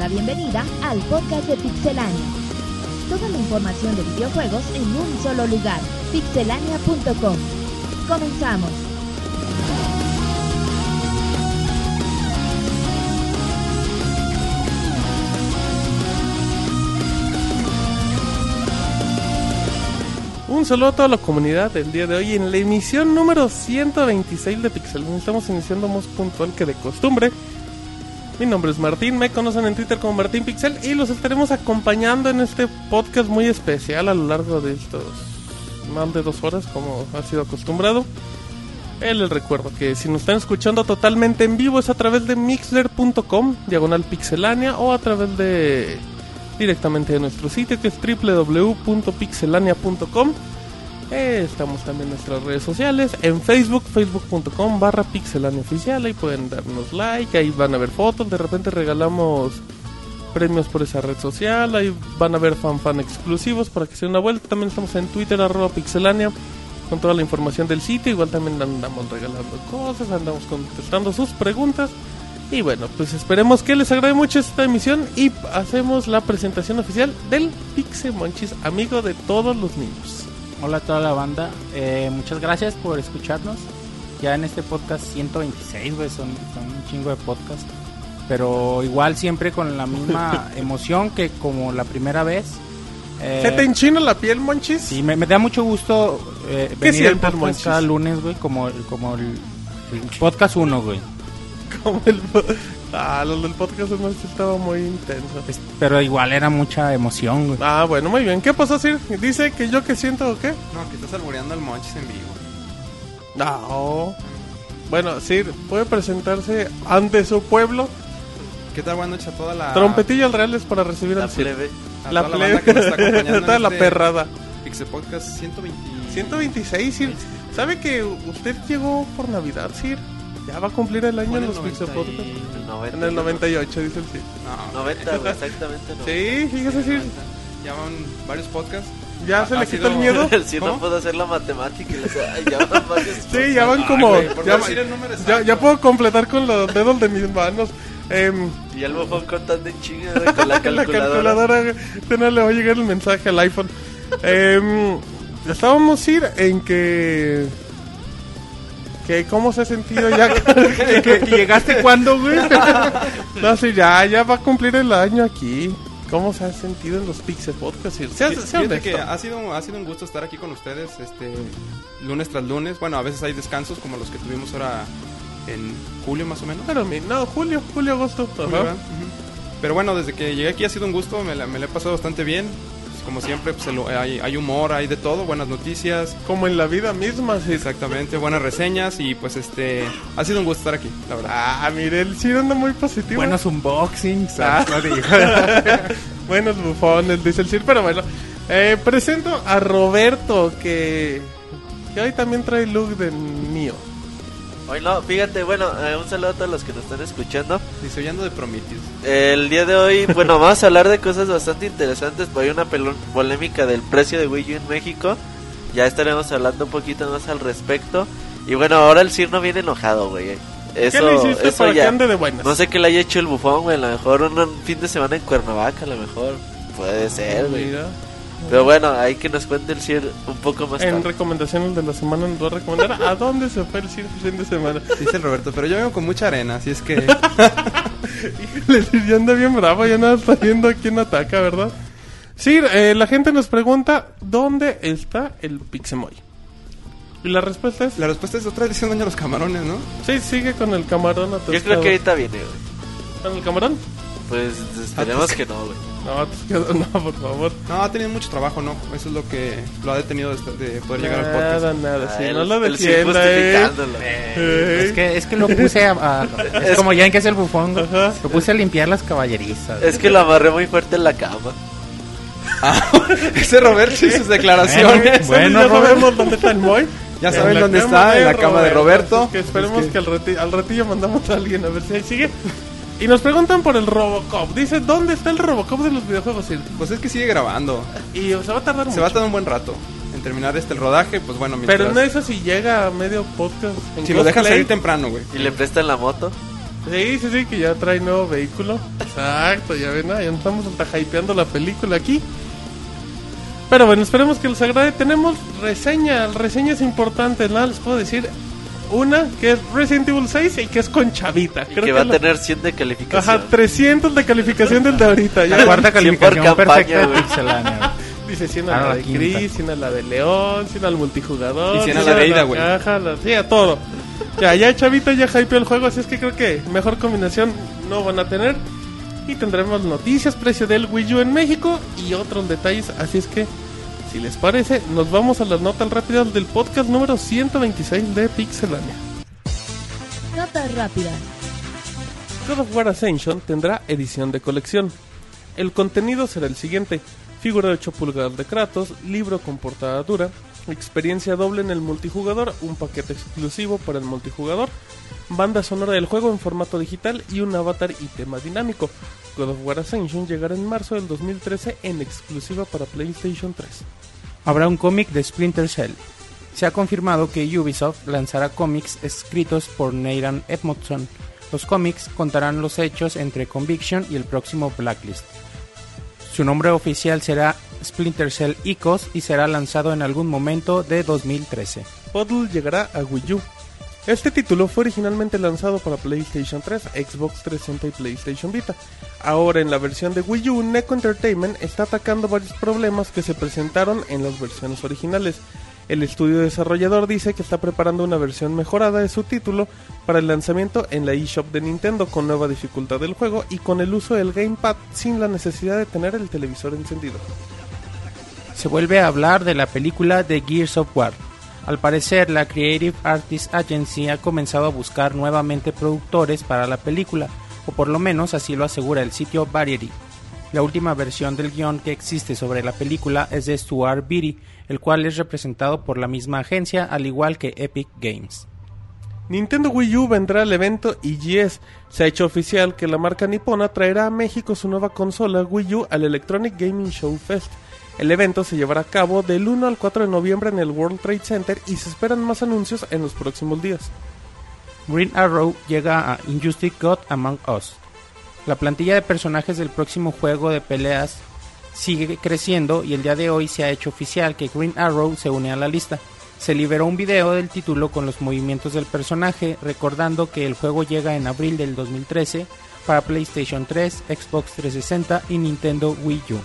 la bienvenida al podcast de Pixelania. Toda la información de videojuegos en un solo lugar, pixelania.com. Comenzamos. Un saludo a toda la comunidad del día de hoy en la emisión número 126 de Pixel. Estamos iniciando más puntual que de costumbre. Mi nombre es Martín, me conocen en Twitter como Martín Pixel y los estaremos acompañando en este podcast muy especial a lo largo de estos más de dos horas como ha sido acostumbrado. Eh, les recuerdo que si nos están escuchando totalmente en vivo es a través de mixler.com, diagonal pixelania o a través de directamente de nuestro sitio que es www.pixelania.com. Eh, estamos también en nuestras redes sociales, en Facebook, facebook.com barra oficial, ahí pueden darnos like, ahí van a ver fotos, de repente regalamos premios por esa red social, ahí van a ver fan fan exclusivos para que se den una vuelta, también estamos en Twitter arroba pixelania con toda la información del sitio, igual también andamos regalando cosas, andamos contestando sus preguntas. Y bueno, pues esperemos que les agrade mucho esta emisión y hacemos la presentación oficial del Pixel Monchis, amigo de todos los niños. Hola a toda la banda, eh, muchas gracias por escucharnos. Ya en este podcast 126, güey, son, son un chingo de podcast. Pero igual siempre con la misma emoción que como la primera vez. Eh, ¿Se te enchina la piel, Monchis? Sí, me, me da mucho gusto eh, ¿Qué venir al podcast Monchis? cada lunes, güey, como, el- como el, el podcast 1, güey. Como el... Ah, los del podcast no estaba muy intenso. Es- Pero igual era mucha emoción, güey. Ah, bueno, muy bien. ¿Qué pasó, Sir? Dice que yo que siento o qué? No, que estás alboreando al Monchis en vivo. No. Bueno, Sir, puede presentarse ante su pueblo. ¿Qué tal? Buenas noches a toda la... Trompetilla al real es para recibir La al Sir. plebe. a La toda la plebe. que nos está acompañando Toda en la este perrada. Pixel Podcast 120... 126, Sir. ¿Sabe que usted llegó por Navidad, Sir? Ya va a cumplir el año en los el Pixel 90 y- Podcast. El 90. En el 98, dice el Sir. No, 90, güey, exactamente. Sí, fíjese, Sir. Ya van varios podcasts. ¿Ya se le quita el miedo? El sí no puedo hacer la matemática. y Ay, ya van varios. Sí, ya van como... Ay, güey, por ya, no decir el número ya, ya puedo completar con los dedos de mis manos. Em, Y el bufón contando en chinga con la la calculadora. calculadora, este no le va a llegar el mensaje al iPhone. Em, estábamos ir en que que cómo se ha sentido ya que, que- que llegaste cuando, güey. no sé, ya ya va a cumplir el año aquí. ¿Cómo se ha sentido en los Pixel Podcast? Sea, sea honesto. que ha sido, ha sido un gusto estar aquí con ustedes este lunes tras lunes. Bueno, a veces hay descansos como los que tuvimos ahora en julio más o menos. Pero no, julio, julio, agosto. Julio. Pero bueno, desde que llegué aquí ha sido un gusto, me la, me la he pasado bastante bien. Pues, como siempre, pues, hay, hay humor, hay de todo, buenas noticias, Como en la vida misma, sí. exactamente, buenas reseñas y pues este ha sido un gusto estar aquí, la verdad. Ah, mire, el Ciro anda muy positivo. Buenos unboxings. Ah. Buenos bufones, dice el Sir, pero bueno. Eh, presento a Roberto, que, que hoy también trae look de mío. Hoy no, fíjate, bueno, eh, un saludo a todos los que nos están escuchando. Dice, oyendo de Prometheus. El día de hoy, bueno, vamos a hablar de cosas bastante interesantes. Pues hay una polémica del precio de Wii U en México. Ya estaremos hablando un poquito más al respecto. Y bueno, ahora el Sir no viene enojado, güey. Eso, ¿Qué le hiciste eso para que ya. ande de buenas? No sé qué le haya hecho el bufón, güey. A lo mejor un, fin de semana en Cuernavaca, a lo mejor. Puede ser, güey. Mira. Pero bueno, hay que nos cuente el Sir un poco más En tarde. recomendaciones de la semana nos va a recomendar a dónde se fue el Sir el fin de semana. Dice el Roberto, pero yo vengo con mucha arena, así es que Híjole, Sir ya anda bien bravo, ya nada está viendo a quién ataca, ¿verdad? Sir, eh, la gente nos pregunta, ¿dónde está el Pixemoy? Y la respuesta es, la respuesta es otra vez diciendo daño a los camarones, ¿no? sí, sigue con el camarón Yo atascado. creo que ahorita viene, güey. ¿Con el camarón? Pues esperemos que no, güey. No, no, por favor. No, ha tenido mucho trabajo, ¿no? Eso es lo que lo ha detenido de, poder llegar al Nada, podcast. nada, sí, Ah, no lo defienda, eh. Eh. Es que, es que lo puse a, a- es como ya en que es el bufón. Ajá. lo puse a limpiar las caballerizas. Es que lo amarré muy fuerte en la cama. Ese Roberto y sus declaraciones. Bueno, ya Robert. sabemos dónde está el Moy. Ya En saben la dónde está, en la cama de Roberto. Que esperemos Es que- que, al, al ratillo mandamos a alguien a ver si ahí sigue. Y nos preguntan por el Robocop. Dice, ¿dónde está el Robocop de los videojuegos? Sir? Pues es que sigue grabando. Y se va a tardar mucho. Se va a tardar un buen rato en terminar este el rodaje, pues bueno, mientras... Pero no eso si llega a medio podcast. en Si lo dejan salir temprano, güey. Y le prestan la moto. Sí, sí, sí, que ya trae nuevo vehículo. Exacto, ya ven, ya estamos hasta hypeando la película aquí. Pero bueno, esperemos que les agrade. Tenemos reseña, reseñas importantes, ¿no? Les puedo decir una que es Resident Evil 6 y que es con Chavita. Y Creo que va a la- tener 100 de calificación. Ajá, 300 de calificación del de ahorita. La Ya cuarta calificación campaña, perfecta de güey. Pixelania. Dice 100 Ah, a la la de quinta. Chris, 100 a la de León, 100 al multijugador. Y 100 a 100 la de Ida, güey. caja, la- sí, a todo. Ya, ya Chavita ya hypeó el juego, así es que creo que mejor combinación no van a tener. Y tendremos noticias, precio del Wii U en México y otros detalles. Así es que, si les parece, nos vamos a las notas rápidas del podcast número 126 de Pixelania. Notas rápidas. God of War Ascension tendrá edición de colección. El contenido será el siguiente: figura de 8 pulgadas de Kratos, libro con portada dura, experiencia doble en el multijugador, un paquete exclusivo para el multijugador, banda sonora del juego en formato digital y un avatar y tema dinámico. God of War Ascension llegará en marzo del 2013 en exclusiva para PlayStation 3. Habrá un cómic de Splinter Cell. Se ha confirmado que Ubisoft lanzará cómics escritos por Nathan Edmondson. Los cómics contarán los hechos entre Conviction y el próximo Blacklist. Su nombre oficial será Splinter Cell Icos y será lanzado en algún momento de 2013. Puddle llegará a Wii U. Este título fue originalmente lanzado para PlayStation 3, Xbox 360 y PlayStation Vita. Ahora en la versión de Wii U, Neko Entertainment está atacando varios problemas que se presentaron en las versiones originales. El estudio desarrollador dice que está preparando una versión mejorada de su título para el lanzamiento en la eShop de Nintendo con nueva dificultad del juego y con el uso del gamepad sin la necesidad de tener el televisor encendido. Se vuelve a hablar de la película de Gears of War. Al parecer, la Creative Artists Agency ha comenzado a buscar nuevamente productores para la película, o por lo menos así lo asegura el sitio Variety. La última versión del guion que existe sobre la película es de Stuart Beatty, el cual es representado por la misma agencia, al igual que Epic Games. Nintendo Wii U vendrá al evento EGS. Se ha hecho oficial que la marca nipona traerá a México su nueva consola Wii U al Electronic Gaming Show Fest. El evento se llevará a cabo del 1 al 4 de noviembre en el World Trade Center y se esperan más anuncios en los próximos días. Green Arrow llega a Injustice God Among Us. La plantilla de personajes del próximo juego de peleas sigue creciendo y el día de hoy se ha hecho oficial que Green Arrow se une a la lista. Se liberó un video del título con los movimientos del personaje, recordando que el juego llega en abril del 2013 para PlayStation 3, Xbox 360 y Nintendo Wii U.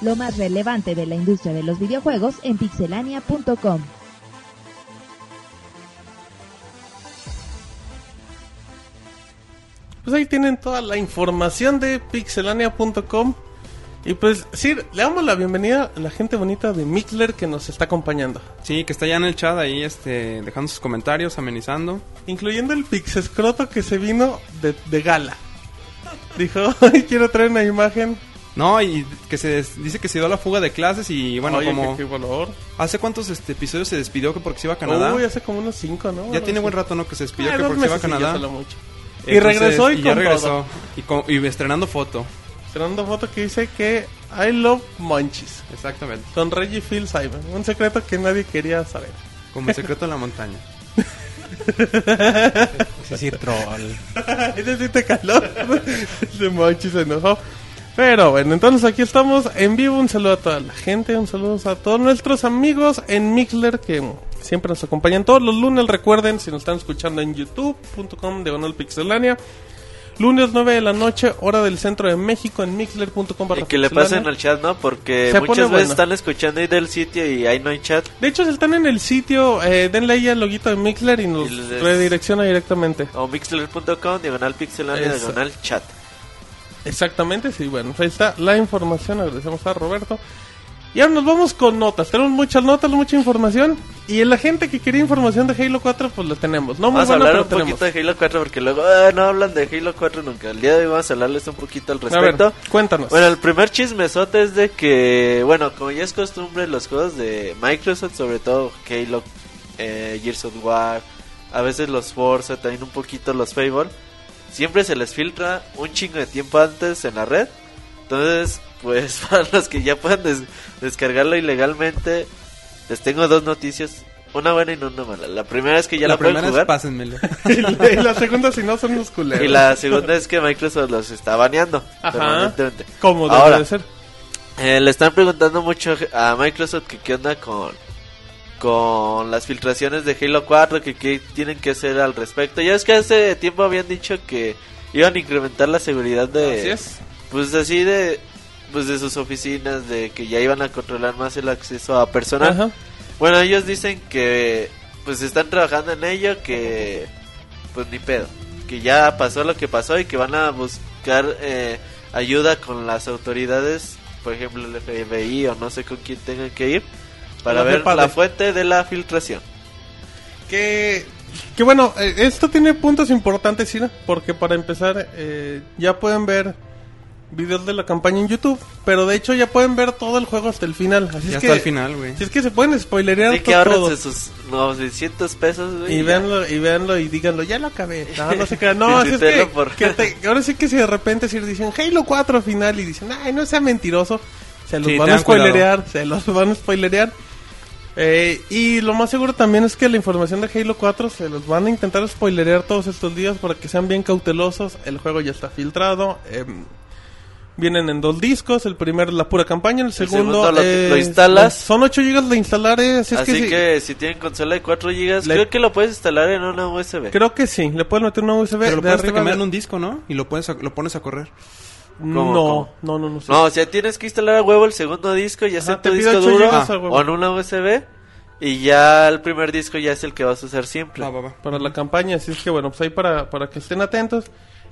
Lo más relevante de la industria de los videojuegos en pixelania.com. Pues ahí tienen toda la información de pixelania.com. Y pues sí, le damos la bienvenida a la gente bonita de Mixler que nos está acompañando. Sí, que está ya en el chat ahí, este, dejando sus comentarios, amenizando. Incluyendo el Pixescroto que se vino de, de gala. Dijo, "Ay, quiero traer una imagen. No, y que se dice que se dio la fuga de clases y bueno, Oye, como qué, qué valor. hace cuántos este episodios se despidió que porque se iba a Canadá. Uy, hace como unos cinco, ¿no? ya Algo tiene así. buen rato, ¿no? Que se despidió Ah, que porque se iba a Canadá. mucho. Y regresó y, ya con regresó. todo. Y, con- y estrenando foto. Estrenando foto que dice que I love Munchies. Exactamente. Con Reggie Phil Simon. Un secreto que nadie quería saber. Como el secreto de la montaña. Es decir, troll. Necesita calor. Ese Monchi se enojó. Pero bueno, entonces aquí estamos en vivo. Un saludo a toda la gente, un saludo a todos nuestros amigos en Mixler que siempre nos acompañan todos los lunes. Recuerden, si nos están escuchando en youtube.com de Pixelania. Lunes 9 de la noche, hora del centro de México en mixler.com. Y que le pasen al chat, ¿no? Porque Se muchas veces bueno. están escuchando ahí del sitio y ahí no hay chat. De hecho, si están en el sitio, eh, denle ahí al loguito de Mixler y nos Y les- redirecciona directamente. O mixler.com, diagonal pixelania, diagonal chat. Exactamente, sí, bueno, ahí está la información, agradecemos a Roberto. Y ahora nos vamos con notas, tenemos muchas notas, mucha información. Y la gente que quería información de Halo 4, pues la tenemos. No muy Vamos a hablar un tenemos. poquito de Halo 4 porque luego ah, no hablan de Halo 4 nunca. El día de hoy vamos a hablarles un poquito al A ver, respecto. cuéntanos. Bueno, el primer chismesote es de que, bueno, como ya es costumbre, los juegos de Microsoft, sobre todo Halo, eh, Gears of War, a veces los Forza, también un poquito los Fable, siempre se les filtra un chingo de tiempo antes en la red. Entonces, pues para los que ya puedan des- descargarlo ilegalmente, les tengo dos noticias. una buena y no una mala. La primera es que ya la la, pueden primera es jugar. pásenmelo. y, la, y la segunda, si no, son los culeros. Y la segunda es que Microsoft los está baneando Ajá. permanentemente. Como debe Ahora, de ser. Eh, le están preguntando mucho a Microsoft que qué onda con con las filtraciones de Halo 4, que qué tienen que hacer al respecto. Ya es que hace tiempo habían dicho que iban a incrementar la seguridad de Así es. pues así de pues de sus oficinas, de que ya iban a controlar más el acceso a personal. Ajá. Bueno, ellos dicen que pues están trabajando en ello, que pues ni pedo, que ya pasó lo que pasó y que van a buscar eh, ayuda con las autoridades, por ejemplo el FBI o no sé con quién tengan que ir para La ver FEPADE. la fuente de la filtración. Que, que bueno, eh, esto tiene puntos importantes, Sina, porque para empezar, eh, ya pueden ver videos de la campaña en YouTube, pero de hecho ya pueden ver todo el juego hasta el final. Así Ya es está que, al final, güey. Si es que se pueden spoilerear Así que to- todo. ahorrense sus 900 pesos, güey. Y véanlo, y véanlo y díganlo, ya lo acabé. No, no se crean. No, así es que, por- que te- ahora sí que si de repente si dicen Halo 4 final y dicen, ay, no sea mentiroso, se los Sí, van a tengan cuidado. spoilerear, se los van a spoilerear. Eh, y lo más seguro también es que la información de Halo 4 se los van a intentar spoilerear todos estos días para que sean bien cautelosos. El juego ya está filtrado. em, vienen en dos discos. El primero la pura campaña. El segundo, segundo lo- es- lo instalas. Son 8 GB de instalar. eh, así es Así que, si tienen consola de 4 GB, Le- creo que lo puedes instalar en una USB. creo que sí. Le pueden meter una USB. Pero lo de puedes cambiar en un disco, ¿no? Y lo, puedes, a- lo pones a correr. ¿Cómo, no, cómo? no, no, no, sé. No, o sea, tienes que instalar a huevo el segundo disco, ya sea en tu disco 8 duro gigas a huevo. o en una USB. Y ya el primer disco ya es el que vas a usar siempre. Va, va, va. para la campaña, así es que bueno, pues ahí para, para que estén atentos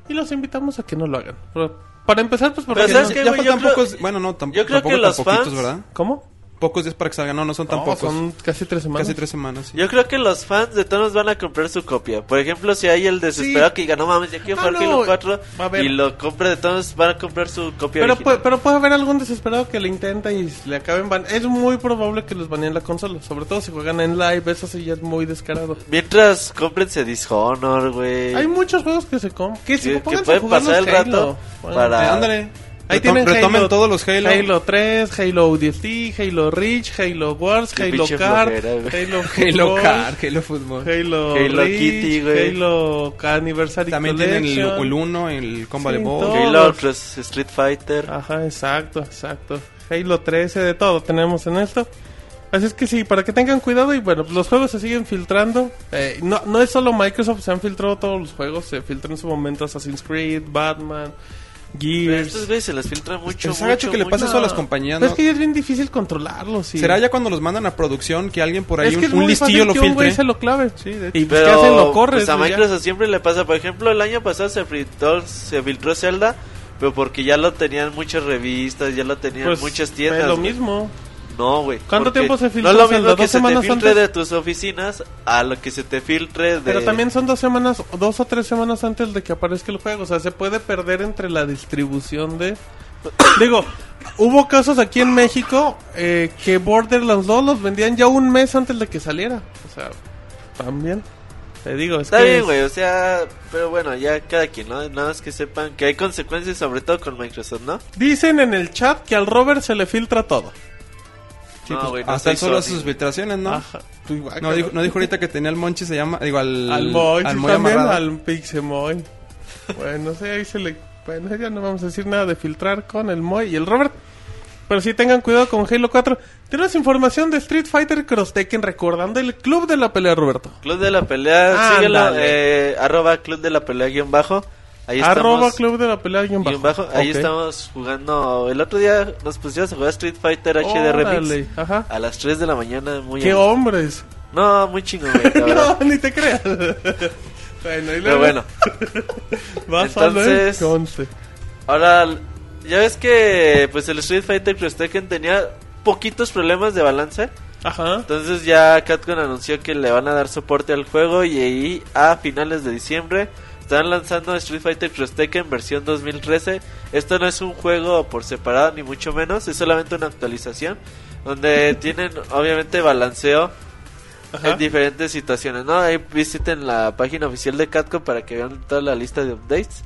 y los invitamos a que no lo hagan. Pero para empezar, pues porque Pero ¿sabes no- Ya Yo creo- pocos... Bueno, no, tam- yo creo tampoco que tan los poquitos, fans- ¿verdad? ¿Cómo? Pocos días para que salgan. No, no son tan No, pocos. son casi tres semanas. Casi tres semanas, sí. Yo creo que los fans de todos van a comprar su copia. Por ejemplo, si hay el desesperado Sí. que diga, no mames, ya quiero Ah, jugar no, Halo 4 a ver. y lo compre de todos, van a comprar su copia Pero, puede, pero puede haber algún desesperado que le intenta y le acaben ban Es muy probable que los baneen la consola, sobre todo si juegan en live, eso sí ya es muy descarado. Mientras, cómprense Dishonor, güey. Hay muchos juegos que se compran. Que, si que, que pueden pasar el Halo. rato Bueno, para... Ándale. Ahí Retom- tienen retomen Halo, todos los Halo. Halo 3, Halo ODST, Halo Reach, Halo Wars, Qué Halo güey. Halo Halo Football, Car, Halo Fútbol. Halo, Halo Reach, Kitty, güey. Halo Anniversary También tienen el, Collection. el 1, el Combat Sí. Halo. Cross Street Fighter. Ajá, exacto, exacto. Halo 13, de todo tenemos en esto. Así es que sí, para que tengan cuidado y bueno, los juegos se siguen filtrando. Eh, no, no es solo Microsoft, se han filtrado todos los juegos. Se filtró en su momento Assassin's Creed, Batman, Gears. estos güeyes se les filtra mucho, Es mucho, que le mucho. pasa eso a las compañías, Pero ¿no? es que ya es bien difícil controlarlos. sí. ¿Será ya cuando los mandan a producción que alguien por ahí, es que un, es un listillo fácil lo que un güey filtre? se lo clave. Sí, de hecho. Y pues, Pero ¿qué hacen? Lo corres. pues a ya. Microsoft siempre le pasa. Por ejemplo, el año pasado se filtró, se filtró Zelda, pero porque ya lo tenían muchas revistas, ya lo tenían Pues, muchas es tiendas. lo güey. mismo. No, güey. ¿Cuánto tiempo se filtró No es lo mismo que ¿Dos se te filtre antes? de tus oficinas a lo que se te filtre de... Pero también son dos semanas, dos o tres semanas antes de que aparezca el juego. O sea, se puede perder entre la distribución de... Digo, hubo casos aquí en México eh, que Borderlands 2 los vendían ya un mes antes de que saliera. O sea, también. Te digo, es Está que bien, es- güey, o sea, pero bueno, ya cada quien, ¿no? Nada más que sepan que hay consecuencias, sobre todo con Microsoft, ¿no? Dicen en el chat que al Robert se le filtra todo. No, güey, no Hasta él solo hace sus filtraciones, ¿no? Ajá. Pues, No dijo, no dijo ahorita que tenía el Monchi, se llama, digo, al... Al sí, Moy también, amarrado. al Pixemoy. bueno, sí, ahí se le... Bueno, ya no vamos a decir nada de filtrar con el Moy y el Robert. Pero sí tengan cuidado con Halo 4. Tienes información de Street Fighter Cross Tekken recordando el club de la pelea, Roberto. Club de la pelea, Ándale. síguelo, eh, arroba club de la pelea guion bajo. Ahí Arroba estamos. club de la pelea guion bajo. bajo. Ahí estamos jugando. El otro día nos pusimos a jugar Street Fighter HD Remix. Ajá. A las 3 de la mañana, muy ¡Qué hombres! No, muy chingón, no, ni te creas. bueno, y Pero bueno, vas a ver, entonces- ahora ya ves que pues el Street Fighter Cross Tekken tenía poquitos problemas de balance. Ajá. Entonces ya Capcom anunció que le van a dar soporte al juego y ahí a finales de diciembre están lanzando Street Fighter Cross Tekken versión 2013. Esto no es un juego por separado ni mucho menos, es solamente una actualización donde tienen obviamente balanceo Ajá. en diferentes situaciones, ¿no? Ahí visiten la página oficial de Capcom para que vean toda la lista de updates.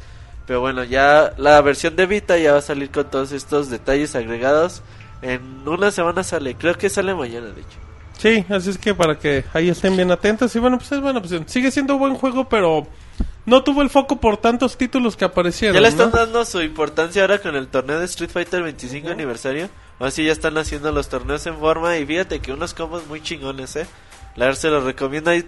Pero bueno, ya la versión de Vita ya va a salir con todos estos detalles agregados. En una semana sale, creo que sale mañana, de hecho. Sí, así es que para que ahí estén bien atentos. Y bueno, pues es buena opción. Sigue siendo buen juego, pero no tuvo el foco por tantos títulos que aparecieron. Ya le están ¿no? dando su importancia ahora con el torneo de Street Fighter 25 aniversario. Ahora sí ya están haciendo los torneos en forma y fíjate que unos combos muy chingones, eh. La verdad se los recomiendo ahí.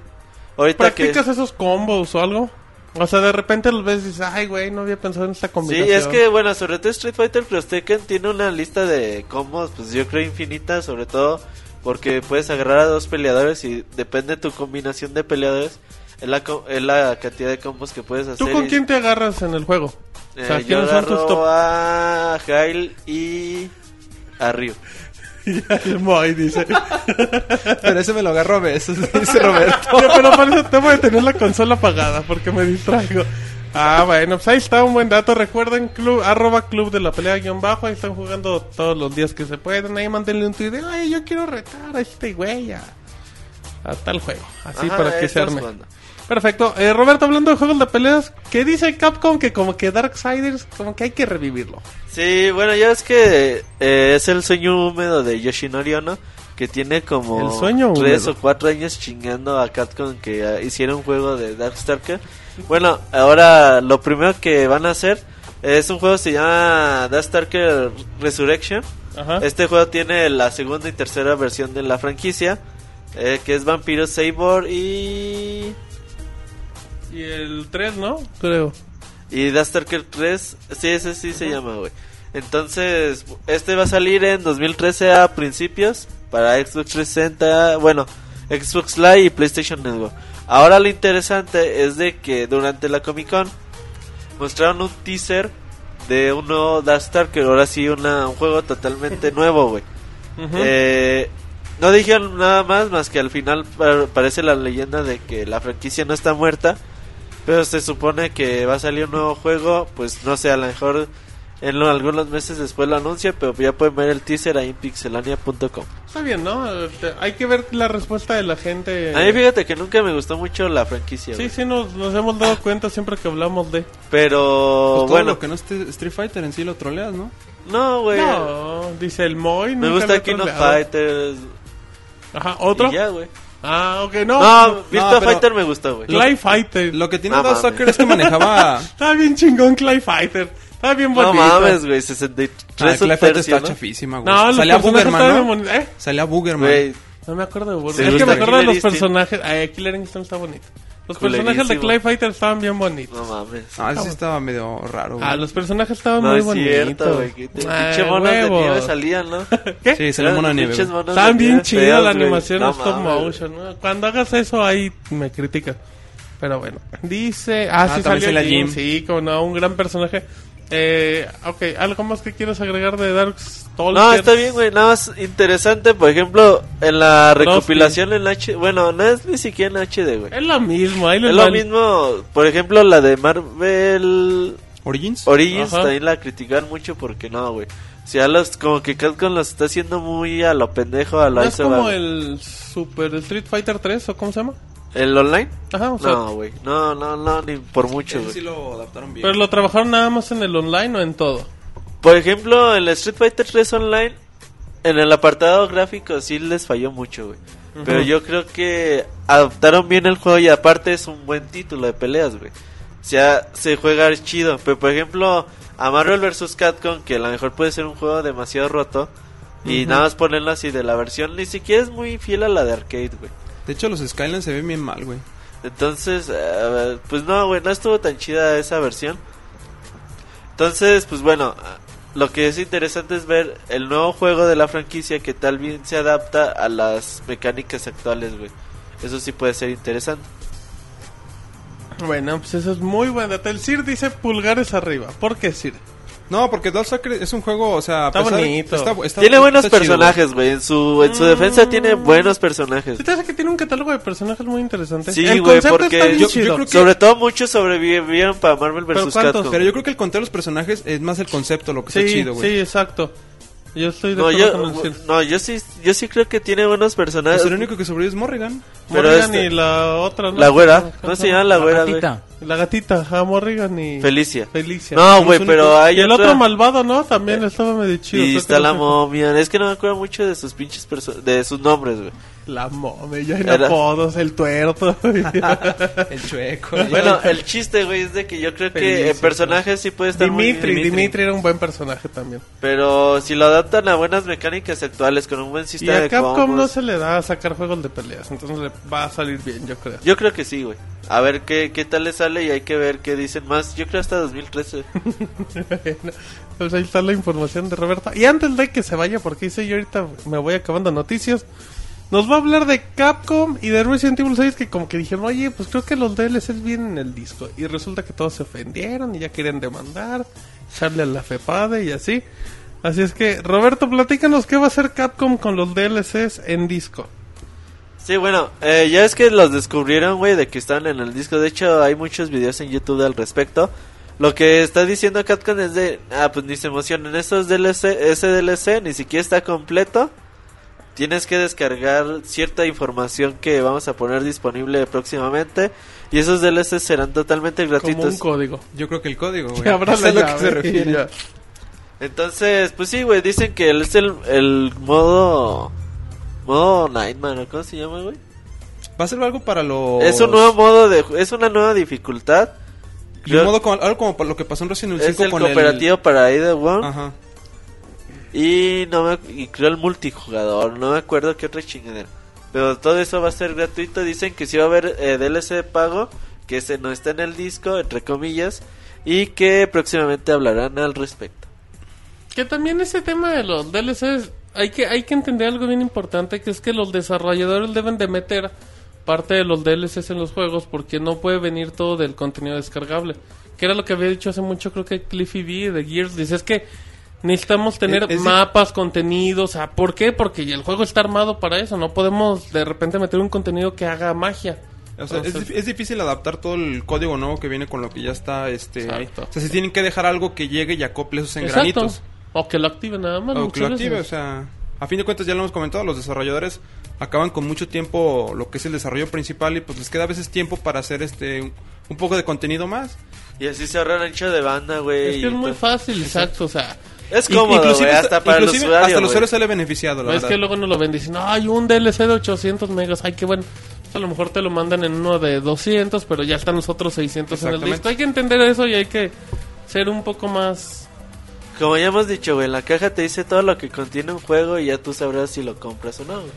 Ahorita que ¿Practicas esos combos o algo? O sea, de repente los ves y dices, ay, güey, no había pensado en esta Sí, combinación. es que bueno, sobre todo Street Fighter Cross Tekken tiene una lista de combos, pues yo creo infinita, sobre todo porque puedes agarrar a dos peleadores y depende de tu combinación de peleadores, es la, es la cantidad de combos que puedes hacer. ¿Tú con y- quién te agarras en el juego? Eh, o sea, yo ¿quiénes son tus agarro top? a Jail y a Ryu. Ya, el Moy dice. Pero ese me lo agarro a veces, dice Roberto. Pero para eso tengo que tener la consola apagada porque me distraigo. Ah, bueno, pues ahí está un buen dato. Recuerden, club, arroba club de la pelea guion bajo. Ahí están jugando todos los días que se pueden. Ahí mándenle un tweet de, ay, yo quiero retar a este güey a, a tal juego. Así Ajá, para que se arme. jugando. Perfecto. Eh, Roberto, hablando de juegos de peleas, ¿qué dice Capcom? Que como que Darksiders, como que hay que revivirlo. Sí, bueno, ya es que eh, es el sueño húmedo de Yoshinori Ono, que tiene como El sueño tres húmedo. o cuatro años chingando a Capcom que eh, hiciera un juego de Darkstalker. Bueno, ahora lo primero que van a hacer es un juego que se llama Darkstalker Resurrection. Ajá. Este juego tiene la segunda y tercera versión de la franquicia, eh, que es Vampiro Sabor y... Y el 3, ¿no? Creo. Y Darkstalker 3, sí, ese sí se llama, güey. Entonces, este va a salir en 2013 a principios para Xbox 360, bueno, Xbox Live y PlayStation Network. Ahora lo interesante es de que durante la Comic Con mostraron un teaser de un nuevo Darkstalker, ahora sí una, un juego totalmente nuevo, güey. Eh, no dijeron nada más, más que al final pa- parece la leyenda de que la franquicia no está muerta. Pero se supone que va a salir un nuevo juego. Pues no sé, a lo mejor en lo- algunos meses después lo anuncia. Pero ya pueden ver el teaser ahí en pixelania.com. Está bien, ¿no? Este, Hay que ver la respuesta de la gente. A mí fíjate que nunca me gustó mucho la franquicia. Sí, güey. sí, nos, nos hemos dado cuenta siempre que hablamos de... Pero Pues todo bueno, lo que no esté Street Fighter en sí lo troleas, ¿no? no, güey. No, dice el Moy. Me gusta King of. Fighters. Ajá, ¿otro? Y ya, güey. Ah, ok, no. No, Virtua pero- Fighter me gustó, güey. Clay Fighter. Lo que tiene No Darkstalker mames. es que manejaba... Estaba bien chingón Clay Fighter. Estaba bien No bonito. mames, güey. 63 Ah, un Clay Fighter tercio, está ¿no? chafísima, güey. No, los Salía personajes Boogerman, ¿no? bien. ¿Eh? Salía Boogerman. Güey, No me acuerdo de Burger. ¿Te Es que gusta me acuerdo de los Instinct? personajes. Ay, Killer Instinct está bonito. Los personajes de. Clay Fighter estaban bien bonitos. no mames. Ah, sí estaba medio raro, güey. Ah, los personajes estaban No muy es bonitos. cierto, güey. Ay, Pinche monos de nieve salían, ¿no? ¿Qué? Sí, salió mono de nieve, Estaban bien nieve chida feos, la animación No stop motion. ¿no? Cuando hagas eso, ahí me critica. Pero bueno, dice. Ah, Ah, sí, también salió. Jim. Sí, como no, un gran personaje. Eh, ok, ¿algo más que quieras agregar de Dark Souls? No, está bien, güey. Nada más interesante, por ejemplo, en la recopilación en H... Bueno, no es ni siquiera en HD, güey. Es lo mismo, ahí Es lo va el- mismo, por ejemplo, la de Marvel ¿Origins? Origins Ajá. también la critican mucho porque no, güey. O sea, los, como que Capcom los está haciendo muy a lo pendejo, a lo ¿No es como va. el Super Street Fighter 3 o cómo se llama? ¿El online? Ajá, o sea, No, güey. No, no, no, ni por mucho, Ese güey. sí lo adaptaron bien. pero lo trabajaron nada más en el online o en todo. Por ejemplo, en el Street Fighter 3 Online, en el apartado gráfico sí les falló mucho, güey. Pero Ujú. yo creo que adaptaron bien el juego y aparte es un buen título de peleas, güey. O sea, se juega chido. Pero por ejemplo, a Marvel vs. Capcom, que a lo mejor puede ser un juego demasiado roto. Y Ujú. nada más ponerlo así de la versión, ni siquiera es muy fiel a la de arcade, güey. De hecho, los Skylands se ven bien mal, güey. Entonces, eh, pues no, güey, no estuvo tan chida esa versión. Entonces, pues bueno, lo que es interesante es ver el nuevo juego de la franquicia que tal bien se adapta a las mecánicas actuales, güey. Eso sí puede ser interesante. Bueno, pues eso es muy buen dato. El Sir dice pulgares arriba. ¿Por qué Sir? No, porque Darkstalker es un juego, o sea... Está pesar- bonito. está- está- tiene buenos personajes, güey. En su, en su defensa tiene buenos personajes. ¿Sí te hace que tiene un catálogo de personajes muy interesante? Sí, güey, porque está bien yo- yo chido. creo que- Sobre todo muchos sobrevivieron para Marvel ¿Pero vs. Capcom. Pero yo creo que el contar los personajes es más el concepto, lo que sí, está chido, güey. sí, exacto. Yo estoy de No, acuerdo yo, con no, yo sí, yo sí creo que tiene buenos personajes. Pues el único que sobrevive es Morrigan. pero Morgan este- y la otra, ¿no? La güera, ¿cómo se llama la güera, güey? La gatita, a Morrigan y Felicia. Felicia. No, güey, pero hay y el otra- otro malvado, ¿no? También estaba medio chido. Y creo está la no sé. momia. Es que no me acuerdo mucho de sus pinches perso- de sus nombres, güey. La momia, ya en Era- apodos, el tuerto. El chueco. Bueno, el chiste, güey, es de que yo creo que Felicia, en personajes sí puede estar muy Dimitri, bien. Dimitri, era un buen personaje también. Pero si lo adaptan a buenas mecánicas actuales con un buen Y sistema a de Capcom combos, no se le da a sacar juegos de peleas, entonces le va a salir bien, yo creo. Yo creo que sí, güey. A ver qué, qué tal le sale y hay que ver qué dicen más. Yo creo hasta 2013. pues ahí está la información de Roberto. Y antes de que se vaya, porque dice yo ahorita me voy acabando noticias, nos va a hablar de Capcom y de Resident Evil 6 que como que dijeron, oye, pues creo que los DLCs vienen en el disco. Y resulta que todos se ofendieron y ya querían demandar, echarle a la FEPADE y así. Así es que, Roberto, platícanos qué va a hacer Capcom con los DLCs en disco. Sí, bueno, eh, ya es que los descubrieron, güey, de que están en el disco. De hecho, hay muchos videos en YouTube al respecto. Lo que está diciendo Capcom es de, ah, pues ni se emocionen, estos DLC, ese DLC ni siquiera está completo. Tienes que descargar cierta información que vamos a poner disponible próximamente. Y esos DLC serán totalmente Como un gratuitos. código. Yo creo que el código, güey. La a lo que se refiere. ya. Entonces, pues sí, güey, dicen que es el, el modo... Modo Nightmare, ¿o ¿cómo se llama, güey? Va a ser algo para los... Es un nuevo modo de... Es una nueva dificultad. y un modo como, algo como para lo que pasó en Resident Evil Es 5 el con cooperativo para Ada el... One. Ajá. Y no me, y creo el multijugador, no me acuerdo qué otra chingadera. Pero todo eso va a ser gratuito. Dicen que sí va a haber eh, DLC de pago, que ese no está en el disco, entre comillas, y que próximamente hablarán al respecto. Que también ese tema de los DLCs, hay que, hay que entender algo bien importante, que es que los desarrolladores deben de meter parte de los DLCs en los juegos porque no puede venir todo del contenido descargable. Que era lo que había dicho hace mucho, creo que Cliffy B de Gears, dice, es que necesitamos tener Es- es di- mapas, contenidos, o sea, ¿por qué? Porque el juego está armado para eso, no podemos de repente meter un contenido que haga magia. O sea, es, Entonces- es difícil adaptar todo el código nuevo que viene con lo que ya está este. Exacto. O sea, si tienen que dejar algo que llegue y acople esos Exacto. O que lo active nada más. O que lo active, o veces. sea, a fin de cuentas ya lo hemos comentado, los desarrolladores acaban con mucho tiempo lo que es el desarrollo principal y pues les queda a veces tiempo para hacer este un, poco de contenido más. Y así se ahorran ancho de banda, güey. Es que es muy y- fácil, exacto, o sea... Es cómodo, inclusive hasta- hasta para el inclusive usuario, hasta el güey. usuario sale beneficiado, la No es verdad. que luego nos lo ven diciendo, hay un DLC de 800 megas, ay, qué bueno. A lo mejor te lo mandan en uno de 200, pero ya están los otros 600 en el disco. Hay que entender eso y hay que ser un poco más... Como ya hemos dicho, güey, en la caja te dice todo lo que contiene un juego y ya tú sabrás si lo compras o no, güey.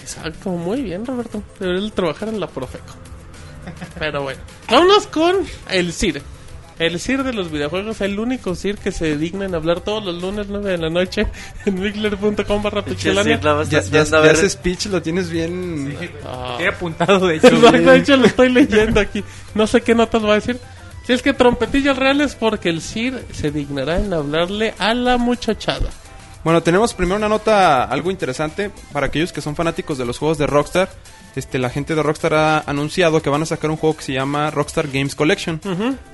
Exacto, muy bien, Roberto. Debería trabajar en la Profeco. Pero bueno, vámonos con el CIR. El CIR de los videojuegos, el único CIR que se digna en hablar todos los lunes 9 de la noche en mixler.com barra pixelania. Ya, ya, ya ese speech lo tienes bien... Ah. He apuntado, de hecho. Exacto, de hecho lo estoy leyendo aquí. No sé qué notas va a decir. Si es que trompetillas reales porque el CIR se dignará en hablarle a la muchachada. Bueno, tenemos primero una nota algo interesante para aquellos que son fanáticos de los juegos de Rockstar. Este, la gente de Rockstar ha anunciado que van a sacar un juego que se llama Rockstar Games Collection.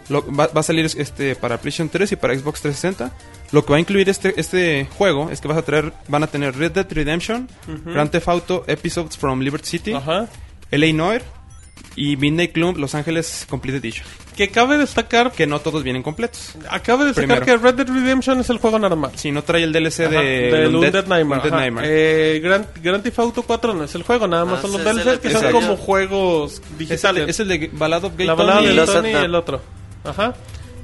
Lo- va, va a salir este para PlayStation 3 y para Xbox 360. Lo que va a incluir este este juego es que vas a traer van a tener Red Dead Redemption, Grand Theft Auto Episodes from Liberty City. LA Noir y Midnight Club Los Ángeles Complete Edition. Que cabe destacar, Que no todos vienen completos. acaba de destacar Primero. que Red Dead Redemption es el juego normal. Si no trae el DLC Ajá, de del Undead- Undead Nightmare. Undead ajá. Nightmare. Eh, Grand, Grand Theft Auto 4 no es el juego, nada más Ah, son los DLCs que son como juegos es, el, digitales. es el de Ballad of Gay la balada Tony de y los Tony y Santa. el otro. Ajá.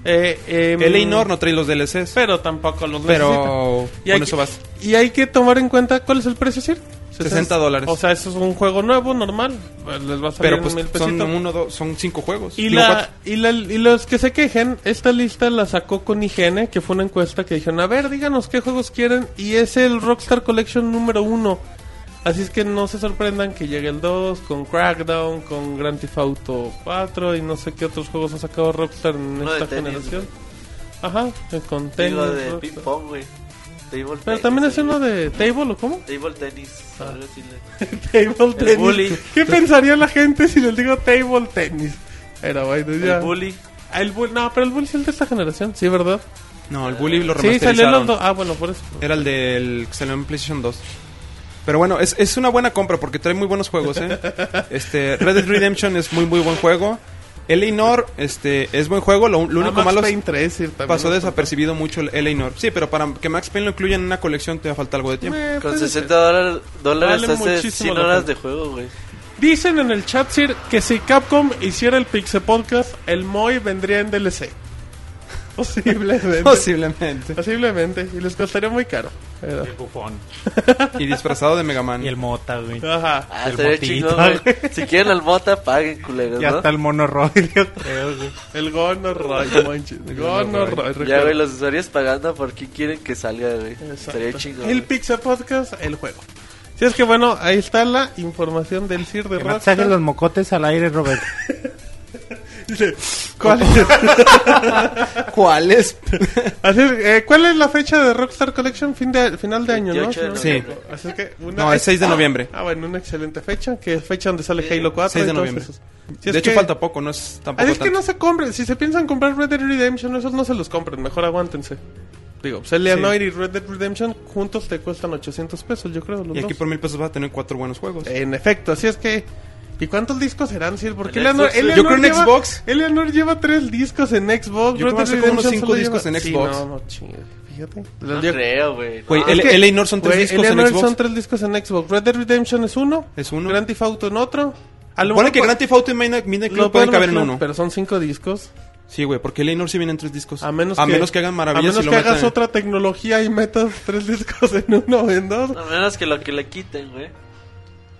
Eh, em, no trae los DLCs. Pero tampoco los Pero necesita. Y hay, con eso vas. y hay que tomar en cuenta cuál es el precio, Sir. 60 dólares. O sea, eso es un juego nuevo, normal. Les va a salir Pero pues mil son uno, dos, son cinco juegos. Y, la, y, la, y los que se quejen, esta lista la sacó con IGN, que fue una encuesta que dijeron, a ver, díganos qué juegos quieren, y es el Rockstar Collection número uno. Así es que no se sorprendan que llegue el 2 con Crackdown, con Grand Theft Auto 4 y no sé qué otros juegos ha sacado Rockstar en esta tenis, generación. Ajá, eh, con tenis. Digo, de ping pong, güey. Table Pero también es uno de Table, ¿o cómo? Table tenis. Ah. Table tenis. bully. ¿Qué pensaría la gente si les digo Table tenis? Pero bueno, ya. El bully. El Bull- no, pero el Bully es el de esta generación, sí, ¿verdad? No, el Bully lo Sí, salió remasterizaron. los dos. Ah, bueno, por eso. Era el del que salió en PlayStation 2. Pero bueno, es, es una buena compra porque trae muy buenos juegos, ¿eh? Este, Red Dead Redemption es muy, muy buen juego. Eleanor, este, es buen juego. Lo, lo Ah, único Max malo es Payne 3, sí, también pasó desapercibido mucho el Eleanor. Sí, pero para que Max Payne lo incluya en una colección te va a faltar algo de tiempo. Eh, Con puede 60 ser. dólares, dólares Vale hace muchísimo 100 la horas de juego, güey. Dicen en el chat, Sir, que si Capcom hiciera el Pixel Podcast, el Moy vendría en DLC. Posiblemente. Posiblemente. Posiblemente. Y les costaría muy caro. Pero- El bufón. Y disfrazado de Mega Man. Y el mota, güey. Ajá. Ah, El estaría motito, chingón, güey. Si quieren al mota, paguen, culeros, Y ¿no? hasta el monoroid, yo creo, güey. El Gonorroy, no manches. Gonorroy. Ya, güey, los usuarios pagando por quién quieren que salga, güey. Estaría chingón. El. Pixel Podcast, el juego. Si es que bueno, ahí está la información del CIR de no Rockstar. saques los mocotes al aire, Robert. Dice, ¿Cuál es? ¿Cuál es? Así es, eh, ¿Cuál es la fecha de Rockstar Collection? Fin de, final de año, ¿no? 28 de Si no me Sí. Así es que una- No, es 6 de noviembre. Ah, bueno, una excelente fecha, que es fecha donde sale Halo 4 6 de noviembre. Si de hecho, que- falta poco, no es tampoco Ah, es que tanto. no se compren, si se piensan comprar Red Dead Redemption, esos no se los compren, mejor aguántense. Digo, pues Eleanor y Red Dead Redemption juntos te cuestan 800 pesos, yo creo. Los Y aquí dos. por mil pesos vas a tener cuatro buenos juegos. En efecto, así es que... ¿Y cuántos discos serán, Sir? Porque En Eleanor, Xbox, Eleanor yo creo en lleva, Xbox. Eleanor lleva tres discos en Xbox. Yo creo que Dead hace como unos cinco discos lleva- en Sí, Xbox. no, no, chingue, fíjate. No Yo- creo, güey. Güey, No, el- que, Eleanor son tres güey, discos en Eleanor Xbox. son tres discos en Xbox. Red Dead Redemption es uno. Es uno. Grand Theft Auto en otro. A lo Pone mejor que Grand Theft Auto y Midnight, Club pueden pueden caber en uno. Pero son cinco discos. Sí, güey, porque Eleanor sí vienen tres discos. A menos, que, hagan maravillas A menos y lo que hagas otra tecnología y metas tres discos en uno o en dos. A menos que lo que le quiten, güey.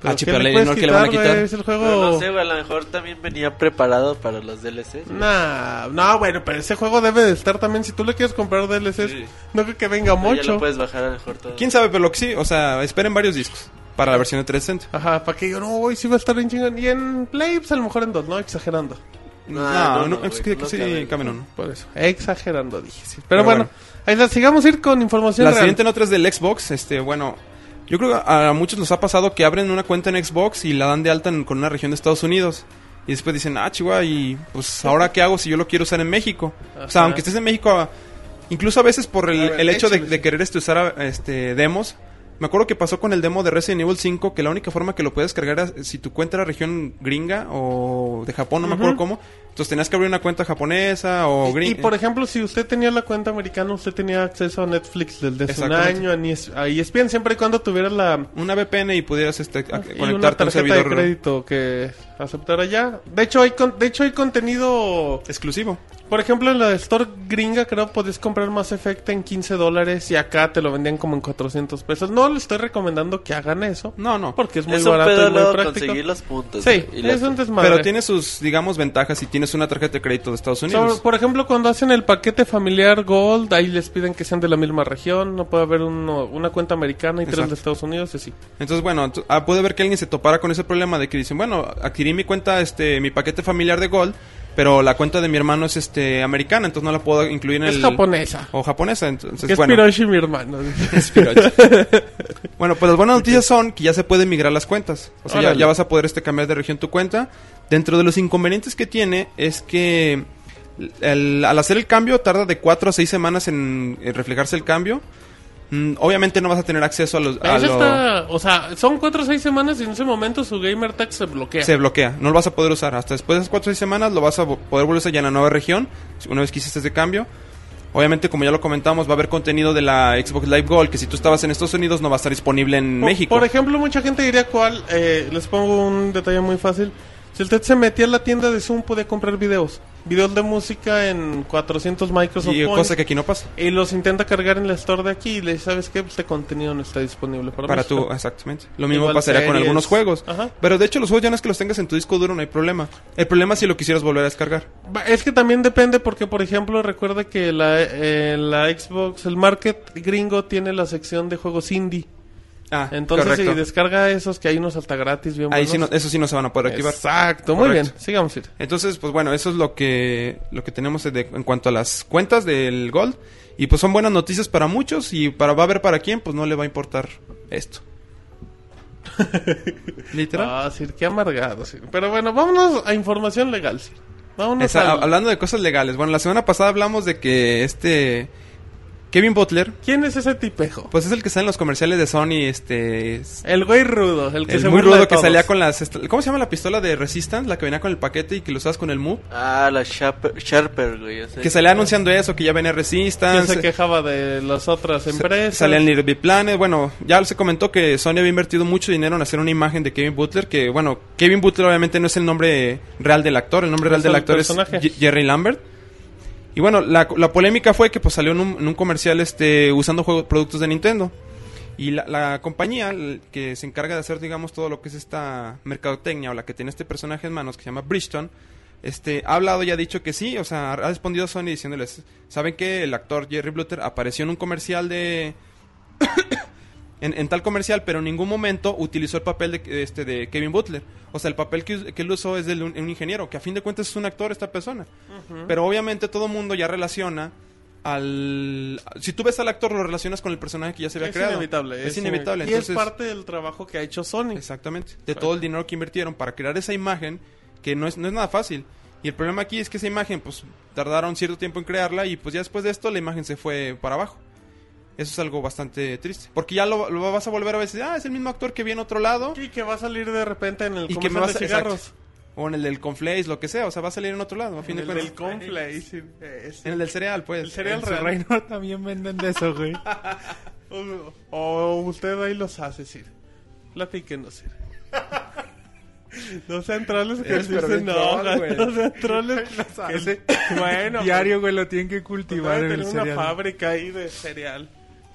Pero Ah, sí, ¿qué pero puedes Eleanor, ¿qué le van a quitar, quitar? güey? Es el Pero juego... no sé, güey, a lo mejor también venía preparado para los DLCs. güey. Nah, no, bueno, pero ese juego debe de estar también. Si tú le quieres comprar DLCs, Sí. no creo que venga Pero Ya mucho. lo puedes bajar a lo mejor todo. ¿Quién sabe? Pero lo que sí, o sea, esperen varios discos para la versión de 360. Ajá, para que yo no, güey, sí va a estar bien chingón. Y en Play, pues a lo mejor en dos, ¿no? Exagerando. No, No, no, no, no, es güey, que, no sí cabe. caben uno. Por eso, exagerando, dije. sí. Pero, Pero bueno, bueno. ahí la, sigamos a ir con información La real. siguiente nota es del Xbox. Este, bueno, yo creo que a muchos nos ha pasado que abren una cuenta en Xbox y la dan de alta en- con una región de Estados Unidos. Y después dicen, ah, chihuahua, y pues ahora qué hago si yo lo quiero usar en México. O sea, aunque estés en México, incluso a veces por el, hecho de, de querer este, usar este, demos. Me acuerdo que pasó con el demo de Resident Evil 5 que la única forma que lo puedes cargar era si tu cuenta era región gringa o de Japón, no me acuerdo cómo. Entonces tenías que abrir una cuenta japonesa o Y, y, gringa. por ejemplo, si usted tenía la cuenta americana, usted tenía acceso a Netflix desde hace un año, a ES- a ESPN, siempre y cuando tuviera la Una VPN y pudieras este, a- y una conectarte a un tarjeta de servidor crédito que aceptara ya. De hecho, hay con- de hecho hay contenido exclusivo. Por ejemplo, en la Store gringa creo podés comprar Mass Effect en 15 dólares y acá te lo vendían como en 400 pesos. No le estoy recomendando que hagan eso. No, no. Porque es muy es un barato pedo y muy práctico. conseguir los puntos. Sí, y las- es un desmadre. Pero tiene sus, digamos, ventajas si tienes una tarjeta de crédito de Estados Unidos. Sobre- por ejemplo, cuando hacen el paquete familiar Gold, ahí les piden que sean de la misma región. No puede haber uno- una cuenta americana y tres Exacto. de Estados Unidos, y sí. Entonces, bueno, ah, puede ver que alguien se topara con ese problema de que dicen, bueno, adquirí mi cuenta, este, mi paquete familiar de Gold, pero la cuenta de mi hermano es este americana, entonces no la puedo incluir en Es el... japonesa. O japonesa, entonces, es bueno. Piroshi, mi hermano. Es bueno, pues las buenas noticias son que ya se puede migrar las cuentas. O sea, ya, vas a poder este cambiar de región tu cuenta. Dentro de los inconvenientes que tiene es que el- al hacer el cambio tarda de 4 a 6 semanas en, en reflejarse el cambio. Mm, obviamente no vas a tener acceso a los... a lo- está, o sea, son cuatro o seis semanas y en ese momento su gamer tag se bloquea. Se bloquea, no lo vas a poder usar. Hasta después de esas 4 o 6 semanas lo vas a poder volver a usar ya en la nueva región, una vez que hiciste ese cambio. Obviamente, como ya lo comentamos, va a haber contenido de la Xbox Live Gold que si tú estabas en Estados Unidos no va a estar disponible en Por- México. Por ejemplo, mucha gente diría cuál. eh, les pongo un detalle muy fácil. Si usted se metía a la tienda de Zoom, podía comprar videos. Videos de música en 400 Microsoft y Points. cosa que aquí no pasa. Y los intenta cargar en la store de aquí y le dice, ¿sabes qué? Este contenido no está disponible para, Para México". tú, exactamente. Lo mismo Igual pasaría con algunos juegos. Ajá. Pero de hecho, los juegos ya no es que los tengas en tu disco duro, no hay problema. El problema es si lo quisieras volver a descargar. Es que también depende porque, por ejemplo, recuerda que la, eh, la Xbox, el market gringo tiene la sección de juegos indie. Ah, Entonces, correcto. si descarga esos que hay unos hasta gratis, bien Ahí sí no, eso sí no se van a poder activar. Exacto, muy Correcto. bien. Sigamos. Ir. Entonces, pues bueno, eso es lo que lo que tenemos de- en cuanto a las cuentas del Gold. Y pues son buenas noticias para muchos y para va a ver para quién, pues no le va a importar esto. Literal. Ah, sí, qué amargado. sí. Pero bueno, vámonos a información legal. sí. Vámonos Esa- al- hablando de cosas legales. Bueno, la semana pasada hablamos de que este Kevin Butler, ¿Quién es ese tipejo? pues es el que está en los comerciales de Sony, este... es- El güey rudo, el que el se muy burla de rudo que todos. salía con las... ¿Cómo se llama la pistola de Resistance? La que venía con el paquete y que lo usabas con el Move. Ah, la Sharper, Sharper güey. Que salía anunciando eso, que ya venía Que Resistance. se quejaba de las otras sa- empresas. Salía en Little Big Planet. Bueno, ya se comentó que Sony había invertido mucho dinero en hacer una imagen de Kevin Butler. Que, bueno, Kevin Butler obviamente no es el nombre real del actor. El nombre real Es del el actor personaje. es Jerry Lambert. Y bueno, la, la polémica fue que pues salió en un, comercial este usando juegos, productos de Nintendo. Y la, la compañía que se encarga de hacer, digamos, todo lo que es esta mercadotecnia o la que tiene este personaje en manos, que se llama Bridgestone, este, ha hablado y ha dicho que sí, o sea, ha respondido a Sony diciéndoles, ¿saben que el actor Jerry Butler apareció en un comercial de... en, en tal comercial, pero en ningún momento utilizó el papel de, este, de Kevin Butler. O sea, el papel que, que él usó es de un, un ingeniero, que a fin de cuentas es un actor esta persona. Pero obviamente todo mundo ya relaciona al... Si tú ves al actor, lo relacionas con el personaje que ya se había es creado. inevitable. Es, inevitable. Y Entonces, es parte del trabajo que ha hecho Sony. Exactamente. De todo el dinero que invirtieron para crear esa imagen, que no es, no es nada fácil. Y el problema aquí es que esa imagen, pues, tardaron cierto tiempo en crearla y pues ya después de esto la imagen se fue para abajo. Eso es algo bastante triste. Porque ya lo, lo vas a volver a veces, ah, es el mismo actor que vi en otro lado. Y que va a salir de repente en el Y que me de cigarros. O en el del Conflace, lo que sea. O sea, va a salir en otro lado, a fin En de el del cuentas. Conflay. sí, ese. En el del cereal, pues. El cereal En real. reino también venden de eso, güey. O, o usted ahí los hace, Sir. Platíquenos, Sir. No sean troles que Eres se enojan. No sean troles. que sí- Bueno, Diario, güey, lo tienen que pues, cultivar en el tener una cereal. fábrica ahí de cereal.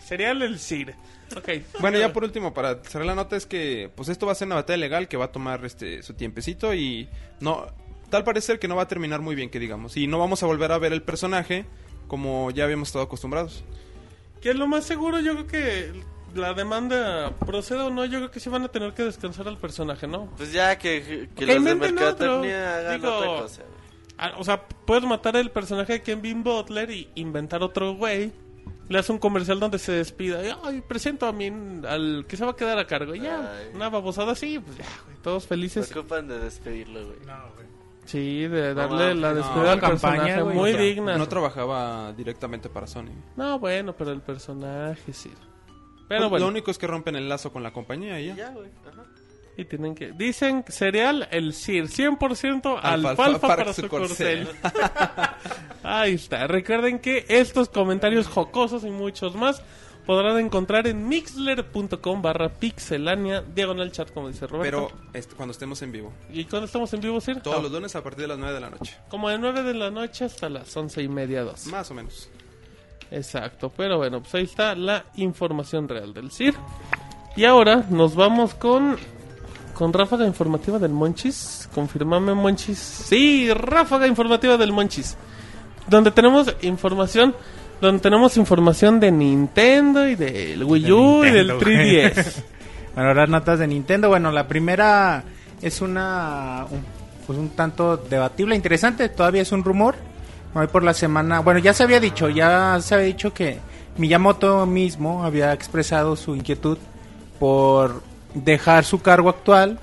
Cereal el Sir. Ok. Bueno, ya por último, para cerrar la nota, es que pues esto va a ser una batalla legal que va a tomar este su tiempecito y no tal parecer que no va a terminar muy bien, que digamos, y no vamos a volver a ver el personaje como ya habíamos estado acostumbrados. Que es lo más seguro, yo creo que la demanda proceda o no, yo creo que sí van a tener que descansar al personaje, ¿no? Pues ya que, que los de inventen otro. mercadotecnia hagan Digo, otra cosa. güey. Ah, o sea, puedes matar el personaje de Kevin Butler y inventar otro güey. Le hace un comercial donde se despida. y, Ay, presento a mí al que se va a quedar a cargo. Y ya, Ay. una babosada así, pues ya, güey, todos felices. Se ocupan de despedirlo, güey. Sí, de No darle la no. despedida al Campaña, personaje. güey, muy ya. digna. No trabajaba directamente para Sony. No, bueno, pero el personaje sí. Pero Lo- bueno, Lo único es que rompen el lazo con la compañía y Y ya. ya, güey. Ajá. Y tienen que... Dicen cereal el CIR, 100% Alfalfa alfalfa para para su corcel. Ahí está. Recuerden que estos comentarios jocosos y muchos más podrán encontrar en mixler.com barra pixelania, diagonal chat, como dice Roberto. Pero este, cuando estemos en vivo. ¿Y cuando estamos en vivo, Sir? Todos Ah, los lunes a partir de las 9 de la noche. Como de 9 de la noche hasta las once y media, dos. Más o menos. Exacto, pero bueno, pues ahí está la información real del CIR. Y ahora nos vamos con con ráfaga informativa del Monchis. Confirmame Monchis. Sí, ráfaga informativa del Monchis. Donde tenemos información, donde tenemos información de Nintendo y del Wii U y del Nintendo, güey. 3DS. Bueno, ahora notas de Nintendo. Bueno, la primera es una. Un, pues un tanto debatible, interesante. Todavía es un rumor. Hoy por la semana. Bueno, ya se había dicho. Ya se había dicho que Miyamoto mismo había expresado su inquietud por dejar su cargo actual.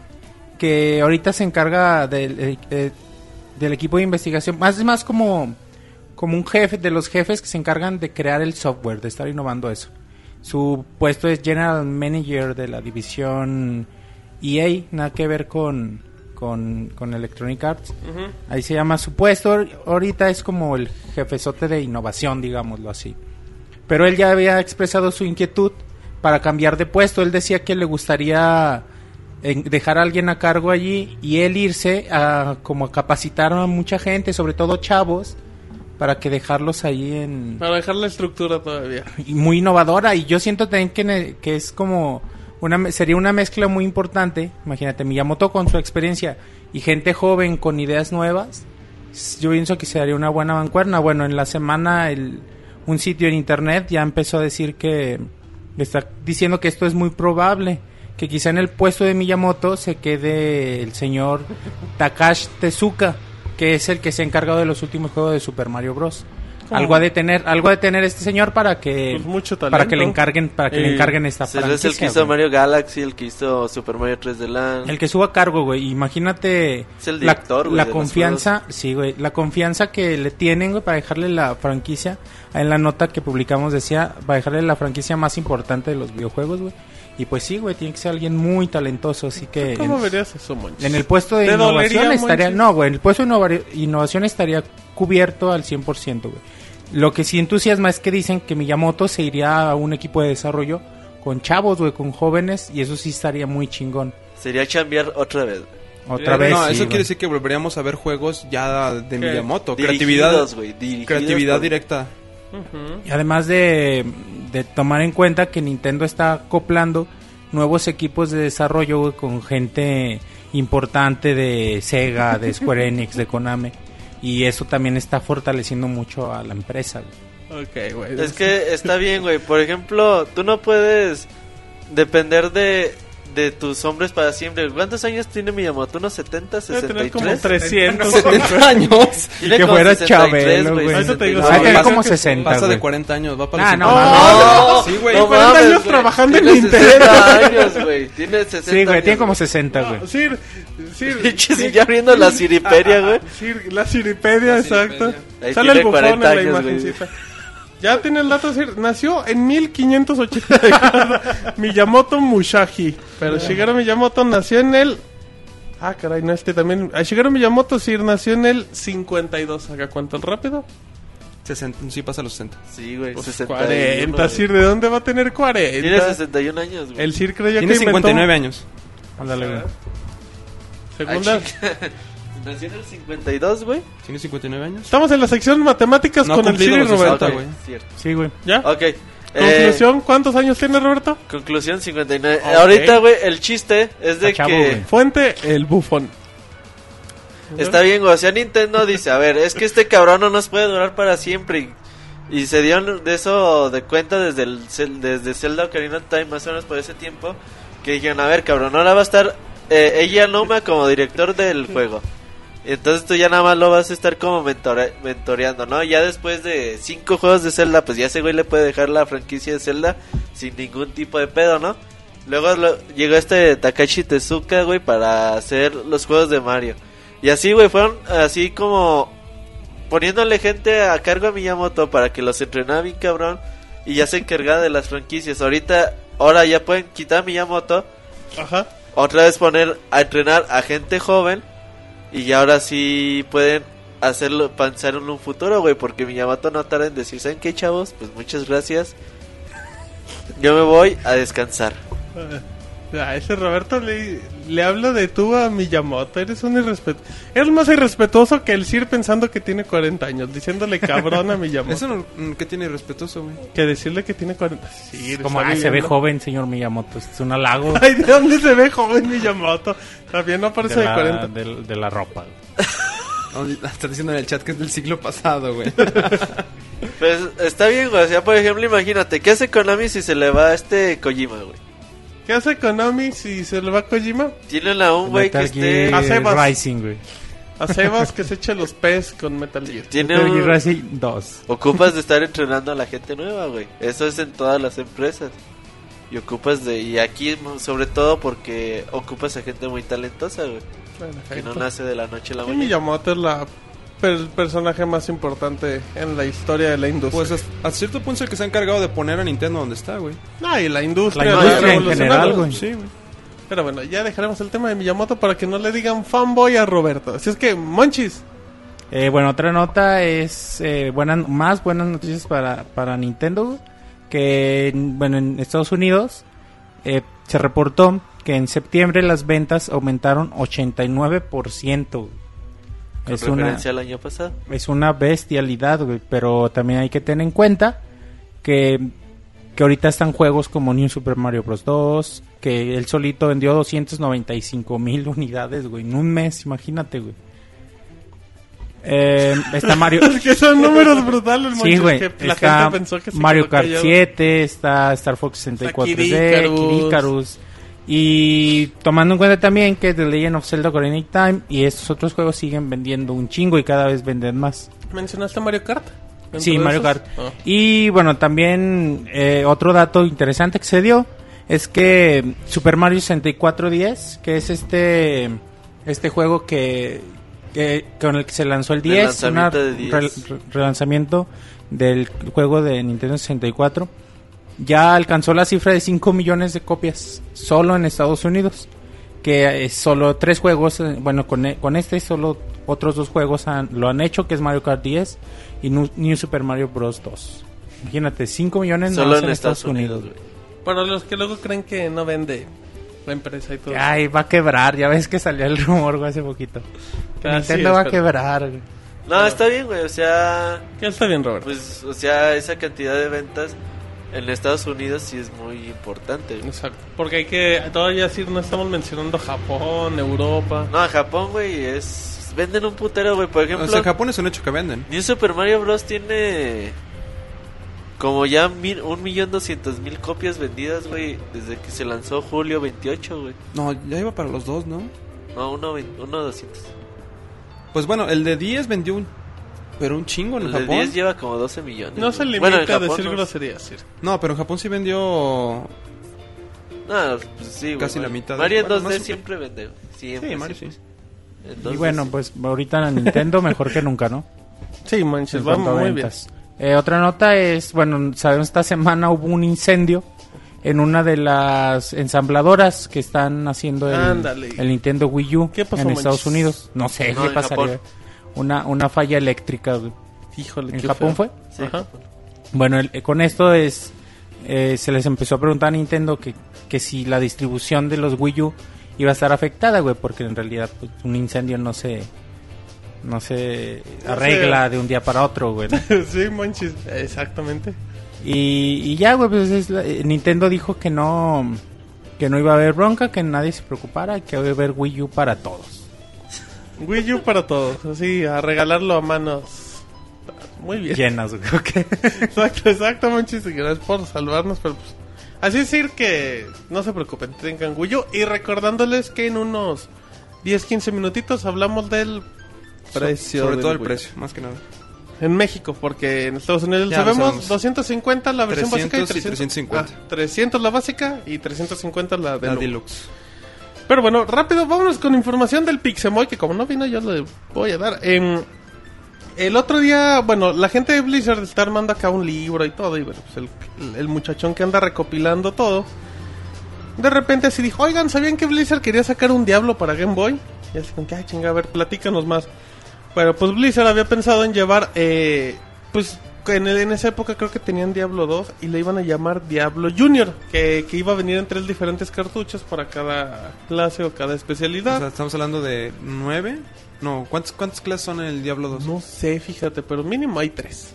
Que ahorita se encarga del, eh, eh, del equipo de investigación. Más es más como. Como un jefe de los jefes que se encargan de crear el software, de estar innovando eso. Su puesto es General Manager de la división EA, nada que ver con, con, con Electronic Arts. Ahí se llama su puesto. Ahorita es como el jefezote de innovación, digámoslo así. Pero él ya había expresado su inquietud para cambiar de puesto. Él decía que le gustaría dejar a alguien a cargo allí y él irse a como a capacitar a mucha gente, sobre todo chavos, para que dejarlos ahí en, Para dejar la estructura todavía. y muy innovadora y yo siento también que, que es como una sería una mezcla muy importante imagínate Miyamoto con su experiencia y gente joven con ideas nuevas yo pienso que sería una buena bancuerna bueno en la semana el, un sitio en internet ya empezó a decir que está diciendo que esto es muy probable que quizá en el puesto de Miyamoto se quede el señor Takashi Tezuka que es el que se ha encargado de los últimos juegos de Super Mario Bros. Como- Algo ha de tener, algo ha de tener este señor para que Pues mucho para que le encarguen, para que le Eh, encarguen esta él es el que franquicia, hizo güey. Mario Galaxy, el que hizo Super Mario 3D Land. El que suba a cargo, güey. Imagínate Es el la, director, güey, la los confianza, sí, güey, la confianza que le tienen, güey, para dejarle la franquicia. En la nota que publicamos decía, para dejarle la franquicia más importante de los videojuegos, güey. Y pues sí, güey, tiene que ser alguien muy talentoso, así que ¿Cómo en, verías eso, Monchis? en el puesto de ¿Te innovación estaría, Monchis? no, güey, en el puesto de innova- innovación estaría cubierto al 100%, güey. Lo que sí entusiasma es que dicen que Miyamoto se iría a un equipo de desarrollo con chavos, güey, con jóvenes, y eso sí estaría muy chingón. Sería chambear otra vez. güey. Otra vez. no, sí, eso quiere decir que volveríamos a ver juegos ya de ¿Qué? Miyamoto. Creatividad, Dirigidos, dirigidos creatividad por- directa. Y además de, de tomar en cuenta que Nintendo está acoplando nuevos equipos de desarrollo con gente importante de Sega, de Square Enix, de Konami. Y eso también está fortaleciendo mucho a la empresa. güey. Es que está bien, güey. Por ejemplo, tú no puedes depender de, de tus hombres para siempre. ¿Cuántos años tiene Miyamoto? ¿Unos 70, Debe tener como 63? 300. 70 años. Tiene que fuera 63, Chabelo, güey. Ahorita te digo, 69. Va a tener pasa como que 60, Pasa de güey. 40 años, va para Ah, no, 50. mames. Sí, güey. No 40 años trabajando en Tiene Nintendo. 60 años, güey. Tiene 60 Sí, güey, tiene como 60, güey. No, Pinche Sir- ya abriendo la siriperia, güey. Sir, la siripedia, exacto. siripedia. Ahí Sale el bufón 40 en la imagencita. Ya tiene el dato, Sir. Nació en 1584. Miyamoto Musashi. Pero Shigeru Miyamoto nació en el... Ah, caray, no, este también... Ah, Shigeru Miyamoto, Sir, nació en el 52. ¿Haga cuánto el rápido? 60, sí, pasa los 60. Sí, güey. Pues 61, 40, güey. Sir. ¿De dónde va a tener 40? Tiene 61 años, güey. El Sir creyó Tiene que inventó... 59 años. Ándale, güey. Segunda... Nació en el 52, güey. ¿Tiene 59 años? Estamos en la sección matemáticas No ha con el cumplido Sir y los 60, Roberto. Güey. cierto. Sí, güey. ¿Ya? Ok. eh, Conclusión, ¿cuántos años tiene Roberto? conclusión 59. Ok. Ahorita, güey, el chiste es de Está chavo, que... güey. Fuente, el bufón. Está bien, güey. O sea, Nintendo dice, a ver, es que este cabrón no nos puede durar para siempre. Y, y se dieron de eso de cuenta desde el Cel- desde Zelda Ocarina of Time, más o menos por ese tiempo. Que dijeron, a ver, cabrón, ahora va a estar eh, ella Noma como director del juego. Entonces tú ya nada más lo vas a estar como mentore- mentoreando, ¿no? Ya después de cinco juegos de Zelda, pues ya ese güey le puede dejar la franquicia de Zelda sin ningún tipo de pedo, ¿no? Luego lo- llegó este Takashi Tezuka, güey, para hacer los juegos de Mario. Y así, güey, fueron así como poniéndole gente a cargo a Miyamoto para que los entrenara bien cabrón y ya se encargaba de las franquicias. Ahorita, ahora ya pueden quitar a Miyamoto, Ajá. otra vez poner a entrenar a gente joven y ahora sí pueden hacerlo, pensar en un futuro, güey, porque Miyamoto no tarda en decir, ¿saben qué, chavos? Pues muchas gracias. Yo me voy a descansar. A ese Roberto le, le hablo de tú a Miyamoto. Eres un irrespetuoso. Eres más irrespetuoso que el Sir pensando que tiene 40 años. Diciéndole cabrón a Miyamoto. Eso no, mm, ¿qué tiene respetuoso, güey? Que decirle que tiene 40. Sí, Como ah, se ve joven, señor Miyamoto. Es un halago Ay, ¿de dónde se ve joven Miyamoto? También no parece de de, la, 40. de, de la ropa. Está diciendo en el chat que es del siglo pasado, güey. Pues está bien, güey. O sea, por ejemplo, imagínate, ¿qué hace Konami si se le va a este Kojima, güey? ¿Qué hace Konami si se le va a Kojima? Tienen a un güey que esté... A Sebas. Rising, güey. A Sebas que se eche los pez con Metal Gear. Tiene Metal un... Gear Rising 2. Ocupas de estar entrenando a la gente nueva, güey. Eso es en todas las empresas. Y ocupas de... Y aquí, sobre todo, porque ocupas a gente muy talentosa, güey. Bueno, Que no nace de la noche a la Y mañana. Miyamoto es la, el personaje más importante en la historia de la industria. Pues hasta- a cierto punto es el que se ha encargado de poner a Nintendo donde está, güey. No, y la industria, La industria en general, güey. Sí, güey. Pero bueno, ya dejaremos el tema de Miyamoto para que no le digan fanboy a Roberto. Así es que, Monchis, Eh, bueno, otra nota es eh, buenas, más buenas noticias para, para Nintendo. Que, bueno, en Estados Unidos eh, se reportó que en septiembre las ventas aumentaron 89%. Es una, al año pasado. es una bestialidad, güey. Pero también hay que tener en cuenta que, que ahorita están juegos como New Super Mario Bros. 2. Que él solito vendió 295 mil unidades, güey. En un mes, imagínate, güey. Eh, está Mario. es que son números brutales, Sí, güey. que la Está gente pensó que se Mario Kart callado. 7, está Star Fox 64 Kid d Icarus. Kid Icarus. Y tomando en cuenta también que The Legend of Zelda Ocarina of Time y estos otros juegos siguen vendiendo un chingo y cada vez venden más. ¿Mencionaste Mario Kart? Sí, Mario esos? Kart. Ah. Y bueno, también eh, otro dato interesante que se dio es que Super Mario 64 10, que es este este juego que, que- con el que se lanzó el El 10, lanzamiento una de 10. re- re- relanzamiento del juego de Nintendo 64, ya alcanzó la cifra de 5 millones de copias solo en Estados Unidos. Que es solo tres juegos, eh, bueno, con, e- con este solo otros dos juegos han- lo han hecho, que es Mario Kart 10 y New Super Mario Bros. 2. Imagínate, 5 millones Solo nomás en Estados Unidos, güey. Para los que luego creen que no vende la empresa y todo. Ay, va a quebrar, ya ves que salió el rumor güey, hace poquito. Que Así Nintendo es, va a pero- quebrar. güey. No, está bien, güey. O sea, Que está bien, Robert. pues, o sea, esa cantidad de ventas en Estados Unidos sí es muy importante. güey. Exacto. Porque hay que todavía decir, no estamos mencionando Japón, Europa. No, Japón, güey, es... Venden un putero, güey. Por O ejemplo, sea, en Japón es un hecho que venden. New Super Mario Bros. tiene... Como ya mil, un millón doscientos mil copias vendidas, güey, desde que se lanzó julio 28, güey. No, ya iba para los dos, ¿no? No, uno, uno 200. Pues bueno, el de 10 vendió un... Pero un chingo en El de Japón. 10 lleva como 12 millones. No se limita Bueno, en a Japón decir no. groserías. No, pero en Japón sí vendió... No, pues sí, güey. Casi la Mario- mitad de- Mario en bueno, 2D más o- siempre vende. Siempre. Sí, Mario sí. siempre. En Y 2D bueno, sí. pues ahorita la Nintendo mejor que nunca, ¿no? Sí, manches, En va muy bien. ventas. Eh, otra nota es, bueno, sabemos esta semana hubo un incendio en una de las ensambladoras que están haciendo el, el Nintendo Wii U ¿Qué pasó, en manches? Estados Unidos. No sé No, qué pasaría. Japón. Una, una falla eléctrica. güey. Híjole, ¿En qué Japón feo. fue? Sí, Ajá. Bueno, el- con esto es eh, se les empezó a preguntar a Nintendo que, que si la distribución de los Wii U iba a estar afectada, güey, porque en realidad pues, un incendio no se no se arregla de un día para otro, güey. ¿no? sí, manches, exactamente. Y, y ya, güey, pues es la- eh, Nintendo dijo que no que no iba a haber bronca, que nadie se preocupara, que iba a haber Wii U para todos. Wii U para todos, así, a regalarlo a manos. Muy bien. Llenas, güey. ok. Exacto, exacto, y gracias por salvarnos, pero pues... Así decir que no se preocupen, tengan Wii U. Y recordándoles que en unos 10, 15 minutitos hablamos del precio. Sobre del todo el Wii U. precio, más que nada. En México, porque en Estados Unidos Ya sabemos sabemos. 250 la versión 300 básica y y 350. 350. 300 la básica y 350 la de La Deluxe. Pero bueno, rápido, vámonos con información del Pixemoy, que como no vino yo le voy a dar. Em, el otro día, bueno, la gente de Blizzard está armando acá un libro y todo, y bueno, pues el, el muchachón que anda recopilando todo, de repente así dijo, oigan, ¿sabían que Blizzard quería sacar un Diablo para Game Boy? Y así como que, ay, chinga, a ver, platícanos más. Bueno, pues Blizzard había pensado en llevar, eh, pues en, el- en esa época creo que tenían Diablo 2 y le iban a llamar Diablo Junior, que, que iba a venir en tres diferentes cartuchos para cada clase o cada O especialidad. sea, estamos hablando de 9. No, ¿cuántas, cuántas clases son en el Diablo 2? no sé, fíjate, pero mínimo hay tres.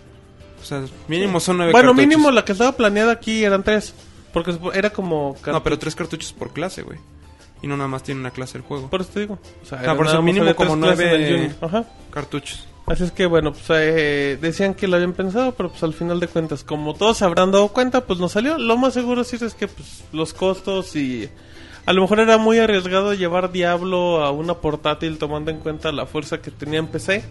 O sea, mínimo son 9 Bueno, cartuchos. mínimo la que estaba planeada aquí eran tres, porque era como... No, pero 3 cartuchos por clase, güey. Y no nada más tiene una clase el juego. Por eso te digo. O sea, Ah, por eso mínimo como tres nueve-. Ajá. Cartuchos. Así es que bueno, pues eh, decían que lo habían pensado, pero pues al final de cuentas, como todos se habrán dado cuenta, pues no salió. Lo más seguro sí es que pues los costos y a lo mejor era muy arriesgado llevar Diablo a una portátil tomando en cuenta la fuerza que tenía en PC.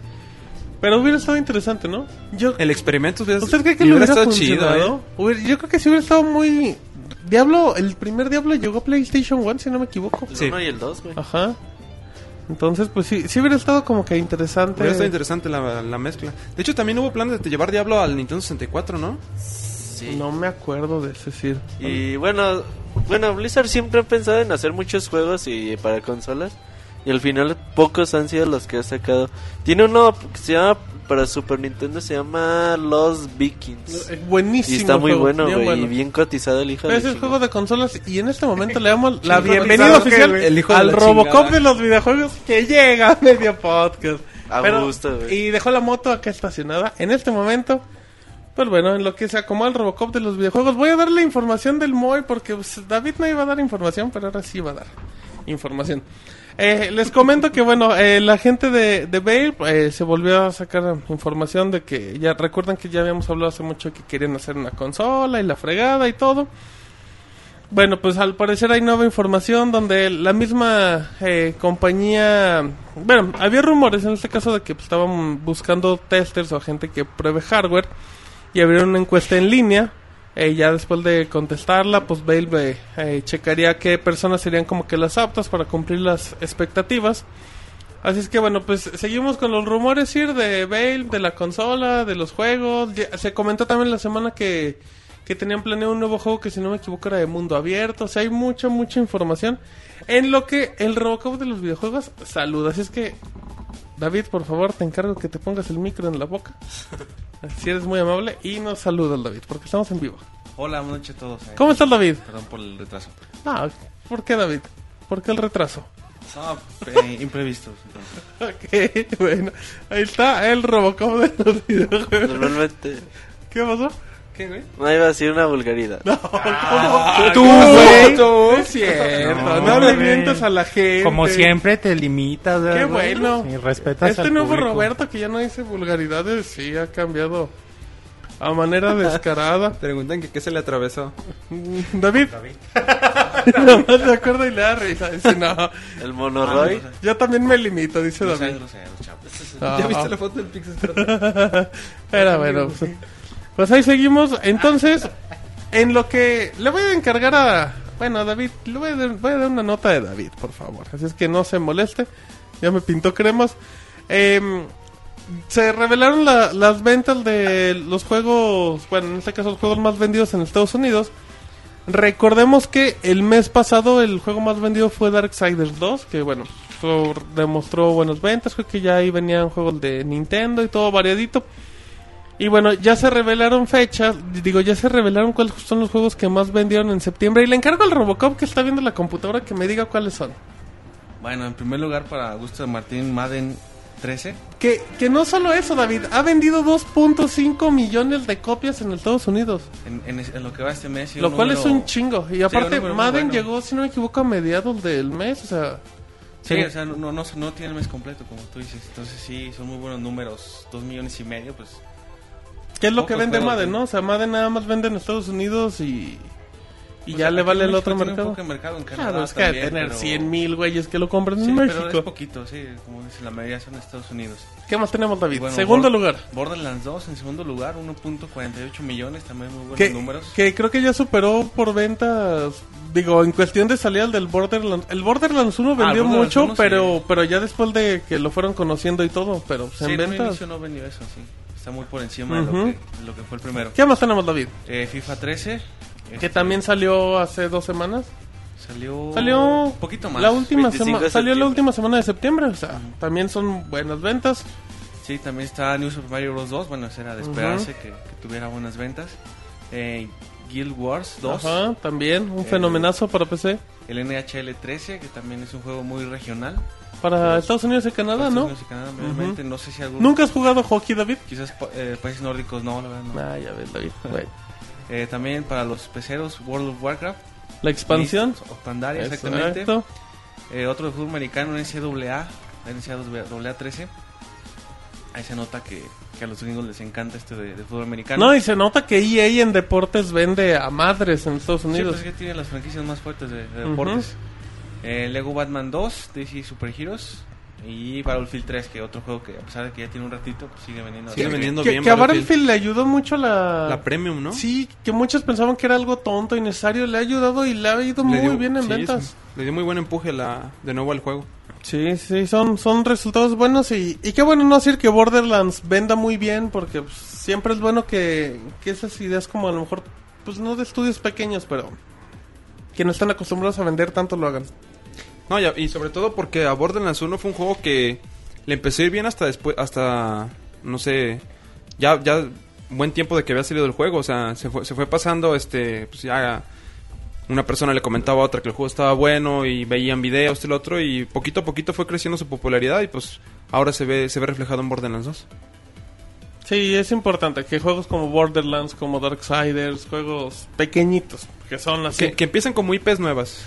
Pero hubiera estado interesante, ¿no? Yo El experimento hubiera, ¿Usted cree que hubiera lo hubiera estado chido, funcionado? ¿eh? Hubiera- Yo creo que sí hubiera estado muy Diablo, el primer Diablo llegó a PlayStation 1 si no me equivoco. El Sí. 1 y el 2, güey. Ajá. Entonces, pues sí, sí hubiera estado como que interesante. Hubiera estado interesante la, la mezcla. De hecho, también hubo planes de llevar Diablo al Nintendo 64, ¿no? Sí. No me acuerdo de ese decir. Y bueno, bueno, Blizzard siempre ha pensado en hacer muchos juegos y para consolas. Y al final pocos han sido los que ha sacado. Tiene uno que se llama para Super Nintendo, se llama Los Vikings. Eh, Buenísimo. Y está muy juego, bueno, güey. bueno. Y bien cotizado el hijo Pero de es el juego de consolas y en este momento le damos la bienvenida oficial al la Robocop chingada. de los videojuegos que llega a medio podcast. A Pero- gusto, güey. Y dejó la moto acá estacionada. En este momento, pues bueno, en lo que se acomoda el Robocop de los videojuegos, voy a darle información del MOE porque pues, David no iba a dar información, pero ahora sí va a dar información. Eh, les comento que bueno, eh, la gente de, de eh, se volvió a sacar información de que ya recuerdan que ya habíamos hablado hace mucho que querían hacer una consola y la fregada y todo. Bueno, pues al parecer hay nueva información donde la misma eh, compañía... Bueno, había rumores en este caso de que pues, estaban buscando testers o gente que pruebe hardware y abrieron una encuesta en línea. Eh, ya después de contestarla, pues Valve eh, checaría qué personas serían como que las aptas para cumplir las expectativas. Así es que bueno, pues seguimos con los rumores ir de Valve, de la consola, de los juegos. Se comentó también la semana que, que tenían planeado un nuevo juego que si no me equivoco era de mundo abierto. O sea, hay mucha, mucha información. En lo que el Robocop de los videojuegos saluda. Así es que, David, por favor, te encargo que te pongas el micro en la boca. Si eres muy amable. Y nos saludas, David, porque estamos en vivo. Hola, buenas noches a todos. eh. ¿Cómo estás, David? Perdón por el retraso. Ah, ¿por qué, David? ¿Por qué el retraso? Eh, imprevistos. entonces. Ok, bueno. Ahí está el Robocop de los videojuegos. Normalmente ¿Qué pasó? ¿Qué, güey? no iba a decir una vulgaridad. No, Ah, tú, güey. No es cierto, no, No, le mientas a la gente. Como siempre te limitas. Qué ¿verdad? bueno. Y respetas Este al nuevo público. Roberto que ya no dice vulgaridades, sí ha cambiado a manera descarada. Preguntan que qué se le atravesó. David. Nomás se acuerda y le da risa. Dice, no, El monoroy. yo también me limito, dice No David. Ah, ¿Ya viste la foto del Pixel? Era bueno. Pues, pues ahí seguimos. Entonces, en lo que le voy a encargar a. Bueno, a David, le voy a, dar, una nota de David, por favor. Así es que no se moleste. Ya me pintó cremas. Em, se revelaron la- las ventas de los juegos. Bueno, en este caso, los juegos más vendidos en Estados Unidos. Recordemos que el mes pasado el juego más vendido fue Darksiders 2, que bueno, demostró buenas ventas, creo que ya ahí venían juegos de Nintendo y todo variadito. Y bueno, ya se revelaron fechas, digo, ya se revelaron cuáles son los juegos que más vendieron en septiembre. Y le encargo al Robocop que está viendo la computadora que me diga cuáles son. Bueno, en primer lugar, para gusto de Martín, Madden 13. Que, que no solo eso, David, ha vendido 2.5 millones de copias en Estados Unidos. En, en lo que va este mes. y Lo cual es un chingo. Y aparte, Madden bueno. llegó, si no me equivoco, a mediados del mes. O sea, Sí, Sí. o sea, no, no, no, no tiene el mes completo, como tú dices. Entonces, sí, son muy buenos números. Dos millones y medio, pues. ¿Qué es lo que Pocos vende Madden, no? O sea, Madden nada más vende en Estados Unidos y. Y pues, ya le vale el México otro mercado. Poco mercado en Canadá Claro, es que también, tener pero- 100 mil güeyes que lo compran Sí, en pero es México. poquito, sí. Como dice, la mayoría son de Estados Unidos. ¿Qué más tenemos, David? Bueno, Segundo lugar. Borderlands 2 en segundo lugar, 1.48 millones, también muy buenos Que, números. que creo que ya superó por ventas. Digo, en cuestión de salida del Borderlands. El Borderlands 1 Ah, vendió Borderlands mucho, 1 sí. pero pero ya después de que lo fueron conociendo y todo. Pero pues, Sí, en en ventas. no vendió eso, sí. Está muy por encima de, lo que, de lo que fue el primero. ¿Qué más tenemos, David? Eh, FIFA 13. Que este, también salió hace dos semanas. Salió... Salió Un poquito más. La última 25 semana. Salió la última semana de septiembre. O sea, también son buenas ventas. Sí, también está New Super Mario Bros. 2. Bueno, eso era de esperarse que, que tuviera buenas ventas. Eh, Guild Wars 2. Ajá, también. Un Eh, fenomenazo para PC. El NHL 13, que también es un juego muy regional. Para Estados Unidos y Canadá, Estados ¿no? Unidos y Canadá, obviamente. No sé si algún... ¿Nunca has jugado hockey, David? Quizás eh, países nórdicos no, la verdad no. Ah, ya ves, David. Eh, también para los peceros, World of Warcraft. La expansión. Mists of Pandaria, exactamente. Eh, otro de fútbol americano, NCAA, NCAA 13. Ahí se nota que, que a los gringos les encanta este de, de fútbol americano. No, y se nota que EA en deportes vende a madres en Estados Sí, Unidos. pues es que tiene las franquicias más fuertes de, deportes. Eh, Lego Batman 2, DC Super Heroes. Y Battlefield 3, que otro juego que a pesar de que ya tiene un ratito, pues sigue vendiendo. Sigue vendiendo que, bien que a Battlefield. Battlefield le ayudó mucho la... La Premium, ¿no? Sí, que muchos pensaban que era algo tonto, innecesario. Le ha ayudado y le ha ido Le muy dio- bien en sí, ventas. sí, Le dio muy buen empuje la, de nuevo al juego. Sí, sí, son, son resultados buenos y, y qué bueno no decir que Borderlands venda muy bien porque pues, siempre es bueno que, que esas ideas como a lo mejor, pues no de estudios pequeños, pero que no están acostumbrados a vender tanto lo hagan. No, y sobre todo porque a Borderlands 1 fue un juego que le empezó a ir bien hasta después, hasta, no sé, ya, ya buen tiempo de que había salido el juego. O sea, se fue, se fue pasando, este, pues ya una persona le comentaba a otra que el juego estaba bueno y veían videos, este y lo otro, y poquito a poquito fue creciendo su popularidad y pues ahora se ve, se ve reflejado en Borderlands 2. Sí, es importante que juegos como Borderlands, como Darksiders, juegos pequeñitos, que son así. Que, que empiecen como IPs nuevas,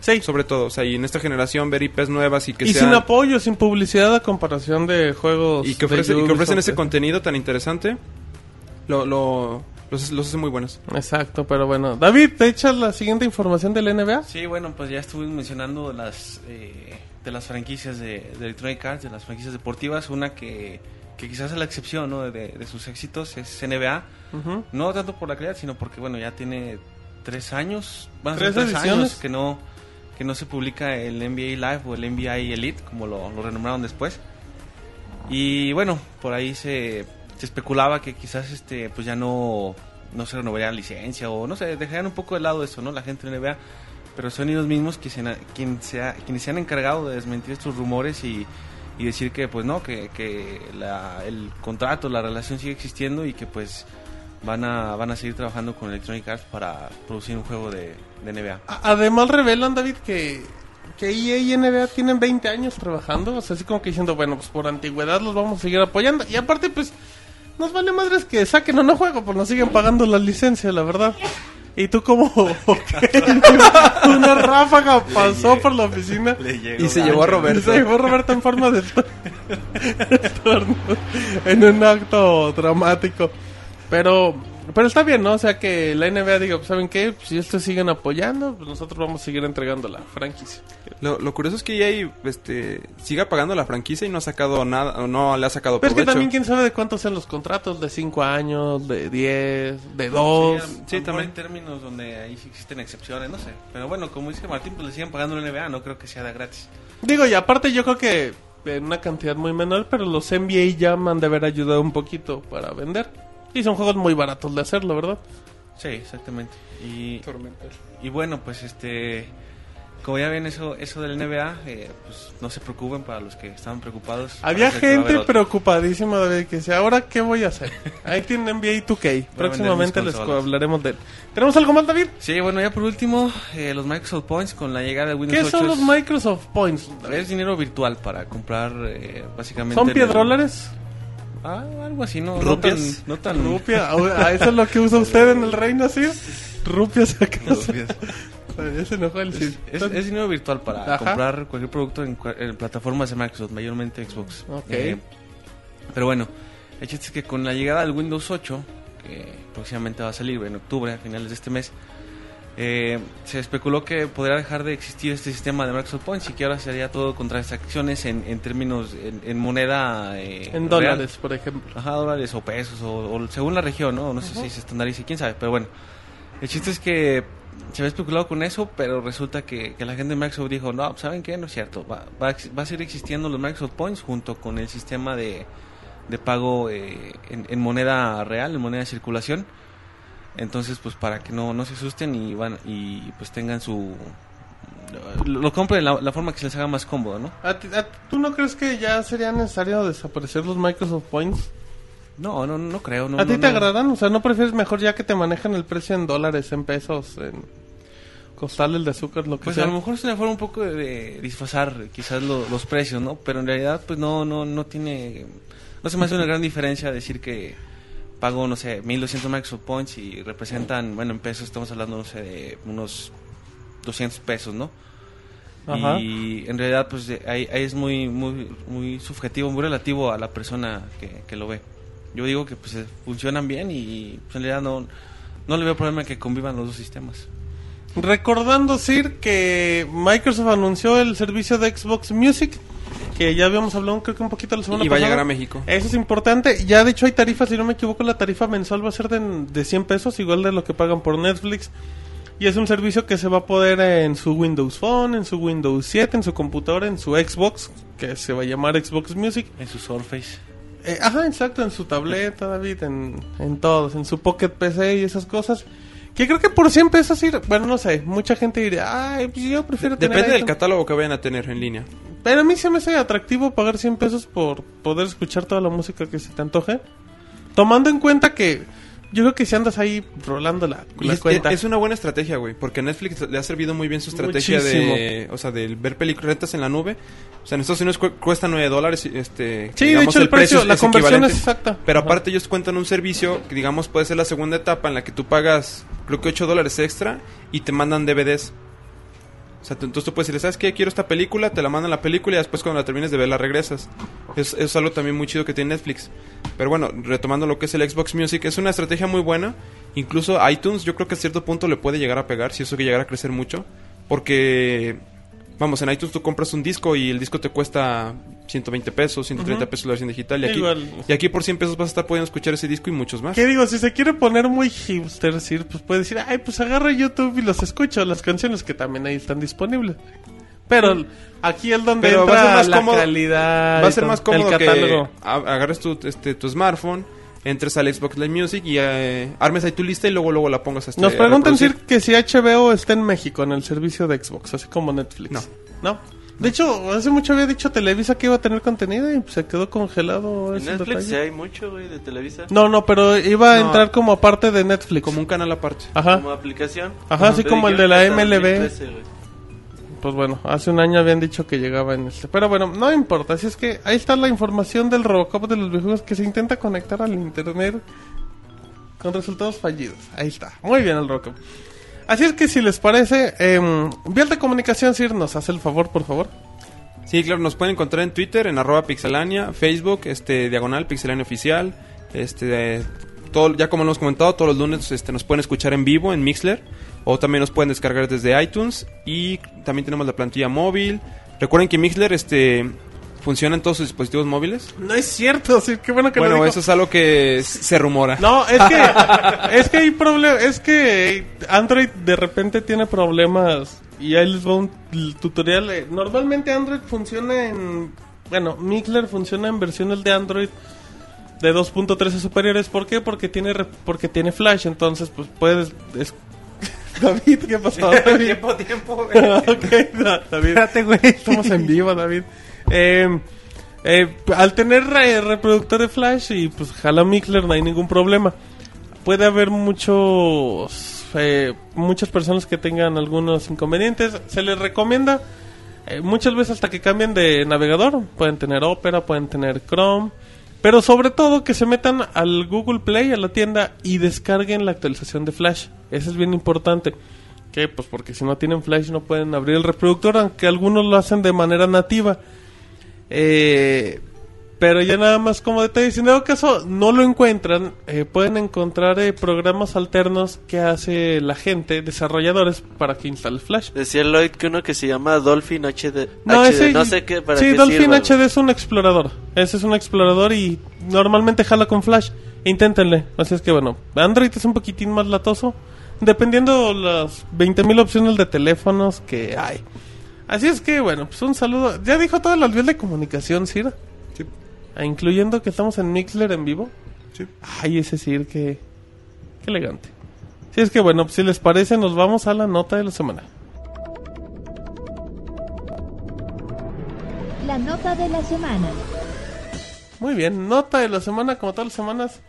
sí, sobre todo. O sea, y en esta generación ver IPs nuevas y que y sean- sin apoyo, sin publicidad a comparación de juegos y que, de ofrecen, y que ofrecen ese contenido tan interesante. Lo, lo, los, los hace muy buenos. Exacto, pero bueno. David, ¿te echas la siguiente información del NBA? Sí, bueno, pues ya estuve mencionando las eh, de las franquicias de, de Electronic Arts, de las franquicias deportivas. Una que, que quizás es la excepción ¿no? de, de sus éxitos es NBA. No tanto por la calidad, sino porque, bueno, ya tiene tres años, van a ¿Tres tres ediciones? años que no, que no se publica el NBA Live o el NBA Elite, como lo, lo renombraron después. Y bueno, por ahí se, se especulaba que quizás este pues ya no, no se renovaría la licencia o no sé, dejarían un poco de lado eso, ¿no? La gente de NBA, pero son ellos mismos que se, quien se quienes se han encargado de desmentir estos rumores y, y decir que pues no, que, que la- el contrato, la relación sigue existiendo y que pues van a, van a seguir trabajando con Electronic Arts para producir un juego de, de NBA. Además revelan, David, que, que EA y NBA tienen 20 años trabajando. O sea, así como que diciendo, bueno, pues por antigüedad los vamos a seguir apoyando. Y aparte, pues, nos vale madres que saquen o no juego, pues nos siguen pagando la licencia, la verdad. Y tú como... Una ráfaga pasó por la oficina. Y se llevó a Roberto. Se llevó Roberto en forma de en un acto dramático. Pero, pero está bien, ¿no? O sea que la NBA diga, pues, ¿saben qué? Si estos siguen apoyando, pues nosotros vamos a seguir entregando la franquicia. Lo, lo curioso es que EA este, siga pagando la franquicia y no ha sacado nada, o no le ha sacado Pero es que provecho. también quién sabe de cuántos sean los contratos, de 5 años, de 10, de 2. Sí, Sí, sí, también. también. términos donde ahí sí existen excepciones, no sé. Pero bueno, como dice Martín, pues le siguen pagando la NBA, no creo que sea de gratis. Digo, y aparte yo creo que en una cantidad muy menor, pero los NBA ya han de haber ayudado un poquito para vender. Y son juegos muy baratos de hacerlo, ¿verdad? Sí, exactamente. Y, y bueno, pues este... Como ya ven eso, eso del NBA, eh, pues no se preocupen para los que estaban preocupados. Había gente preocupadísima de que decía, ¿ahora qué voy a hacer? Ahí tienen NBA 2K. Próximamente les hablaremos de él. ¿Tenemos algo más, David? Sí, bueno, ya por último, eh, los Microsoft Points con la llegada de Windows ¿Qué 8. son los Microsoft Points? Es dinero virtual para comprar eh, básicamente... ¿Son el- piedrólares? Ah, algo así, ¿no? ¿Rupias? No tan... No tan ¿Rupia? Ah, ¿Eso es lo que usa usted en el reino, sí? ¿Rupias acaso? Rupias. Ya se enojó el Cid. Es, es dinero virtual para Ajá. comprar cualquier producto en, en plataformas de Microsoft, mayormente Xbox. Ok. Eh, pero bueno, el chiste es que con la llegada del Windows 8, que próximamente va a salir en octubre, a finales de este mes, eh, se especuló que podría dejar de existir este sistema de Microsoft Points y que ahora sería todo con transacciones en, en términos, en, en moneda... eh, En real. dólares, por ejemplo. Ajá, dólares o pesos, o, o según la región, ¿no? No sé si se estandarice, quién sabe, pero bueno. El chiste es que se había especulado con eso, pero resulta que, que la gente de Microsoft dijo, no, ¿saben qué? No es cierto. Va, va, va a seguir existiendo los Microsoft Points junto con el sistema de, de pago eh, en, en moneda real, en moneda de circulación. Entonces, pues para que no, no se asusten y van y pues tengan su... Lo, lo compren la, la forma que se les haga más cómodo, ¿no? ¿A ti- a- ¿Tú no crees que ya sería necesario desaparecer los Microsoft Points? No, no, no creo. No, ¿A ti te no. agradan? O sea, ¿no prefieres mejor ya que te manejan el precio en dólares, en pesos, en costales de azúcar, lo que Pues sea? a lo mejor es una forma un poco de, de disfrazar quizás lo- los precios, ¿no? Pero en realidad pues no no no tiene no se me hace una gran diferencia decir que pago no sé 1200 Microsoft Points y representan, bueno, en pesos estamos hablando no sé de unos 200 pesos, ¿no? Ajá. Y en realidad pues ahí, ahí es muy muy muy subjetivo, muy relativo a la persona que, que lo ve. Yo digo que pues funcionan bien y pues, en realidad no no le veo problema que convivan los dos sistemas. Recordando, Sir, que Microsoft anunció el servicio de Xbox Music, que ya habíamos hablado creo que un poquito la semana Y va a pasada. llegar a México. Eso es importante. Ya de hecho hay tarifas, si no me equivoco, la tarifa mensual va a ser de, de 100 pesos, igual de lo que pagan por Netflix. Y es un servicio que se va a poder en su Windows Phone, en su Windows 7, en su computadora, en su Xbox, que se va a llamar Xbox Music. En su Surface. Eh, ajá, exacto, en su tableta, David, en, en todos, en su Pocket PC y esas cosas. Que creo que por 100 pesos, ir, bueno, no sé, mucha gente diría, ay, pues yo prefiero tener Depende del iTunes". catálogo que vayan a tener en línea. Pero a mí se me hace atractivo pagar 100 pesos por poder escuchar toda la música que se te antoje. Tomando en cuenta que yo creo que si andas ahí rolando la, la es, cuenta. es una buena estrategia, güey, porque Netflix le ha servido muy bien su estrategia de, o sea, del ver películas en la nube. O sea, en Estados Unidos cu- cuesta 9 dólares, este, Sí, de digamos, hecho el precio, es- la es conversión es exacta. Pero Ajá. aparte ellos cuentan un servicio que, digamos, puede ser la segunda etapa en la que tú pagas, creo que 8 dólares extra y te mandan DVDs. O sea, entonces tú puedes decir, ¿sabes qué? Quiero esta película, te la mandan la película y después cuando la termines de ver la regresas. Es, es algo también muy chido que tiene Netflix. Pero bueno, retomando lo que es el Xbox Music, es una estrategia muy buena. Incluso iTunes, yo creo que a cierto punto le puede llegar a pegar, si eso que llegara a crecer mucho. Porque, vamos, en iTunes tú compras un disco y el disco te cuesta 120 pesos, 130 pesos la versión digital. Y aquí, Igual. y aquí por 100 pesos vas a estar pudiendo escuchar ese disco y muchos más. ¿Qué digo? Si se quiere poner muy hipster, pues puede decir, ay, pues agarra YouTube y los escucho, las canciones que también ahí están disponibles. Pero aquí es donde Pero va a entra ser más la cómodo- calidad. Va a ser más cómodo el que catálogo. agarres tu, este, tu smartphone, entres al Xbox Live Music y eh, armes ahí tu lista y luego luego la pongas hasta Nos preguntan Sir, que si HBO está en México en el servicio de Xbox, así como Netflix. No. ¿No? De hecho, hace mucho había dicho Televisa que iba a tener contenido y se quedó congelado. En ese Netflix sí hay mucho, güey, de Televisa. No, no, pero iba a No. entrar como parte de Netflix. como un canal aparte. Ajá. Como aplicación. Ajá, así como el de la MLB. 2013, güey. Pues bueno, hace un año habían dicho que llegaba en este. Pero bueno, no importa. Así es que ahí está la información del Robocop de los videojuegos que se intenta conectar al internet con resultados fallidos. Ahí está. Muy bien el Robocop. Así es que si les parece, eh, Vial de Comunicación, Sir, nos hace el favor, por favor. Sí, claro, nos pueden encontrar en Twitter, en arroba pixelania, Facebook, este, diagonal pixelania oficial, este, todo, ya como lo hemos comentado, todos los lunes este, nos pueden escuchar en vivo en Mixler, o también nos pueden descargar desde iTunes, y también tenemos la plantilla móvil. Recuerden que Mixler, este, funciona en todos sus dispositivos móviles. No es cierto, Sir, qué bueno que Bueno, eso es algo que se rumora. No, es que es que hay problemas, es que Android de repente tiene problemas y ahí les va un tutorial. Eh, Normalmente Android funciona en bueno, Mixler funciona en versiones de Android de 2.13 superiores, ¿por qué? Porque tiene porque tiene Flash, entonces pues puedes es- David, ¿qué pasó? David? tiempo, tiempo, ok, da- David. Espérate, güey. Estamos en vivo, David. Eh, eh, al tener re- reproductor de flash y pues jala Mixler no hay ningún problema. Puede haber muchos eh, muchas personas que tengan algunos inconvenientes. Se les recomienda eh, muchas veces hasta que cambien de navegador. Pueden tener Opera, pueden tener Chrome. Pero sobre todo que se metan al Google Play, a la tienda, y descarguen la actualización de Flash. Eso es bien importante. que Pues porque si no tienen Flash no pueden abrir el reproductor, aunque algunos lo hacen de manera nativa. Eh, pero ya nada más como detalle, si en dado caso no lo encuentran, eh, pueden encontrar eh, programas alternos que hace la gente, desarrolladores, para que instale Flash. Decía Lloyd que uno que se llama Dolphin HD. No, HD, ese, no sé qué, para sí, qué Dolphin sirva, HD es un explorador. Ese es un explorador y normalmente jala con Flash. Inténtenle. Así es que bueno, Android es un poquitín más latoso. Dependiendo las 20.000 opciones de teléfonos que hay. Así es que bueno, pues un saludo. Ya dijo todas las vías de comunicación, Sir. Sí. Ah, Incluyendo que estamos en Mixler en vivo. Sí. Ay, ese Sir, que... Qué elegante. Si es que bueno, pues, si les parece, nos vamos a la nota de la semana. La nota de la semana. Muy bien, nota de la semana como todas las semanas.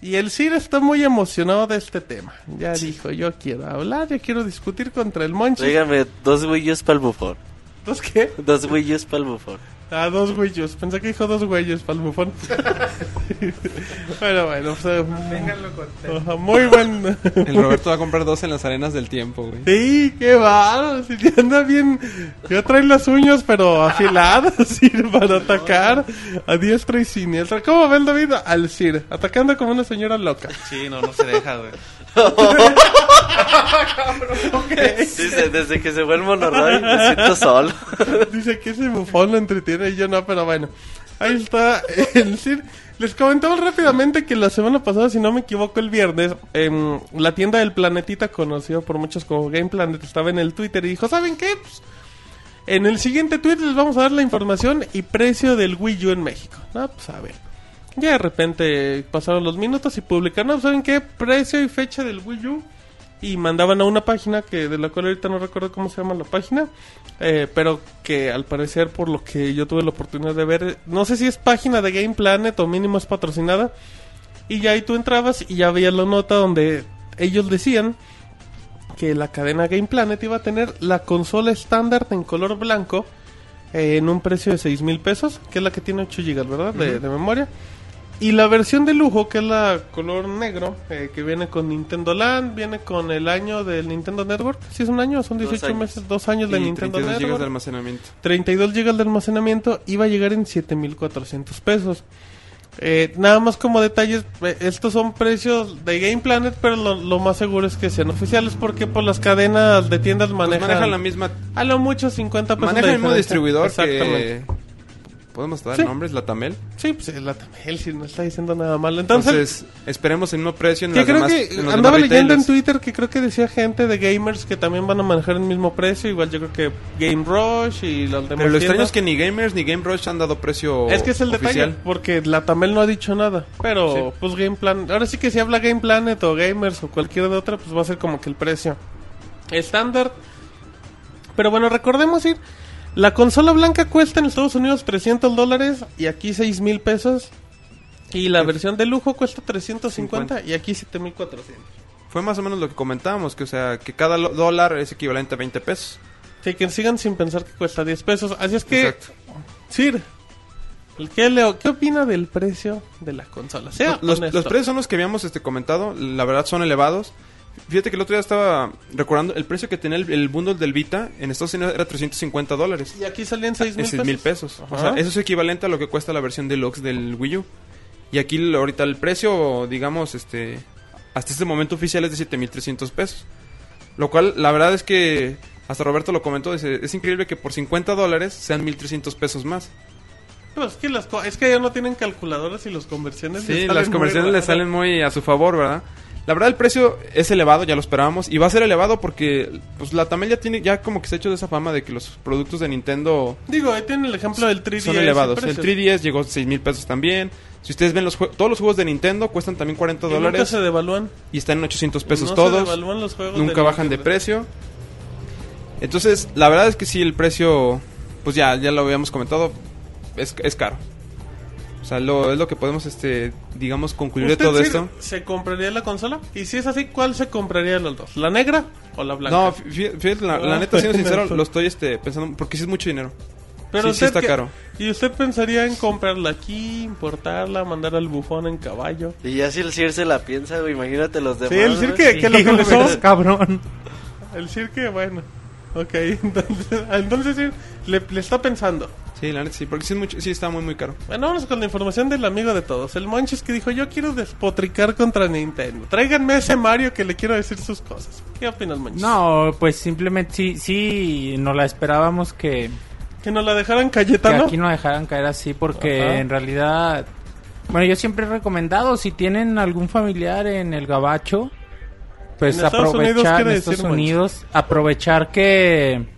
Y el Sir está muy emocionado de este tema. Ya dijo, yo quiero hablar, yo quiero discutir contra el Monchi. Dígame, dos güeyes para el bufón. ¿Dos qué? Dos güeyes para el bufón. Ah, dos güeyes. Pensé que dijo dos güeyes para el bufón. bueno, bueno. Pues, eh, ajá, muy buen... El Roberto va a comprar dos en las arenas del tiempo, güey. Sí, qué bárbaro. Si anda bien. Ya trae las uñas, pero afiladas, Sir, para atacar a diestra y siniestra. ¿Cómo ven, David? Al Sir, atacando como una señora loca. Sí, no, no se deja, güey. Dice, desde que se fue el monorroy me siento solo. Dice que ese bufón lo entretiene y yo no, pero bueno. Ahí está el Sir. Les comentaba rápidamente que la semana pasada, si no me equivoco, el viernes, em, la tienda del Planetita, conocido por muchos como Game Planet, estaba en el Twitter y dijo, ¿saben qué? Pues, en el siguiente tweet les vamos a dar la información y precio del Wii U en México. No, pues a ver. Ya de repente pasaron los minutos y publicaron, no, ¿saben qué? Precio y fecha del Wii U. Y mandaban a una página que de la cual ahorita no recuerdo cómo se llama la página. eh, pero que al parecer, por lo que yo tuve la oportunidad de ver, no sé si es página de Game Planet o mínimo es patrocinada. Y ya ahí tú entrabas y ya veías la nota donde ellos decían que la cadena Game Planet iba a tener la consola estándar en color blanco eh, en un precio de 6 mil pesos, que es la que tiene 8 GB, ¿verdad? De, de memoria. Y la versión de lujo, que es la color negro, eh, que viene con Nintendo Land, viene con el año del Nintendo Network. ¿Sí es un año? Son Dos 18 años. meses, dos años de Nintendo 32 GB Network. de almacenamiento. 32 GB de almacenamiento iba a llegar en 7400 pesos. Eh, nada más como detalles, eh, estos son precios de Game Planet, pero lo, lo más seguro es que sean oficiales porque por las cadenas de tiendas Pues manejan, manejan la misma... a lo mucho 50 pesos. Manejan el mismo distribuidor Exactamente. que... ¿Podemos dar Sí. nombres? La Tamel. Sí, pues es la Tamel, si no está diciendo nada malo. Entonces, Entonces, esperemos el mismo precio en las creo demás, que en andaba leyendo en. Twitter que creo que decía gente de gamers que también van a manejar el mismo precio. Igual yo creo que Game Rush y los demás. Pero lo extraño es que ni Gamers ni Game Rush han dado precio Es que es el oficial. detalle, porque la Tamel no ha dicho nada. Pero, Sí. pues Game Planet. Ahora sí que si habla Game Planet o Gamers o cualquiera de otra, pues va a ser como que el precio estándar. Pero bueno, recordemos ir. La consola blanca cuesta en Estados Unidos 300 dólares y aquí 6 mil pesos. Y la versión de lujo cuesta 350 y aquí 7400. Fue más o menos lo que comentábamos, que o sea, que cada dólar es equivalente a 20 pesos. Sí, que sigan sin pensar que cuesta 10 pesos. Así es que, Exacto. Sir, ¿qué, le- ¿qué opina del precio de la consola? Sea Los, los precios son los que habíamos este, comentado, la verdad son elevados. Fíjate que el otro día estaba recordando el precio que tenía el, el bundle del Vita en Estados Unidos era 350 dólares. Y aquí salían 6 mil Es 6 mil pesos. O sea, eso es equivalente a lo que cuesta la versión deluxe del Wii U. Y aquí ahorita el precio, digamos, este hasta este momento oficial es de 7300 pesos. Lo cual, la verdad es que, hasta Roberto lo comentó, dice, es increíble que por 50 dólares sean 1300 pesos más. Pues es que, las es que ya no tienen calculadoras y las conversiones Sí, las conversiones le salen muy a su favor, ¿verdad? La verdad el precio es elevado, ya lo esperábamos, y va a ser elevado porque pues la Tamel ya tiene, ya como que se ha hecho de esa fama de que los productos de Nintendo Digo, ahí tienen el ejemplo del 3DS. son elevados. El precios. 3DS llegó a 6 mil pesos también. Si ustedes ven los todos los juegos de Nintendo cuestan también 40 Y nunca dólares se devalúan. y están en 800 pesos No se todos. devalúan los juegos Nunca de bajan de precio. Entonces, la verdad es que sí, el precio, pues ya, ya lo habíamos comentado, es, es caro. O sea, lo, es lo que podemos, este, digamos, concluir de ¿Usted todo sí esto. ¿Se compraría la consola? Y si es así, ¿cuál se compraría de los dos? ¿La negra o la blanca? No, fí- fíjate, la, la Ah, neta, siendo sincero, eso. lo estoy este, pensando, porque sí es mucho dinero. Pero sí, está caro. ¿Y usted pensaría en comprarla aquí, importarla, mandar al bufón en caballo? Y ya si el Sir se la piensa, güey, imagínate los demás. Sí, el güey. que, que lo que le eres cabrón. El Sir que, bueno. Ok, entonces, entonces le, le está pensando. Sí, la neta, sí, porque sí, es mucho, sí está muy, muy caro. Bueno, vamos con la información del amigo de todos. El Monchis que dijo, yo quiero despotricar contra Nintendo. Tráiganme a ese Mario que le quiero decir sus cosas. ¿Qué opinas, Monchis? No, pues simplemente sí, sí, no la esperábamos que, Que nos la dejaran que Cayetano. aquí no dejaran caer así porque Ajá. en realidad, bueno, yo siempre he recomendado si tienen algún familiar en el gabacho, pues En Estados Unidos, aprovechar en Estados. Unidos, aprovechar que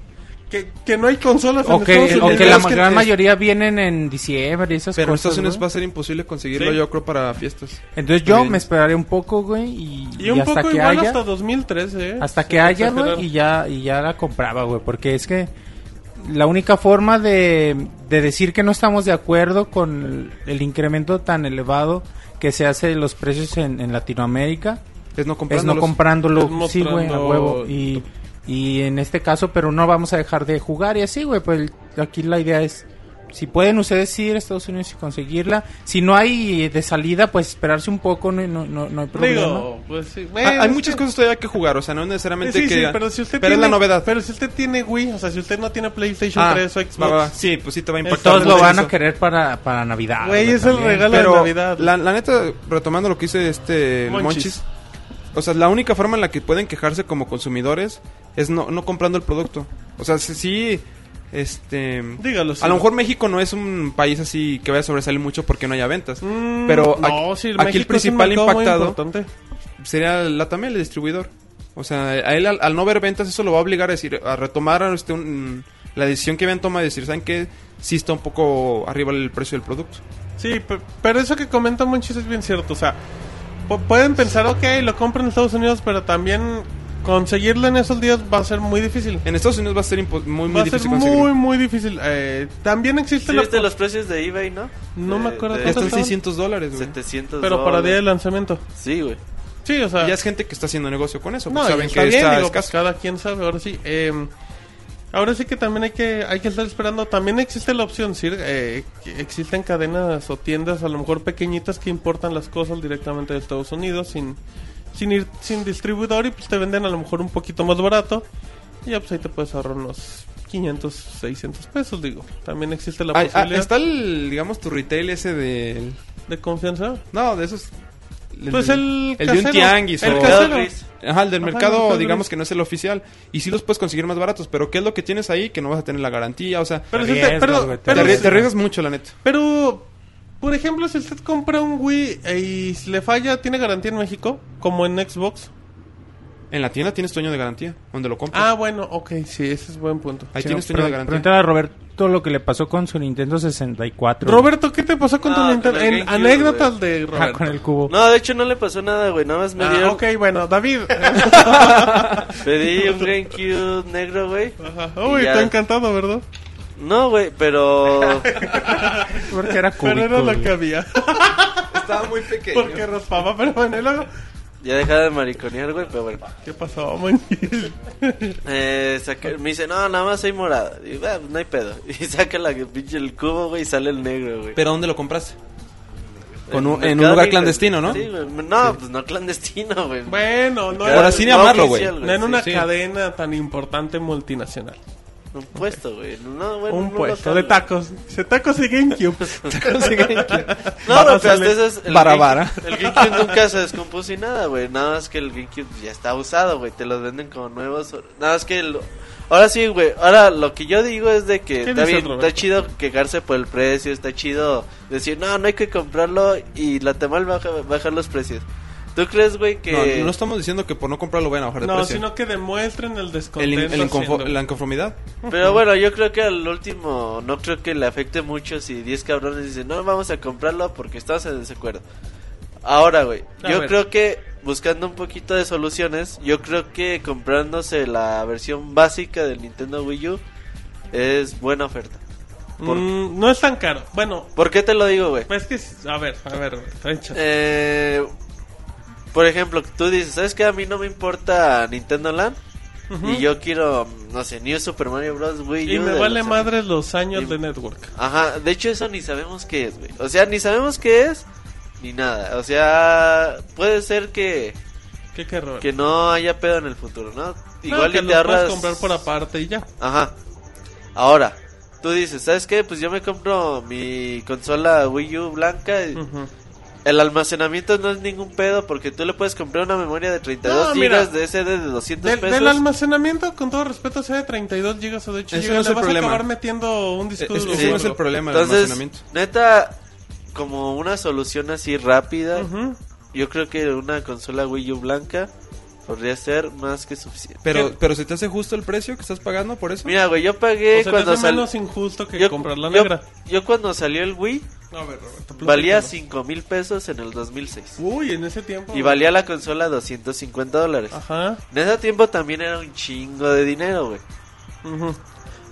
Que, que no hay consolas o en que, Estados o Unidos. que la es que gran es- mayoría vienen en diciembre y esas Pero en cosas. Estados Unidos güey. va a ser imposible conseguirlo, Sí. yo creo, para fiestas. Entonces yo me esperaré un poco, güey, y, Y un hasta poco que igual haya hasta 2013, ¿eh? hasta que haya, güey, y ya y ya la compraba, güey, porque es que la única forma de, de decir que no estamos de acuerdo con el, el incremento tan elevado que se hace de los precios en, en Latinoamérica Es no es comprándolos. no comprándolo, Es sí, güey, a huevo. Y, y en este caso, pero no vamos a dejar de jugar y así, güey, pues aquí la idea es, si pueden ustedes ir a Estados Unidos y conseguirla, si no hay de salida, pues esperarse un poco, no, no, no, no hay problema. Digo, pues sí. Ah, Bueno, hay muchas que- cosas todavía que jugar, o sea, no necesariamente Sí, que... sí, pero si usted pero tiene, es la novedad. Pero si usted tiene Wii, o sea, si usted no tiene PlayStation Ah, 3 o Xbox, va. Sí, pues sí te va a impactar. Todos lo van a querer para, para Navidad. Güey, es el regalo de Navidad. la, la neta, retomando lo que dice este Monchis. Monchis, o sea, la única forma en la que pueden quejarse como consumidores es no, no comprando el producto. O sea, si, sí, este... Dígalo, sí. A lo mejor México no es un país así que vaya a sobresalir mucho porque no haya ventas. Mm, pero no, aquí, el principal impactado sería la Tamel, el distribuidor. O sea, a él al, al no ver ventas eso lo va a obligar a decir a retomar este, un- la decisión que habían tomado de decir, ¿saben qué? Sí está un poco arriba el precio del producto. Sí, pe- pero eso que comenta Monchis es bien cierto. O sea, pu- pueden pensar, ok, lo compran en Estados Unidos, pero también conseguirlo en esos días va a ser muy difícil. En Estados Unidos va a ser muy, muy Va a ser difícil conseguirlo. muy, muy difícil. Eh, también existe Sí, la... viste los precios de eBay, ¿no? No me acuerdo de Ya cuántos están estaban? 600 dólares, güey. 700 Pero para día de lanzamiento. Sí, güey. Sí, o sea... Y ya es gente que está haciendo negocio con eso. No, porque y saben está que bien, está digo, pues, cada quien sabe, ahora sí. Eh, ahora sí que también hay que hay que estar esperando. También existe la opción, sí, eh, existen cadenas o tiendas a lo mejor pequeñitas que importan las cosas directamente de Estados Unidos sin sin ir sin distribuidor y pues te venden a lo mejor un poquito más barato y ya pues ahí te puedes ahorrar unos 500, 600 pesos, digo. También existe la Ah, ah, posibilidad. está el, digamos, tu retail ese del de confianza? No, de esos. Pues el el de un tianguis El o-. Ajá, el del Ajá, mercado, el digamos que no es el oficial. Y sí los puedes conseguir más baratos, pero ¿qué es lo que tienes ahí? Que no vas a tener la garantía, o sea, Pero, Te arriesgas, pero, te arriesgas mucho, la neta. pero, por ejemplo, si usted compra un Wii y si le falla, ¿tiene garantía en México? Como en Xbox. En la tienda tienes tu año de garantía, donde lo compras. Ah, bueno, ok, sí, ese es buen punto. Ahí Sí, tienes año de garantía. Pregúntale a Roberto lo que le pasó con su Nintendo 64. Roberto, ¿qué te pasó con tu No, Nintendo? En anécdotas de Ah, Roberto. con el cubo. No, de hecho no le pasó nada, güey. Nada más me Ah, dieron. ok, bueno, David. Pedí un GameCube negro, güey. Ajá. Uy, Y está encantado, ¿verdad? No, güey, pero. Porque era Pero cúbico, era lo que había. Estaba muy pequeño. Porque raspaba, pero bueno, luego... ya dejaba de mariconear, güey, pero bueno. ¿Qué pasó? Eh, saqué- me dice, no, nada más soy morada. Y "Ah, pues no hay pedo. Y saca la pinche el cubo, güey, y sale el negro, güey. ¿Pero dónde lo compraste? Con un- Mercado en un lugar clandestino, ¿no? Sí, güey. No, pues no clandestino, güey. Bueno, no era así no llamarlo, güey. no en una sí. cadena tan importante multinacional. Un puesto, güey. No, bueno, un puesto local, de tacos. Se tacos y GameCube. No, Vara no, pero hasta eso es- el vara, Game- vara. El GameCube nunca se descompuso y nada, güey. Nada más que el GameCube ya está usado, güey. Te los venden como nuevos. Nada más que el... Ahora sí, güey. Ahora lo que yo digo es de que ¿Qué está, bien, está chido quejarse por el precio. Está chido decir, no, no hay que comprarlo y la temal baja, bajar los precios. ¿Tú crees, güey, que... No, no estamos diciendo que por no comprarlo vayan a bajar de No, precio. sino que demuestren el descontento. el inconfo- la inconformidad. Pero bueno, yo creo que al último no creo que le afecte mucho si 10 cabrones dicen, no, vamos a comprarlo porque estamos en desacuerdo. Ahora, güey, A yo ver. creo que buscando un poquito de soluciones, yo creo que comprándose la versión básica del Nintendo Wii U es buena oferta. Mm, no es tan caro. Bueno, ¿Por qué te lo digo, güey? es que... A ver, a ver, está hecho. Eh, por ejemplo, tú dices, ¿sabes qué? A mí no me importa Nintendo Land y yo quiero, no sé, New Super Mario Bros. Wii Y me vale los- madre los años Y- de network. Ajá, de hecho eso ni sabemos qué es, güey. O sea, ni sabemos qué es, ni nada. O sea, puede ser que, Qué qué error. que no haya pedo en el futuro, ¿no? No, Igual que y te los puedes ahorras... comprar por aparte y ya. Ajá. Ahora, tú dices, ¿sabes qué? Pues yo me compro mi consola Wii U blanca. y. El almacenamiento no es ningún pedo porque tú le puedes comprar una memoria de 32 No, mira, gigas de SD de 200 Del, pesos. del almacenamiento, con todo respeto, sea de 32 gigas o de 8 Ese gigas, no es le el vas problema. a acabar metiendo un disco Es- duro. ese no es el problema del Entonces, almacenamiento. neta, como una solución así rápida, Ujú. yo creo que una consola Wii U blanca podría ser más que suficiente. Pero, ¿Qué? pero ¿se te hace justo el precio que estás pagando por eso? Mira, güey, yo O pagué sea, cuando te hace salió... menos injusto que Yo, comprar la negra. yo cuando salió el Wii, A ver, Roberto, valía platícanos. 5 mil pesos en el 2006. Uy, en ese tiempo. Y valía la consola 250 dólares. Ajá. En ese tiempo también era un chingo de dinero, güey.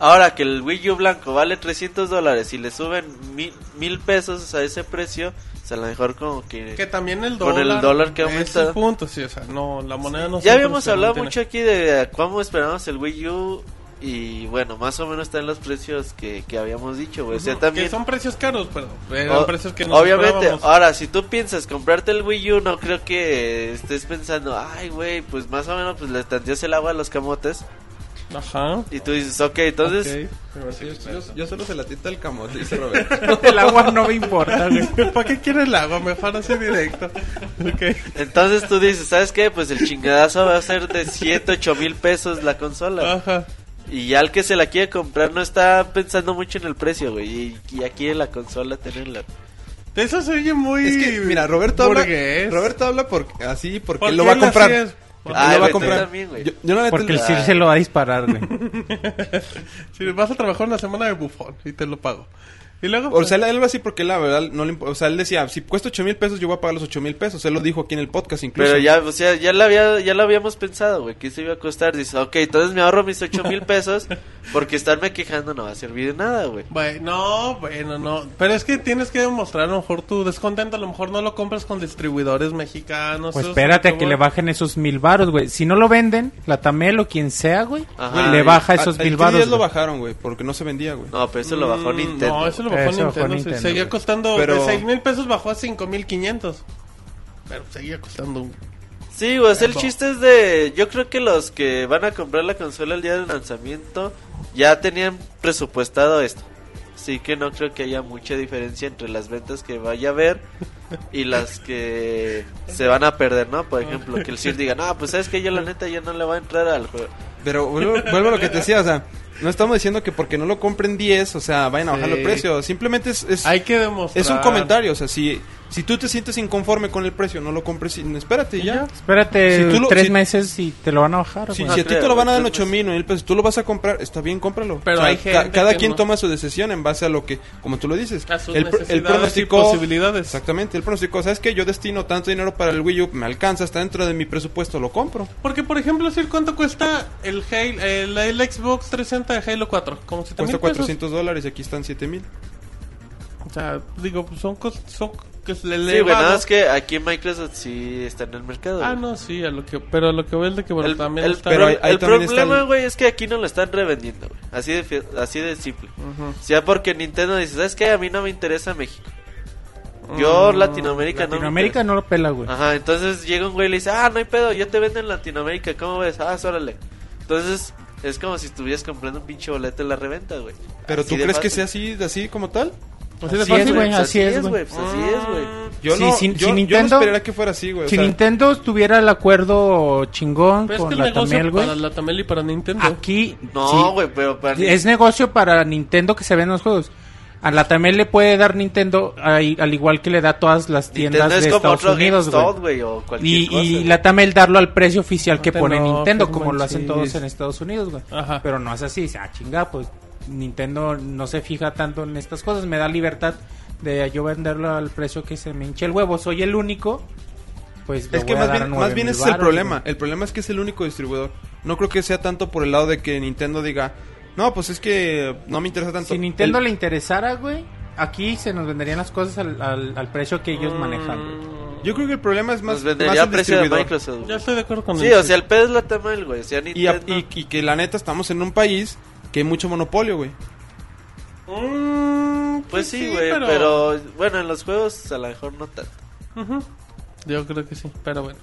Ahora que el Wii U blanco vale 300 dólares y le suben mil, mil pesos a ese precio, o sea, a lo mejor como que... Que también el Con dólar. el dólar que ha es el punto, sí, o sea, no, la moneda no ya habíamos hablado mantiene. mucho aquí de cómo esperamos el Wii U y bueno, más o menos están los precios que, que habíamos dicho, güey. O sea, también... Que son precios caros, pero eran O- precios que no obviamente, esperábamos. ahora si tú piensas comprarte el Wii U, no creo que estés pensando, ay, güey, pues más o menos pues le tanteas el agua a los camotes Ajá. y tú dices, ok, entonces Ok. Pero sí, Yo, yo solo se la tita el camote, dice Roberto. El agua no me importa, güey. ¿Para qué quiere el agua? Mejor así directo. Ok. Entonces tú dices, ¿sabes qué? Pues el chingadazo va a ser de 7, 8 mil pesos la consola. Ajá. Y ya el que se la quiere comprar no está pensando mucho en el precio, güey. Y, ya quiere la consola tenerla. Eso se oye muy. Es que, mira, Roberto habla. Roberto habla por, así porque ¿Por él lo va a comprar. Ay, va a comprar. también, güey. Yo, yo neta- Porque el Sir se lo va a disparar, güey. Si vas a trabajar una semana de bufón y te lo pago. Y luego. O sea, él va así porque la verdad no le O sea, él decía, si cuesta 8 mil pesos, yo voy a pagar los 8 mil pesos. Él lo dijo aquí en el podcast incluso. Pero ya, o sea, ya lo, había, ya lo habíamos pensado, güey, que se iba a costar. Dice, ok, entonces me ahorro mis 8 mil pesos porque estarme quejando no va a servir de nada, güey. Bueno, no, bueno, no. Pero es que tienes que demostrar a lo mejor tu descontento. A lo mejor no lo compras con distribuidores mexicanos. Pues espérate a que le bajen esos mil varos, güey. Si no lo venden, la Tamel o quien sea, güey, Ajá. le baja A- esos el mil 3DS varos. lo bajaron, güey, porque no se vendía, güey. No, pero eso lo bajó Mm, Nintendo. No, eso lo Eso bajó bajó Nintendo. sí. Nintendo, seguía güey. costando. Pero- De 6 mil pesos bajó a 5 mil 500. Pero seguía costando un. Sí, sea, el chiste es de... Yo creo que los que van a comprar la consola el día del lanzamiento ya tenían presupuestado esto. Así que no creo que haya mucha diferencia entre las ventas que vaya a haber y las que se van a perder, ¿no? Por ejemplo, que el Sir diga, no, pues es que yo la neta ya no le voy a entrar al juego. Pero vuelvo, vuelvo a lo que te decía, o sea, no estamos diciendo que porque no lo compren 10, o sea, vayan a bajar Sí. el precio. Simplemente es, es, Hay que demostrar. es un comentario, o sea, si, si tú te sientes inconforme con el precio, no lo compres, espérate ya. Espérate Si tú lo- tres si- meses y te lo van a bajar. Si, güey. si a ti te lo van a dar en güey, 8 mil, 9 mil pesos, tú lo vas a comprar, está bien, cómpralo. Pero O sea, hay ca- gente cada que quien no. toma su decisión en base a lo que, como tú lo dices, A sus el, el pronóstico, posibilidades. exactamente, el pronóstico, ¿sabes qué? Yo destino tanto dinero para el Wii U, me alcanza, está dentro de mi presupuesto, lo compro. Porque, por ejemplo, Sir, ¿cuánto cuesta el, Halo, el, el Xbox 360 de Halo 4? Como 7 Cuesta mil pesos. 400 dólares y aquí están 7 mil. O sea, digo, pues son que es Sí, güey, elevado. nada más que aquí Microsoft sí está en el mercado. Ah, güey. no, sí, a lo que, pero a lo que veo es de que, bueno, el, también el está... Pero pro- ahí- ahí el también problema, el- güey, es que aquí no lo están revendiendo, güey. Así de, fi- así de simple. O sea, porque Nintendo dice, ¿sabes qué? A mí no me interesa México. Yo, Mm, Latinoamérica, Latinoamérica no. me no lo pela, güey. Ajá, entonces llega un güey y le dice, ah, no hay pedo, yo te vendo en Latinoamérica, ¿cómo ves? Ah, órale. Entonces, es como si estuvieras comprando un pinche boleto en la reventa, güey. Pero Así tú crees que sea así, así como tal? Así fácil, es, güey, así es, güey. Pues así es, güey. Yo Sí, no, yo, yo esperaría que fuera así, güey. o Si sea, Nintendo tuviera el acuerdo chingón Pero es que con el la negocio Tamel, güey. para la Tamel y para Nintendo. Aquí No, sí, güey, pero para es negocio para Nintendo que se ven los juegos. A la Tamel le puede dar Nintendo ahí- al igual que le da a todas las tiendas Nintendo es de como Estados Unidos, güey. Y, cosa. y la Tamel darlo al precio oficial que No pone Nintendo, como lo hacen todos en Estados Unidos, güey. Ajá. Pero no es así, dice, ah, chinga, pues Nintendo no se fija tanto en estas cosas, me da libertad de yo venderlo al precio que se me hinche el huevo, soy el único, pues Es que más bien, más bien ese es el problema. El problema es que es el único distribuidor. No creo que sea tanto por el lado de que Nintendo diga, no, pues es que no me interesa tanto. Si Nintendo El- le interesara, güey, aquí se nos venderían las cosas al, al- al precio que ellos manejan, güey. Yo creo que el problema es más, Nos vendería el precio de distribuidor. Microsoft. güey. Ya estoy de acuerdo con Sí, el o sea, el pedo es la Tamel, güey. O sea, Y, a- Nintendo... y, y que la neta estamos en un país que hay mucho monopolio, güey. Mm, Pues sí, güey, pero... Bueno, en los juegos a lo mejor no tanto. Yo creo que sí, pero bueno.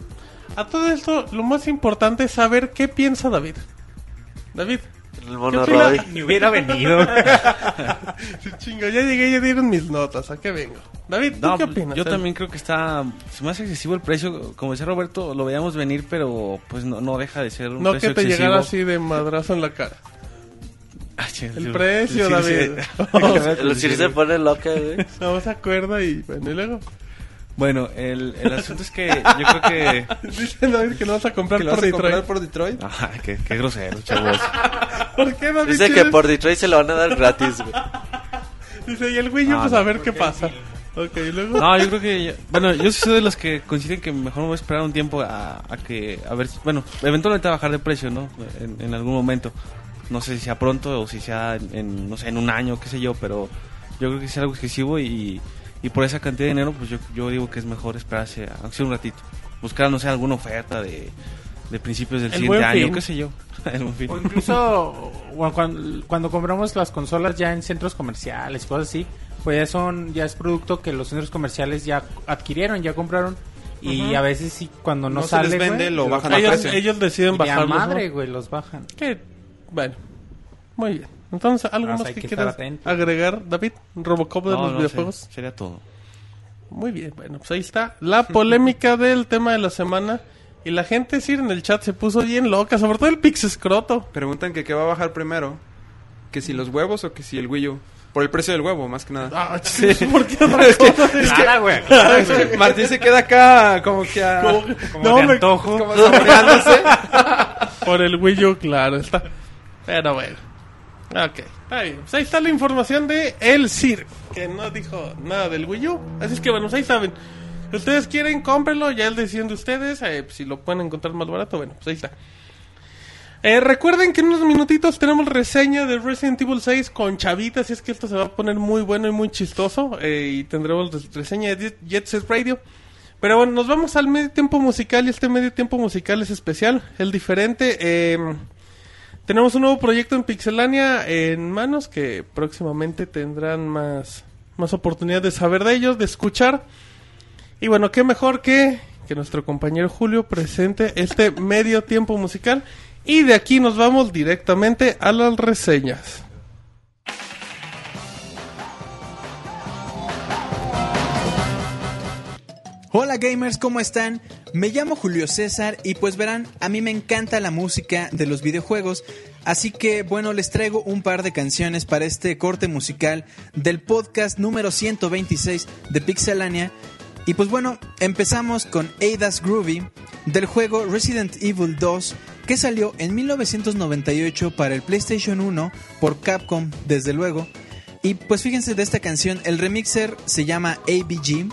A todo esto, lo más importante es saber qué piensa David. David, El mono. Ni hubiera venido. chingo, ya llegué, ya dieron mis notas, ¿a qué vengo? David, ¿tú No, qué opinas? yo también creo que está se me hace excesivo el precio. Como decía Roberto, lo veíamos venir, pero pues no, no deja de ser un No precio que te excesivo. llegara así de madrazo en la cara. Ah, El precio, sí, David. sí. El Sir se pone loca, güey. No se acuerda y bueno, y luego. Bueno, el, el asunto es que yo creo que... Dice David que no vas a comprar Que lo por vas a comprar Detroit. por Detroit. Qué, qué grosero, chavos. ¿Por qué David? Dice que por Detroit se lo van a dar gratis, güey. Dice, y el Wii U, Ah, pues no. a ver qué pasa. Ok, y luego. No, yo creo que... ya- bueno, yo sí soy de los que coinciden que mejor me voy a esperar un tiempo a, a que... A ver, bueno, eventualmente va a bajar de precio, ¿no? En, en algún momento. No sé si sea pronto o si sea en, en, no sé, en un año, qué sé yo, pero yo creo que es algo excesivo y, y por esa cantidad de dinero, pues yo, yo digo que es mejor esperarse, aunque sea un ratito. Buscar, no sé, alguna oferta de, de principios del El siguiente año, qué sé yo. El Buen Fin. O incluso bueno, cuando, cuando compramos las consolas ya en centros comerciales, cosas así, pues ya son ya es producto que los centros comerciales ya adquirieron, ya compraron y a veces sí cuando no, No se sale les vende, güey, lo bajan a ellos, precio. ellos deciden y de a bajarlo. madre, güey, los bajan. Que, bueno, muy bien. Entonces, ¿algo más hay que que quieras atento. agregar, David? ¿Robocop de No, los no, videojuegos? se- sería todo. Muy bien, bueno, pues ahí está la polémica del tema de la semana. Y la gente, sí, en el chat se puso bien loca, sobre todo el Pixescroto. Preguntan que qué va a bajar primero. Que si los huevos o que si el Wii U. Por el precio del huevo, más que nada. Ah, sí. ¿Por qué otra cosa? Nada, güey. Martín se queda acá como que a... Como Como no, de me- antojo. como saboreándose. Por el Wii U, claro, está. Pero bueno. Ok, está. Pues ahí está la información de El Cir, que no dijo nada del Wii U. Así es que bueno, pues ahí saben. Si ustedes quieren, cómprenlo, ya es decisión de ustedes. eh, si lo pueden encontrar más barato, bueno, pues ahí está. Eh, recuerden que en unos minutitos tenemos reseña de Resident Evil 6 con Chavita, así es que esto se va a poner muy bueno y muy chistoso. eh, y tendremos res- reseña de Jet Set Radio. Pero bueno, nos vamos al medio tiempo musical y este medio tiempo musical es especial, el diferente. eh, tenemos un nuevo proyecto en Pixelania en manos que próximamente tendrán más, más oportunidad de saber de ellos, de escuchar. Y bueno, qué mejor que, que nuestro compañero Julio presente este medio tiempo musical. Y de aquí nos vamos directamente a las reseñas. Hola gamers, ¿cómo están? Me llamo Julio César y pues verán, a mí me encanta la música de los videojuegos, así que bueno, les traigo un par de canciones para este corte musical del podcast número 126 de Pixelania. Y pues bueno, empezamos con Ada's Groovy del juego Resident Evil 2 que salió en 1998 para el PlayStation 1 por Capcom, desde luego. Y pues fíjense de esta canción, el remixer se llama ABG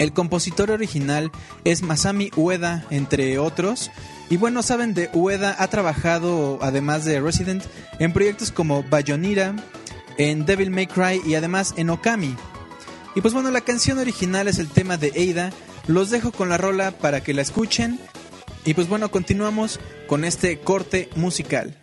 el compositor original es Masami Ueda, entre otros. Y bueno, saben de Ueda ha trabajado, además de Resident, en proyectos como Bayonetta, en Devil May Cry y además en Okami. Y pues bueno, la canción original es el tema de Ada. Los dejo con la rola para que la escuchen. Y pues bueno, continuamos con este corte musical.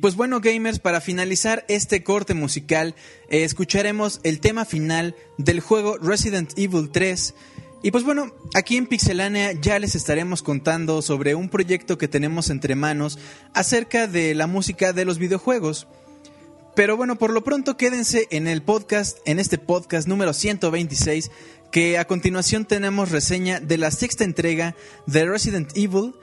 Pues bueno, gamers, para finalizar este corte musical, eh, escucharemos el tema final del juego Resident Evil 3. Y pues bueno, aquí en Pixelania ya les estaremos contando sobre un proyecto que tenemos entre manos acerca de la música de los videojuegos. Pero bueno, por lo pronto quédense en el podcast, en este podcast número 126, que a continuación tenemos reseña de la sexta entrega de Resident Evil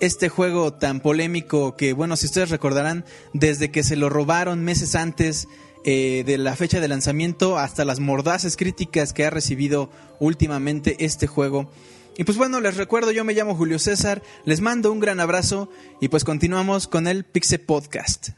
este juego tan polémico que, bueno, si ustedes recordarán, desde que se lo robaron meses antes eh, de la fecha de lanzamiento hasta las mordaces críticas que ha recibido últimamente este juego. Y pues bueno, les recuerdo, yo me llamo Julio César, les mando un gran abrazo y pues continuamos con el Pixe Podcast.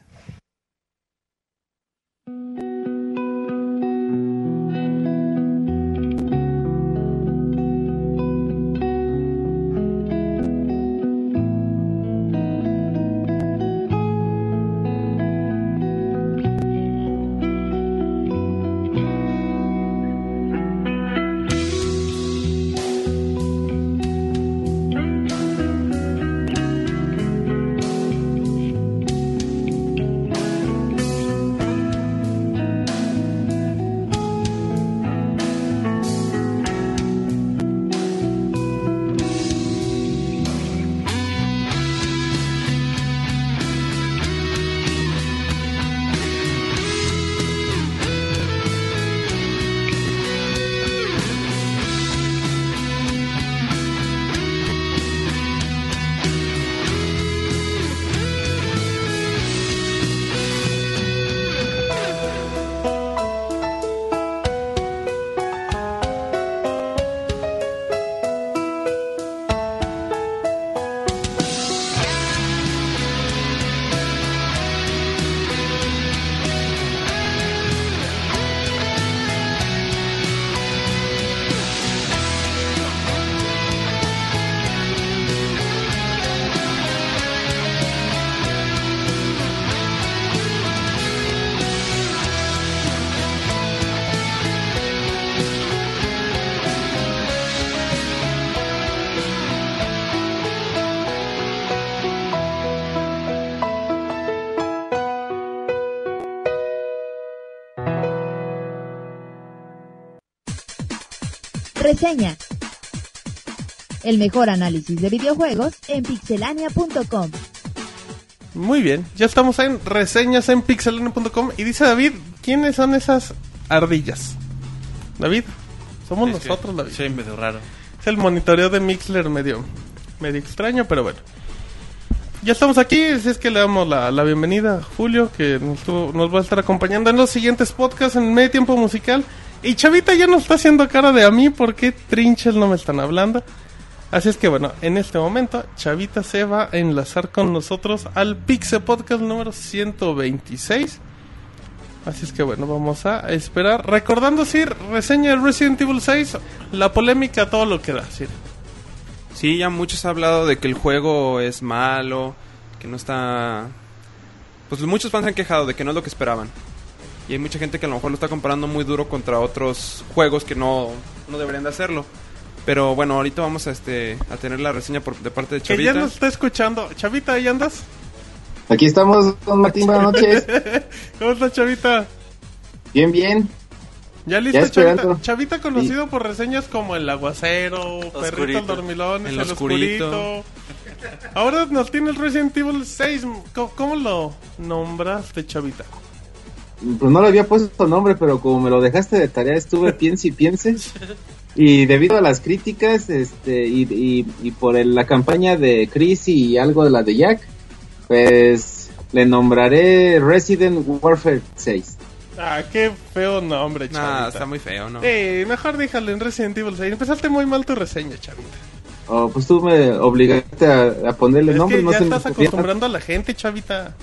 Reseña. El mejor análisis de videojuegos en pixelania.com. Muy bien, ya estamos en reseñas en pixelania.com y dice David, ¿quiénes son esas ardillas? David, somos Es nosotros, David. Soy medio raro. Es el monitoreo de Mixler medio, medio extraño, pero bueno. Ya estamos aquí, así es que le damos la, la bienvenida a Julio, que nos, nos va a estar acompañando en los siguientes podcasts en medio tiempo musical. Y Chavita ya nos está haciendo cara de a mí, ¿por qué trinches no me están hablando? Así es que bueno, en este momento Chavita se va a enlazar con nosotros al Pixel Podcast número 126. Así es que bueno, vamos a esperar. Recordando, Sir, reseña de Resident Evil 6, la polémica, todo lo que da, Sir. Sí, ya muchos han hablado de que el juego es malo, que no está... Pues muchos fans se han quejado de que no es lo que esperaban. Y hay mucha gente que a lo mejor lo está comparando muy duro contra otros juegos que no, no deberían de hacerlo. Pero bueno, ahorita vamos a, este, a tener la reseña por, de parte de Chavita. nos está escuchando. Chavita, ¿ahí andas? Aquí estamos, don Martín, buenas noches. ¿Cómo está Chavita? Bien, bien. ¿Ya listo, Ya. Chavita? Chavita conocido por reseñas como El Aguacero, Perrito el Oscurito. Dormilón, El El, Oscurito. Oscurito. Ahora nos tiene el Resident Evil 6. ¿Cómo, cómo lo nombraste, Chavita? Pues no le había puesto nombre, pero como me lo dejaste de tarea, estuve piense y piense. Y debido a las críticas, este, y, y, y por el- la campaña de Chris y algo de la de Jack, pues le nombraré Resident Warfare 6. Ah, qué feo nombre, Chavita. Nah, está muy feo, ¿no? Eh, mejor déjale en Resident Evil 6. Empezaste muy mal tu reseña, Chavita. Oh, pues tú me obligaste a, a ponerle Es nombre, que no ya estás acostumbrando a la gente, Chavita.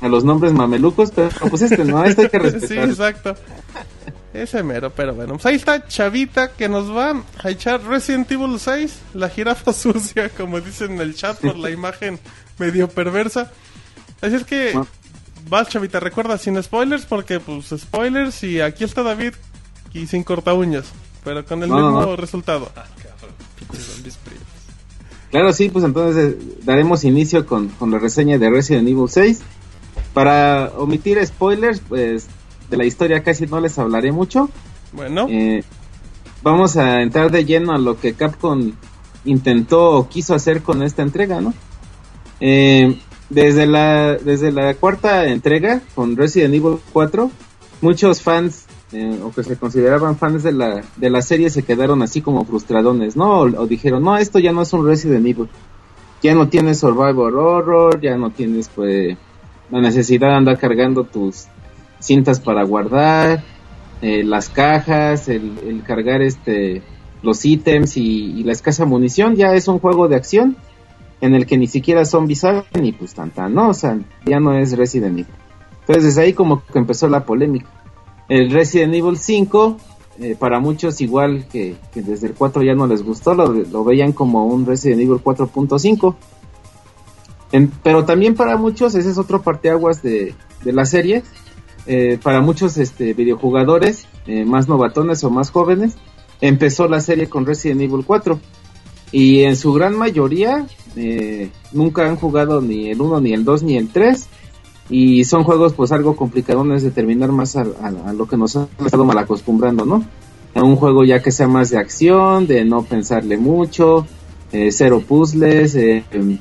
A los nombres mamelucos, pero pues este no, este hay que sí, respetar. exacto. Ese mero, pero bueno. Pues ahí está Chavita que nos va a echar Resident Evil 6, la jirafa sucia, como dicen en el chat por la imagen medio perversa. Así es que Ah. vas Chavita, recuerda sin spoilers porque pues spoilers y aquí está David y sin corta uñas, pero con el No, no, mismo no. resultado. Claro, sí, pues entonces eh, daremos inicio con, con la reseña de Resident Evil 6. Para omitir spoilers, pues de la historia casi no les hablaré mucho. Bueno, Eh, vamos a entrar de lleno a lo que Capcom intentó o quiso hacer con esta entrega, ¿no? Eh, desde, la, desde la cuarta entrega, con Resident Evil 4, muchos fans, eh, o que se consideraban fans de la, de la serie, se quedaron así como frustradones, ¿no? O, o dijeron, no, esto ya no es un Resident Evil. Ya no tienes Survivor Horror, ya no tienes, pues, la necesidad de andar cargando tus cintas para guardar, eh, las cajas, el, cargar este los ítems y, y la escasa munición, ya es un juego de acción en el que ni siquiera zombies salen y pues tanta, ¿no? O sea, ya no es Resident Evil. Entonces desde ahí como que empezó la polémica. El Resident Evil 5, eh, para muchos igual que, que desde el 4 ya no les gustó, lo, lo veían como un Resident Evil 4.5. En- pero también para muchos, ese es otro parteaguas de, de la serie, eh, para muchos este, videojugadores eh, más novatones o más jóvenes, empezó la serie con Resident Evil 4. Y en su gran mayoría eh, nunca han jugado ni el 1, ni el 2, ni el 3. Y son juegos pues algo complicadones de terminar más a, a- lo que nos han estado mal acostumbrando, ¿no? A un juego ya que sea más de acción, de no pensarle mucho, eh, cero puzzles, eh, em,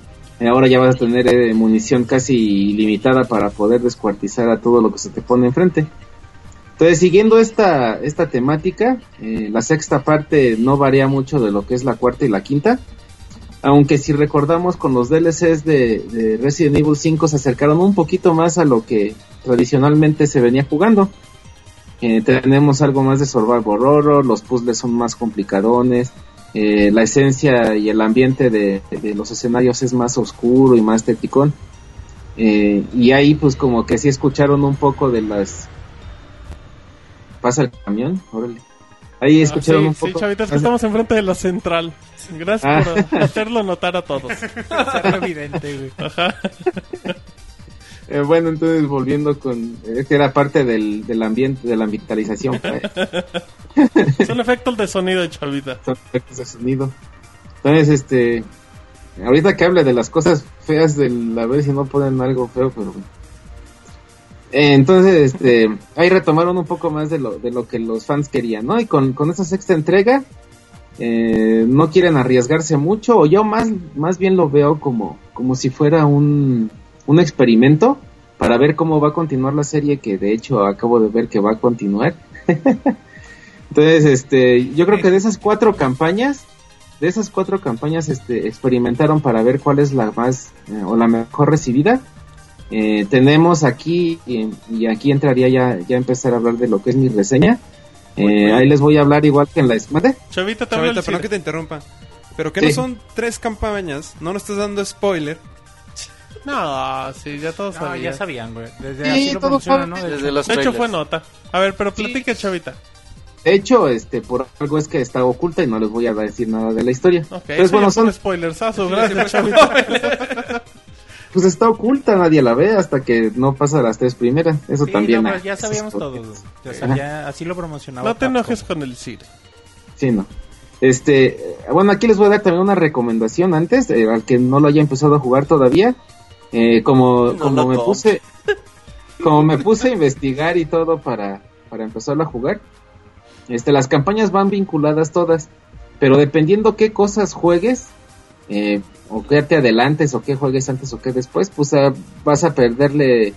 ahora ya vas a tener eh, munición casi ilimitada para poder descuartizar a todo lo que se te pone enfrente. Entonces, siguiendo esta, esta temática, eh, la sexta parte no varía mucho de lo que es la cuarta y la quinta. Aunque si recordamos con los DLCs de, de Resident Evil 5 se acercaron un poquito más a lo que tradicionalmente se venía jugando. Eh, tenemos algo más de Survivor Horror, los puzzles son más complicadones, eh, la esencia y el ambiente de, de los escenarios es más oscuro y más teticón. Eh, y ahí pues como que sí escucharon un poco de las... ¿Pasa el camión? Órale. Ahí Ah, escucharon sí, un sí, poco... Chavita, es que estamos enfrente de la central. Gracias Ah. por hacerlo notar a todos. Ser evidente, güey. Ajá. Eh, bueno, entonces volviendo con... Este era parte del, del ambiente, de la ambientalización. pues. Son efectos de sonido, Chavita. son efectos de sonido. Entonces, este, ahorita que hable de las cosas feas del, a ver si no ponen algo feo, pero bueno. Eh, entonces, este, ahí retomaron un poco más de lo, de lo que los fans querían, ¿no? Y con, con esta sexta entrega, eh, no quieren arriesgarse mucho o yo más, más bien lo veo como, como si fuera un, un experimento para ver cómo va a continuar la serie que de hecho acabo de ver que va a continuar. Entonces, este, yo creo que de esas cuatro campañas, de esas cuatro campañas, este, experimentaron para ver cuál es la más eh, o la mejor recibida. Eh, tenemos aquí y, y aquí entraría ya ya empezar a hablar de lo que es mi reseña. Eh, ahí les voy a hablar igual que en la. Chavita, Chavita, Cid. que te interrumpa. Pero que Sí. no son tres campañas, no nos estás dando spoiler. No, sí, ya todos No, sabían. ya sabían, güey. Desde Sí, así lo todos promocionan, ¿no? Desde hecho. los De hecho, fue nota. A ver, pero platica, Chavita. De hecho, este, por algo es que está oculta y no les voy a decir nada de la historia. Ok, Entonces, eso bueno, son, spoilersazo, gracias, Chavita. pues está oculta, nadie la ve hasta que no pasa las tres primeras. Eso Sí, también. no, pues ya sabíamos todos. Ya sabía- así lo promocionaba. No te Capcom. enojes con el Cid. Sí, no. Este, eh, bueno, aquí les voy a dar también una recomendación antes, eh, al que no lo haya empezado a jugar todavía. Eh, como No como me puse como me puse a investigar y todo para, para empezar a jugar. Este, las campañas van vinculadas todas, pero dependiendo qué cosas juegues, eh, o qué te adelantes, o qué juegues antes o qué después, pues ah, vas a perderle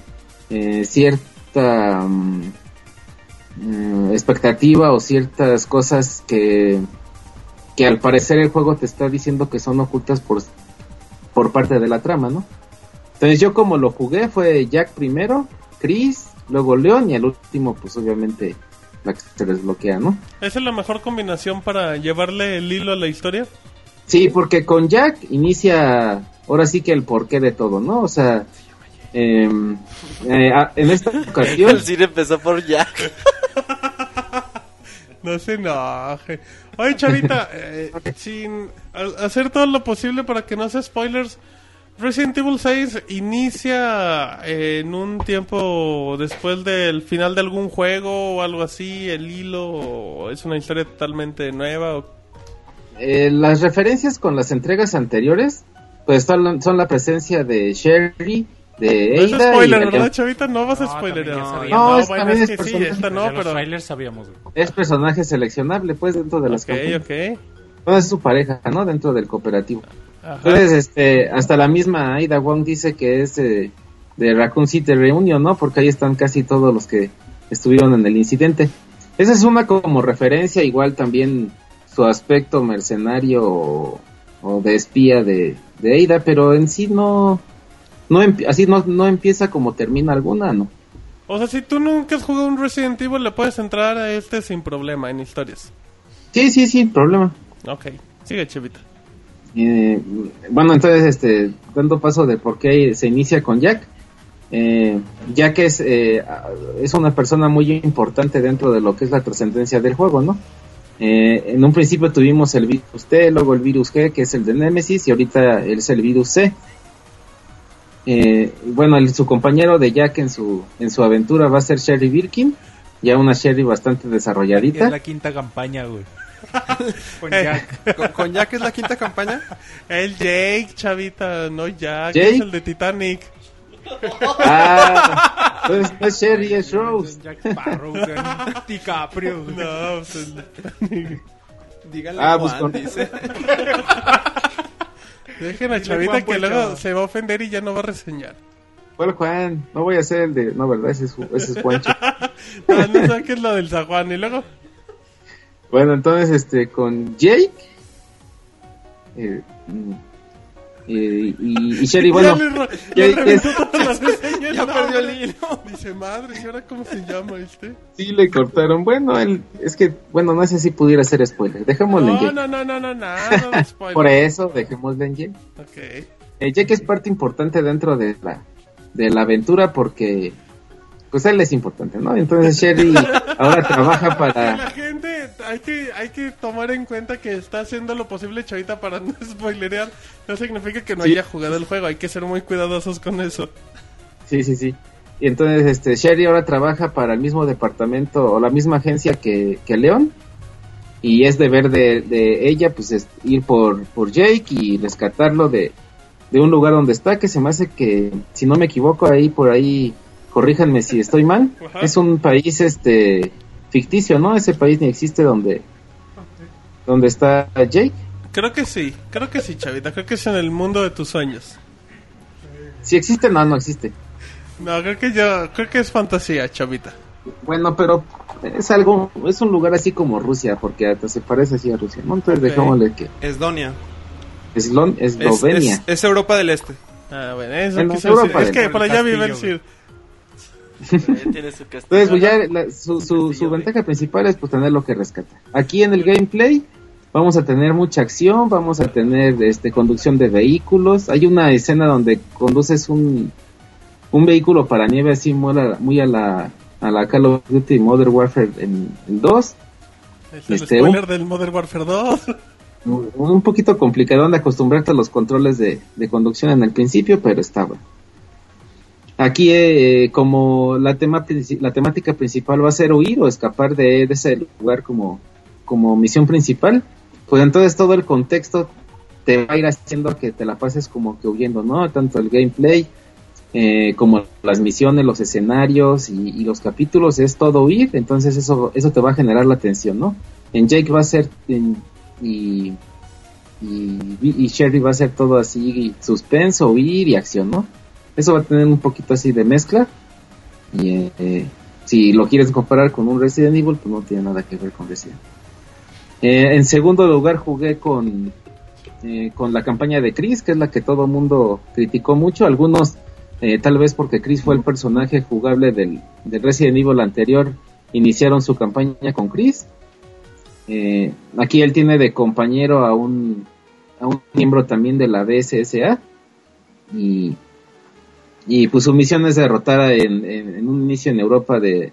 eh, cierta mm, mm, expectativa o ciertas cosas que, que al parecer el juego te está diciendo que son ocultas por, por parte de la trama, ¿no? Entonces yo como lo jugué fue Jack primero, Chris, luego Leon y el último pues obviamente la que se desbloquea, ¿no? ¿Esa es la mejor combinación para llevarle el hilo a la historia? Sí, porque con Jack inicia ahora sí que el porqué de todo, ¿no? O sea, em, eh, a- en esta ocasión... El cine empezó por Jack. No se enoje. Oye, Chavita, eh, sin hacer todo lo posible para que no sea spoilers, Resident Evil 6 inicia en un tiempo después del final de algún juego o algo así, el hilo, o es una historia totalmente nueva. o- Eh, las referencias con las entregas anteriores, pues son, son la presencia de Sherry, de No es Ada spoiler, ¿verdad, Chavita? No vas a No, spoiler. No. No, es- bueno, también es es que sí, personaje. esta no, los pero... trailers sabíamos, es personaje seleccionable, pues, dentro de las Ok, campañas. ok. Bueno, es su pareja, ¿no? Dentro del cooperativo. Ajá. Entonces, este, hasta la misma Aida Wong dice que es eh, de Raccoon City Reunion, ¿no? Porque ahí están casi todos los que estuvieron en el incidente. Esa es una como referencia, igual también su aspecto mercenario o, o de espía de, de Aida, pero en sí no, no así no, no empieza como termina alguna, ¿no? O sea, si tú nunca has jugado un Resident Evil, le puedes entrar a este sin problema en historias. Sí, sí, sí, problema. Ok, sigue, Chavita. Eh, bueno, entonces, este, dando paso de por qué se inicia con Jack. Eh, Jack es, eh, es una persona muy importante dentro de lo que es la trascendencia del juego, ¿no? Eh, en un principio tuvimos el virus T, luego el virus G, que es el de Nemesis, y ahorita es el virus C. Eh, bueno, su compañero de Jack en su, en su aventura va a ser Sherry Birkin, ya una Sherry bastante desarrolladita. Es la quinta campaña, güey. Con Eh, Jack. ¿Con, con Jack es la quinta campaña? El Jake, Chavita, no Jack, ¿Jake? es el de Titanic. Ah, no es Sherry, es Rose. Jack Sparrow. DiCaprio. No, pues el de Titanic. Díganle Ah, Juan, pues con- dice. Dejen a Chavita Juan, que pues, luego se va a ofender y ya no va a reseñar. ¿Cuál Juan? No voy a ser el de... No, ¿verdad? Ese es, ese es Juancho. No, no saques lo del Zaguán y luego. Bueno, entonces, este, con Jake... eh, mm, eh, y, y Sherry, bueno... ya le, Jake reventó es- todas las. Ya perdió el hilo. Dice, madre, ¿y ahora cómo se llama este? Sí le cortaron. Bueno, él, es que, bueno, no sé si pudiera ser spoiler. Dejémosle en No, Jake. no, no, no, no, nada spoiler. Por eso, dejémosle en Jake. Ok. Eh, Jake es parte importante dentro de la, de la aventura porque... Pues él es importante, ¿no? Entonces Sherry ahora trabaja La para... gente, hay que, hay que tomar en cuenta que está haciendo lo posible Chavita para no spoilerear. No significa que no Sí. haya jugado el juego, hay que ser muy cuidadosos con eso. Sí, sí, sí. Y entonces este Sherry ahora trabaja para el mismo departamento o la misma agencia que, que León. Y es deber de, de ella pues es ir por, por Jake y rescatarlo de, de un lugar donde está, que se me hace que, si no me equivoco, ahí por ahí, corríjanme si estoy mal, Ajá. es un país este ficticio, ¿no? Ese país ni existe donde donde está Jake. Creo que sí, creo que sí, Chavita. Creo que es en el mundo de tus sueños. Si existe, no, no existe. No, creo que yo, creo que es fantasía, Chavita. Bueno, pero es algo, es un lugar así como Rusia, porque hasta se parece así a Rusia, ¿no? Entonces Ok. dejémosle que Esdonia. Eslon, Es, Eslovenia. es- es Europa del Este. Ah, bueno, eso Bueno, quise Europa. Es que por allá vive el Sir. Tiene su. Entonces, pues ya la- su, su, su ventaja principal es pues tener lo que rescata. Aquí en el gameplay vamos a tener mucha acción, vamos a tener este conducción de vehículos. Hay una escena donde conduces un, un vehículo para nieve así muy a, la- muy a la a la Call of Duty Modern Warfare en, en 2. Es el Este, spoiler del Modern Warfare 2. Un un poquito complicado de acostumbrarte a los controles de, de conducción en el principio, pero está bueno. Aquí, eh, como la, tema, la temática principal va a ser huir o escapar de, ese lugar como, como misión principal, pues entonces todo el contexto te va a ir haciendo que te la pases como que huyendo, ¿no? Tanto el gameplay eh, como las misiones, los escenarios y, y los capítulos es todo huir, entonces eso, eso te va a generar la tensión, ¿no? En Jake va a ser en- y, y, y Sherry va a ser todo así suspenso, huir y acción, ¿no? Eso va a tener un poquito así de mezcla y eh, si lo quieres comparar con un Resident Evil, pues no tiene nada que ver con Resident. Eh, en segundo lugar jugué con eh, con la campaña de Chris, que es la que todo mundo criticó mucho. Algunos, eh, tal vez porque Chris fue el personaje jugable del, del Resident Evil anterior, iniciaron su campaña con Chris. Eh, aquí él tiene de compañero a un, a un miembro también de la DSSA. Y, y pues su misión es derrotar en, un inicio en Europa de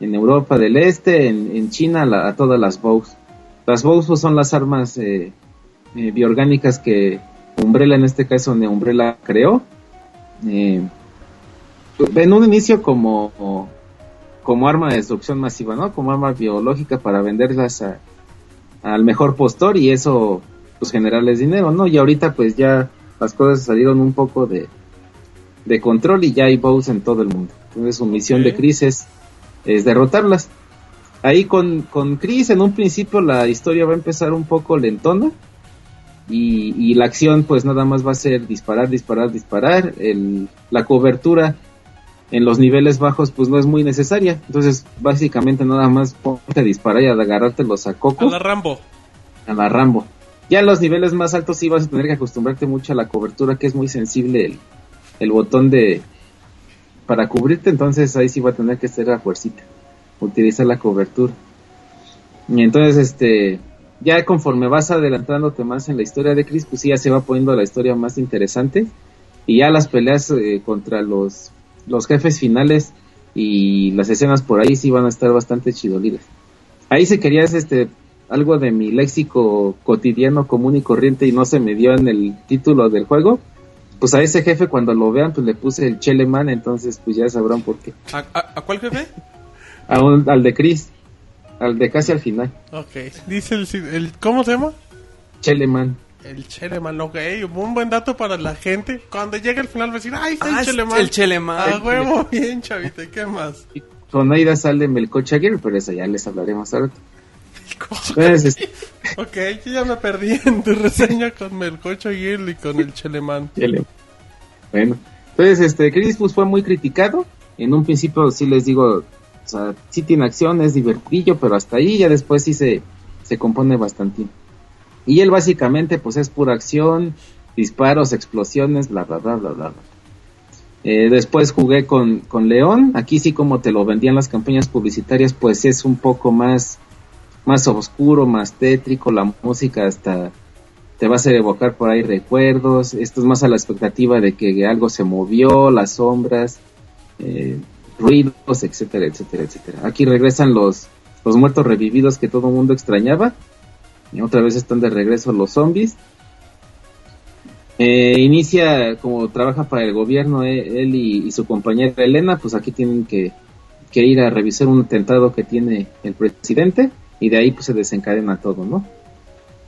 en Europa del Este, en, China, a todas las Bows. Las Bows pues, son las armas eh, eh, bioorgánicas que Umbrella, en este caso de Umbrella, creó. Eh, en un inicio como, como arma de destrucción masiva, ¿no? Como arma biológica para venderlas a- al mejor postor y eso, pues generarles dinero, ¿no? Y ahorita pues ya las cosas salieron un poco de, de control y ya hay bows en todo el mundo. Entonces su misión de. Chris es, es derrotarlas. Ahí con, con Chris en un principio la historia va a empezar un poco lentona y, y la acción pues nada más va a ser disparar, disparar, disparar. El, la cobertura en los niveles bajos pues no es muy necesaria. Entonces básicamente nada más ponte a disparar y a agarrarte los A acocos la Rambo. a la Rambo. Ya en los niveles más altos sí vas a tener que acostumbrarte mucho a la cobertura, que es muy sensible el, el botón de para cubrirte, entonces ahí sí va a tener que ser a fuercita, utilizar la cobertura. Y entonces este ya conforme vas adelantándote más en la historia de Chris, pues ya se va poniendo la historia más interesante y ya las peleas eh, contra los los jefes finales y las escenas por ahí sí van a estar bastante chidolidas. Ahí si querías este algo de mi léxico cotidiano común y corriente y no se me dio en el título del juego, pues a ese jefe cuando lo vean pues le puse el Cheleman, entonces pues ya sabrán por qué. ¿A, a- a cuál jefe? A un- al de Chris, al de casi al final, Ok. Dice el, el. ¿Cómo se llama? Cheleman. El Cheleman, ok. Un buen dato para la gente. Cuando llegue el final va a decir, ¡ay, está Ah, el Cheleman! el Cheleman. A huevo, bien, chavita. ¿y ¿Qué más? Con Aida sale Melcocha Aguirre, pero eso ya les hablaré más este, Ok, yo ya me perdí en tu reseña con Melcocho Aguirre y con el. Cheleman. Bueno, entonces este Chris pues, fue muy criticado. En un principio sí les digo, o sea, sí tiene acción, es divertidillo, pero hasta ahí ya después sí se, se compone bastante. Y él básicamente pues es pura acción, disparos, explosiones, bla bla bla bla. bla. Eh, después jugué con, con León, aquí sí como te lo vendían las campañas publicitarias pues es un poco más, más oscuro, más tétrico, la música hasta te va a hacer evocar por ahí recuerdos, esto es más a la expectativa de que algo se movió, las sombras, eh, ruidos, etcétera, etcétera, etcétera. Aquí regresan los, los muertos revividos que todo el mundo extrañaba, y otra vez están de regreso los zombies. Eh, inicia como trabaja para el gobierno eh, él y, y su compañera Elena, pues aquí tienen que, que ir a revisar un atentado que tiene el presidente y de ahí pues se desencadena todo, ¿no?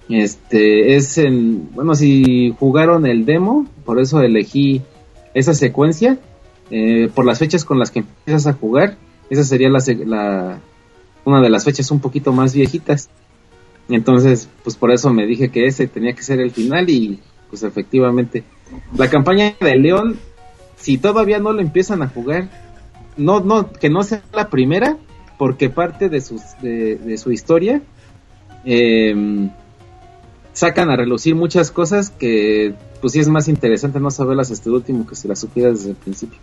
Este es en, bueno, si jugaron el demo, por eso elegí esa secuencia, eh, por las fechas con las que empiezas a jugar, esa sería la, la- una de las fechas un poquito más viejitas. Entonces, pues por eso me dije que ese tenía que ser el final y pues efectivamente. La campaña de León, si todavía no lo empiezan a jugar, no, no, que no sea la primera, porque parte de, sus, de, de su historia eh, sacan a relucir muchas cosas que pues sí es más interesante no saberlas hasta el último que se las supieras desde el principio.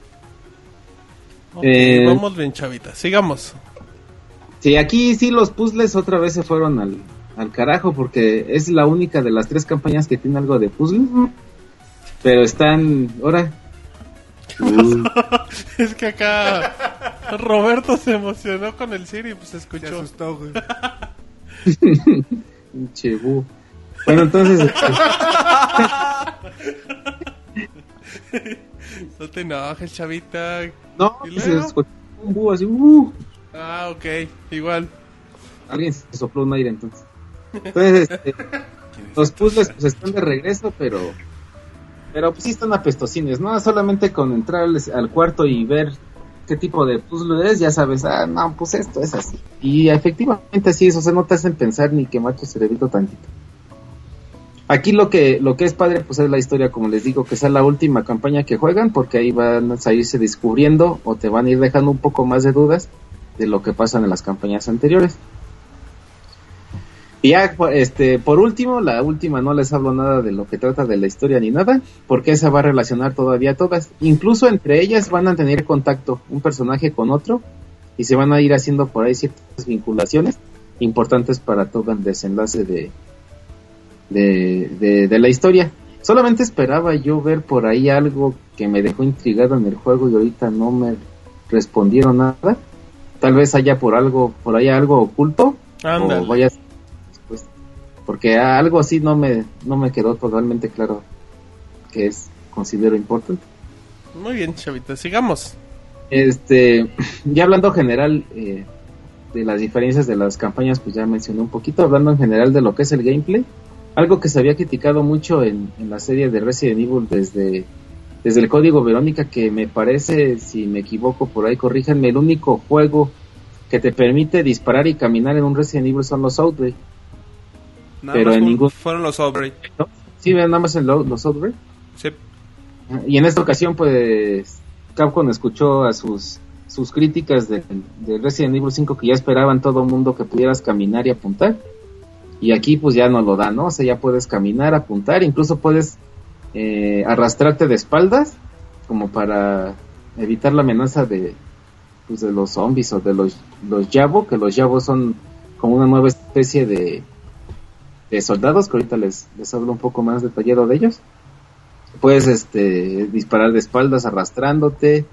Ok, Eh, Vamos bien, chavita. Sigamos. Sí, aquí sí los puzzles otra vez se fueron al, al carajo porque es la única de las tres campañas que tiene algo de puzzle. Pero están, ahora, es que acá Roberto se emocionó con el Siri y pues Se escuchó. asustó, güey. pinche. Bueno, entonces, No te enojes, chavita. no, ¿Y se escuchó un bu así, uh, Ah, ok. Igual. alguien se sopló un aire entonces. Entonces, este, los puzzles pues están de regreso, pero pero pues sí están apestosines, ¿no? Solamente con entrar al, cuarto y ver qué tipo de puzzle es, ya sabes, ah, no, pues esto es así. Y efectivamente sí, eso se no te hacen pensar ni quemar tu cerebrito tantito. Aquí lo que lo que es padre pues es la historia, como les digo, que sea la última campaña que juegan, porque ahí van a irse descubriendo o te van a ir dejando un poco más de dudas de lo que pasa en las campañas anteriores. Y ya, este, por último, la última no les hablo nada de lo que trata de la historia ni nada, porque esa va a relacionar todavía a todas. Incluso entre ellas van a tener contacto un personaje con otro y se van a ir haciendo por ahí ciertas vinculaciones importantes para todo el desenlace de, de, de, de la historia. Solamente esperaba yo ver por ahí algo que me dejó intrigado en el juego y ahorita no me respondieron nada. Tal vez haya por algo, por ahí algo oculto Ándale. o vaya después. Porque algo así no me no me quedó totalmente claro que es considero importante Muy bien, chavita. Sigamos. este ya hablando general eh, de las diferencias de las campañas pues ya mencioné un poquito hablando en general de lo que es el gameplay algo que se había criticado mucho en, en la serie de Resident Evil desde desde el código Verónica que me parece si me equivoco por ahí corríjanme el único juego que te permite disparar y caminar en un Resident Evil son los Outbreak Nada Pero en ningún- Fueron los Outbreak. Sí, vean nada más en lo- los Outbreak. Sí. Y en esta ocasión, pues, Capcom escuchó a sus, sus críticas de, de Resident Evil 5 que ya esperaban todo mundo que pudieras caminar y apuntar. Y aquí, pues, ya no lo da, ¿no? O sea, ya puedes caminar, apuntar, incluso puedes eh, arrastrarte de espaldas, como para evitar la amenaza de, pues, de los zombies o de los, los Yabo, que los Yabo son como una nueva especie de, soldados, que ahorita les, les hablo un poco más detallado de ellos puedes este disparar de espaldas arrastrándote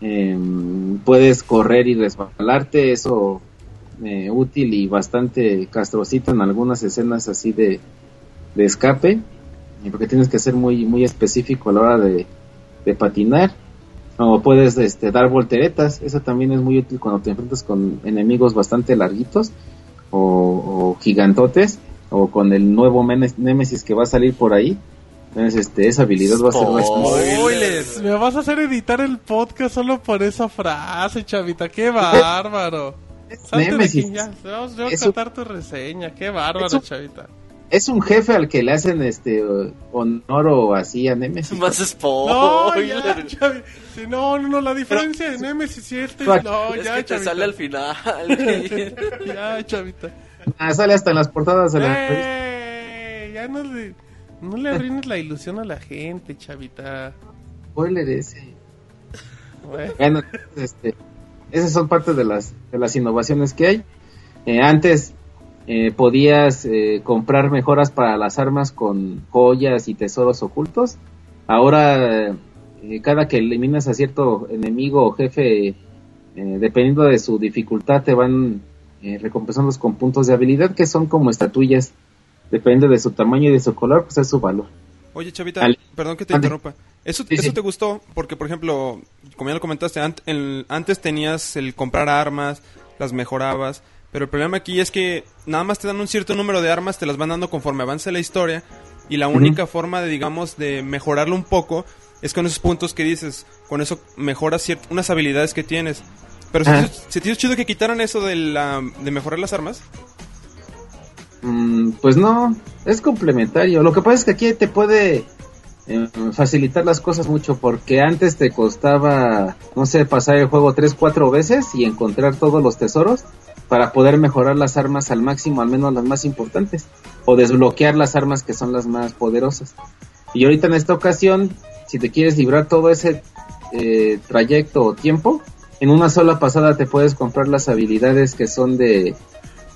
em, puedes correr y resbalarte eso eh, útil y bastante castrocito en algunas escenas así de, de escape porque tienes que ser muy muy específico a la hora de, de patinar o puedes este dar volteretas eso también es muy útil cuando te enfrentas con enemigos bastante larguitos o, o gigantotes o con el nuevo Nemesis que va a salir por ahí entonces, este, esa habilidad va a ser bastante... Spoilers. Me vas a hacer editar el podcast solo por esa frase, chavita. ¡Qué bárbaro! Salte de Nemesis. aquí ya. Vamos, yo voy a Es un- catar tu reseña. ¡Qué bárbaro, Es un- chavita! Es un jefe al que le hacen este honor o así a Nemesis. Más No, spoiler. ya, chavi. Sí, no, no, no, la diferencia de Nemesis y este. No, es ya, que te chavita. sale al final. Ya, chavita. Ah, sale hasta en las portadas de la. ¡Eh! Ya no le, no le arruines la ilusión a la gente, chavita. Spoiler ese. Bueno, Bueno, este, esas son parte de las, de las innovaciones que hay. Eh, antes eh, podías comprar mejoras para las armas con joyas y tesoros ocultos. Ahora, cada que eliminas a cierto enemigo o jefe, dependiendo de su dificultad, te van eh, recompensando con puntos de habilidad que son como estatuillas. Depende de su tamaño y de su color, pues es su valor. Oye, Chavita, perdón que te Ande. interrumpa. ¿Eso, Sí, eso sí. te gustó? Porque, por ejemplo, como ya lo comentaste, el- antes tenías el comprar armas, las mejorabas, pero el problema aquí es que nada más te dan un cierto número de armas, te las van dando conforme avance la historia, y la única forma de, digamos, de mejorarlo un poco es con esos puntos que dices, con eso mejoras unas habilidades que tienes. Pero Ah. si, si te hizo chido que quitaran eso de, la, de mejorar las armas, Mm, pues no, es complementario. Lo que pasa es que aquí te puede eh, facilitar las cosas mucho porque antes te costaba, no sé, pasar el juego tres, cuatro veces y encontrar todos los tesoros para poder mejorar las armas al máximo, al menos las más importantes, o desbloquear las armas que son las más poderosas. Y ahorita en esta ocasión, si te quieres librar todo ese eh, trayecto o tiempo, en una sola pasada te puedes comprar las habilidades que son de,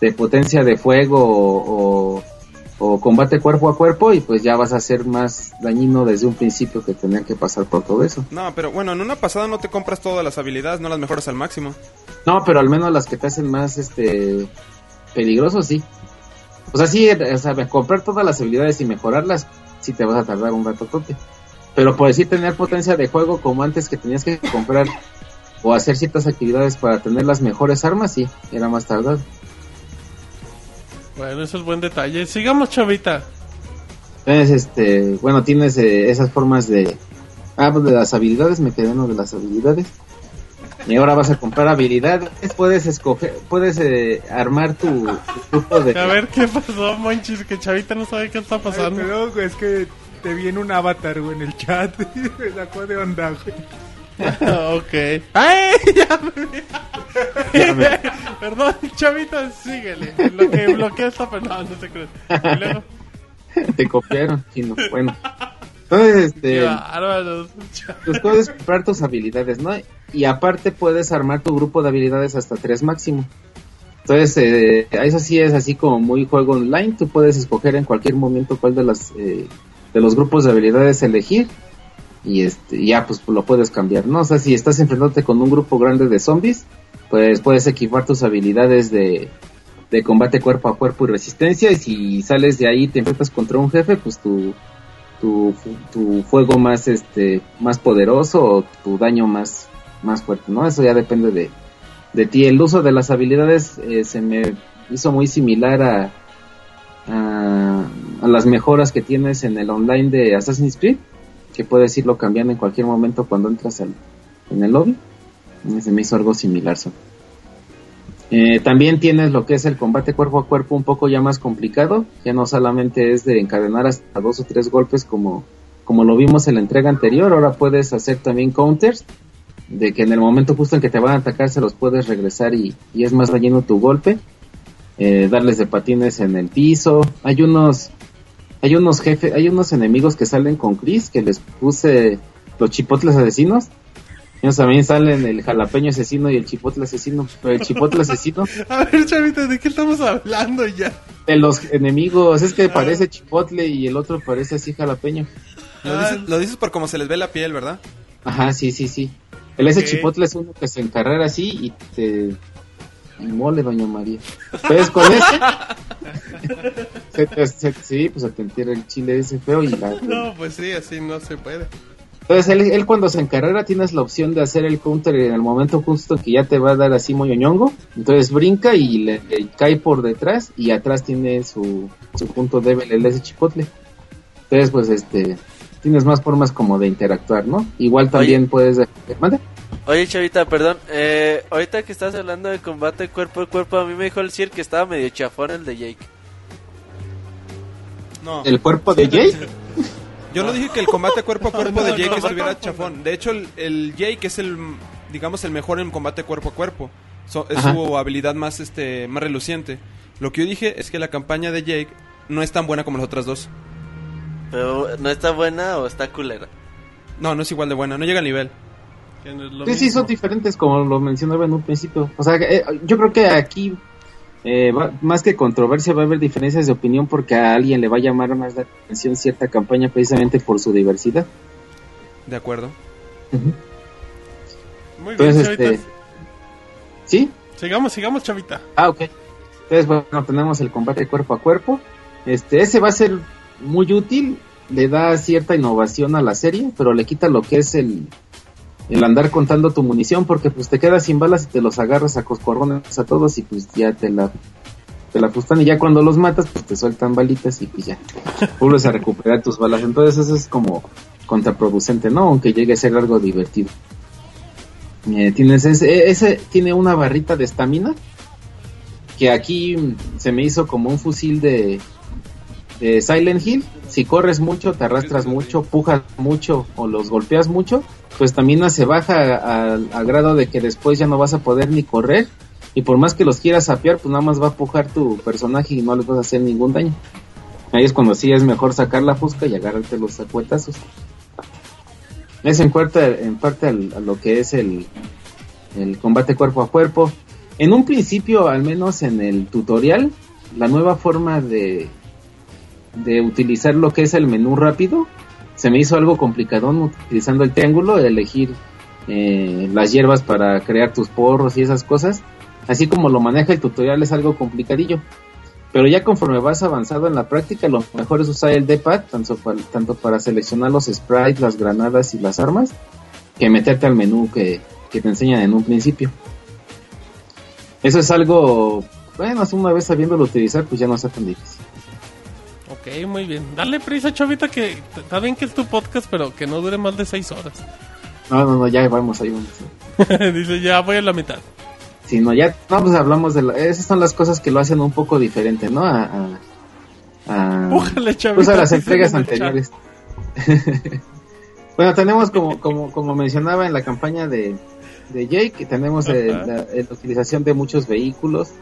de potencia de fuego o, o, combate cuerpo a cuerpo y pues ya vas a ser más dañino desde un principio que tener que pasar por todo eso. No, pero bueno, en una pasada no te compras todas las habilidades, no las mejoras al máximo. No, pero al menos las que te hacen más este peligrosos sí. O sea, sí, o sea, comprar todas las habilidades y mejorarlas, sí te vas a tardar un rato tote. Pero por decir tener potencia de juego como antes que tenías que comprar o hacer ciertas actividades para tener las mejores armas, sí, era más tardado. Bueno, eso es buen detalle. Sigamos, chavita. Entonces, este, bueno, tienes eh, esas formas de... Ah, pues de las habilidades, me quedé en lo de las habilidades. Y ahora vas a comprar habilidades, puedes escoger, puedes eh, armar tu, tu grupo de... A ver, ¿qué pasó, Monchis? Que Chavita no sabe qué está pasando. Pero güey, es que te vi en un avatar, güey, en el chat. Me sacó de onda, güey. ok. ¡Ay! Ya me... Perdón, Chavita, síguele. Lo que bloquea esta persona, no se cree. Y luego... Te copiaron, chino. Bueno. Entonces, este... Pues puedes comprar tus habilidades, ¿no? Y aparte puedes armar tu grupo de habilidades hasta tres máximo. Entonces, eh, eso sí es así como muy juego online. Tú puedes escoger en cualquier momento cuál de las eh, de los grupos de habilidades elegir y este ya pues lo puedes cambiar, ¿no? O sea, si estás enfrentándote con un grupo grande de zombies, pues puedes equipar tus habilidades de, de combate cuerpo a cuerpo y resistencia y si sales de ahí te enfrentas contra un jefe, pues tu tu, tu fuego más este más poderoso o tu daño más más fuerte, ¿no? Eso ya depende de, de ti. El uso de las habilidades eh, se me hizo muy similar a, a, las mejoras que tienes en el online de Assassin's Creed, que puedes irlo cambiando en cualquier momento cuando entras en el lobby. Se me hizo algo similar. Eh, también tienes lo que es el combate cuerpo a cuerpo un poco ya más complicado, ya no solamente es de encadenar hasta dos o tres golpes como, como lo vimos en la entrega anterior, ahora puedes hacer también counters, de que en el momento justo en que te van a atacar se los puedes regresar y, y es más relleno tu golpe, eh, darles de patines en el piso, hay unos, hay unos jefes, hay unos enemigos que salen con Chris que les puse los chipotles asesinos, ellos también salen el jalapeño asesino y el chipotle asesino. Pero el chipotle asesino. A ver, chavita, ¿de qué estamos hablando ya? De los enemigos. Es que parece chipotle y el otro parece así jalapeño. Lo dices, lo dices por cómo se les ve la piel, ¿verdad? Ajá, sí, sí, sí. El ese chipotle es uno que se encarrera así y te. Y mole, doña María. Entonces con ese. se te, se, sí, pues se te entierra el chile ese feo y la. No, pues sí, así no se puede. Entonces él, él, cuando se encarrera tienes la opción de hacer el counter en el momento justo que ya te va a dar así moñoñongo. Entonces brinca y le, le, cae por detrás y atrás tiene su, su punto débil, el ese chipotle. Entonces pues este tienes más formas como de interactuar, ¿no? Igual también Oye. puedes... ¿Mande? Oye, Chavita, perdón. Eh, ahorita que estás hablando de combate cuerpo a cuerpo, a mí me dijo el Sir que estaba medio chafón el de Jake. No. ¿El cuerpo de Jake? Yo no dije que el combate cuerpo a cuerpo de Jake estuviera chafón. De hecho, el, el, Jake es el, digamos, el mejor en combate cuerpo a cuerpo. So, es Ajá. su habilidad más, este, más reluciente. Lo que yo dije es que la campaña de Jake no es tan buena como las otras dos. Pero, ¿no está buena o está culera? No, no es igual de buena. No llega al nivel. Sí, sí, son diferentes, como lo mencionaba en un principio. O sea, eh, yo creo que aquí eh, va, más que controversia va a haber diferencias de opinión porque a alguien le va a llamar más la atención cierta campaña precisamente por su diversidad. De acuerdo. Uh -huh. Muy bien, Entonces, Chavita. Este, ¿Sí? Sigamos, sigamos, Chavita. Ah, ok. Entonces, bueno, tenemos el combate cuerpo a cuerpo. Este, ese va a ser muy útil, le da cierta innovación a la serie, pero le quita lo que es el, el andar contando tu munición porque pues te quedas sin balas y te los agarras a coscorrones a todos y pues ya te la te la ajustan y ya cuando los matas pues te sueltan balitas y pues ya vuelves a recuperar tus balas. Entonces eso es como contraproducente no aunque llegue a ser algo divertido. Eh, tienes ese, ese tiene una barrita de estamina que aquí se me hizo como un fusil de, Silent Hill. Si corres mucho, te arrastras mucho, pujas mucho o los golpeas mucho, pues también se baja al grado de que después ya no vas a poder ni correr. Y por más que los quieras sapear, pues nada más va a pujar tu personaje y no le vas a hacer ningún daño. Ahí es cuando sí es mejor sacar la fusca y agarrarte los sacuetazos. Es en parte, en parte a lo que es el combate cuerpo a cuerpo. En un principio, al menos en el tutorial, la nueva forma de, de utilizar lo que es el menú rápido se me hizo algo complicado utilizando el triángulo, elegir eh, las hierbas para crear tus porros y esas cosas. Así como lo maneja el tutorial es algo complicadillo. Pero ya conforme vas avanzado en la práctica, lo mejor es usar el D-pad, tanto para, tanto para seleccionar los sprites, las granadas y las armas, que meterte al menú que, que te enseñan en un principio. Eso es algo, bueno, una vez sabiéndolo utilizar, pues ya no está tan difícil. Ok, muy bien. Dale prisa, chavita, que está bien que es tu podcast, pero que no dure más de seis horas. No, no, no, ya vamos, ahí vamos. Dice, ya voy a la mitad. Sí, no, ya, no, pues hablamos de... esas son las cosas que lo hacen un poco diferente, ¿no? A, a, a chavita, pues a las entregas anteriores. bueno, tenemos como, como, como mencionaba en la campaña de, de Jake, tenemos la, utilización de muchos vehículos,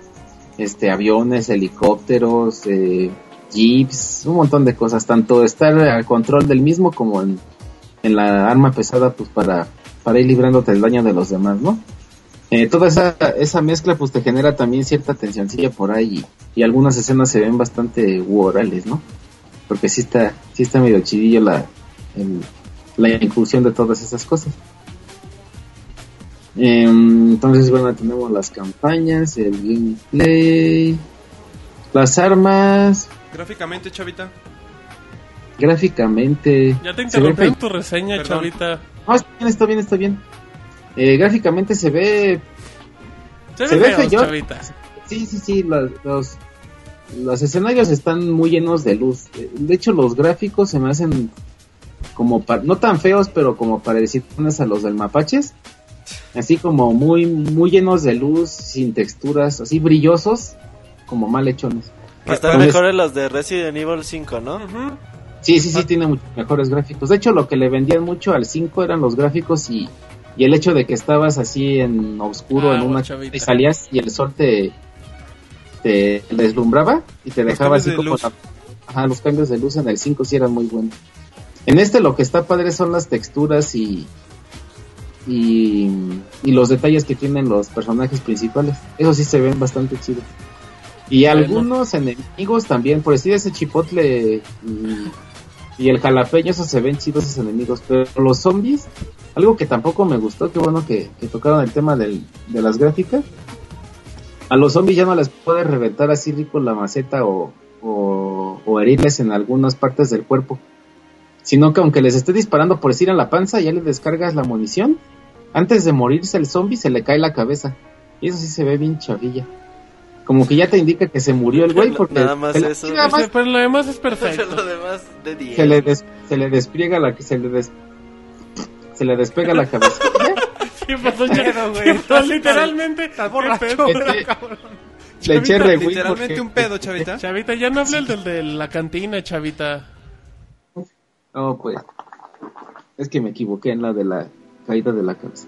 este, aviones, helicópteros, eh, jeeps, un montón de cosas, tanto estar al control del mismo como en, la arma pesada, pues para, para ir librándote el daño de los demás, ¿no? Eh, toda esa, esa mezcla pues te genera también cierta tensioncilla por ahí y, algunas escenas se ven bastante orales, ¿no? Porque sí está, sí está medio chidillo la, la inclusión de todas esas cosas. Em, entonces, bueno, tenemos las campañas, el gameplay, las armas, Gráficamente, chavita. Gráficamente. Ya te interrumpí tu reseña, chavita. No, está bien, está bien, está bien. Eh, gráficamente se ve. Se, ve, feo, chavita. Sí, sí, sí. Los, los, escenarios están muy llenos de luz. De hecho, los gráficos se me hacen como. no tan feos, pero como para decir a los del Mapaches. Así como muy, muy llenos de luz, sin texturas, así brillosos, como mal hechones. Están mejores los de Resident Evil 5, ¿no? Sí, sí, sí, tiene muchos mejores gráficos. De hecho, lo que le vendían mucho al 5 eran los gráficos y, y el hecho de que estabas así en oscuro, en una y salías y el sol te, te deslumbraba y te dejaba así como... ajá, los cambios de luz en el 5 sí eran muy buenos. En este lo que está padre son las texturas y, y, y los detalles que tienen los personajes principales. Eso sí se ven bastante chido. Y algunos enemigos también, por decir ese chipotle y, el jalapeño, esos se ven chidos esos enemigos. Pero los zombies, algo que tampoco me gustó, qué bueno que, tocaron el tema del, de las gráficas. A los zombies ya no les puedes reventar así rico la maceta o, o, herirles en algunas partes del cuerpo. Sino que aunque les esté disparando por decir en la panza, ya les descargas la munición. Antes de morirse el zombie se le cae la cabeza. Y eso sí se ve bien chavilla como que ya te indica que se murió el güey porque nada más eso nada más, pero lo demás es perfecto. Lo demás de 10 se le se le despliega la se le des, se le despega la cabeza sí pasó ya güey literalmente está borracho. le eché regüey literalmente un pedo chavita. Chavita ya no hablé el del de la cantina chavita. No pues es que me equivoqué en la de la caída de la cabeza.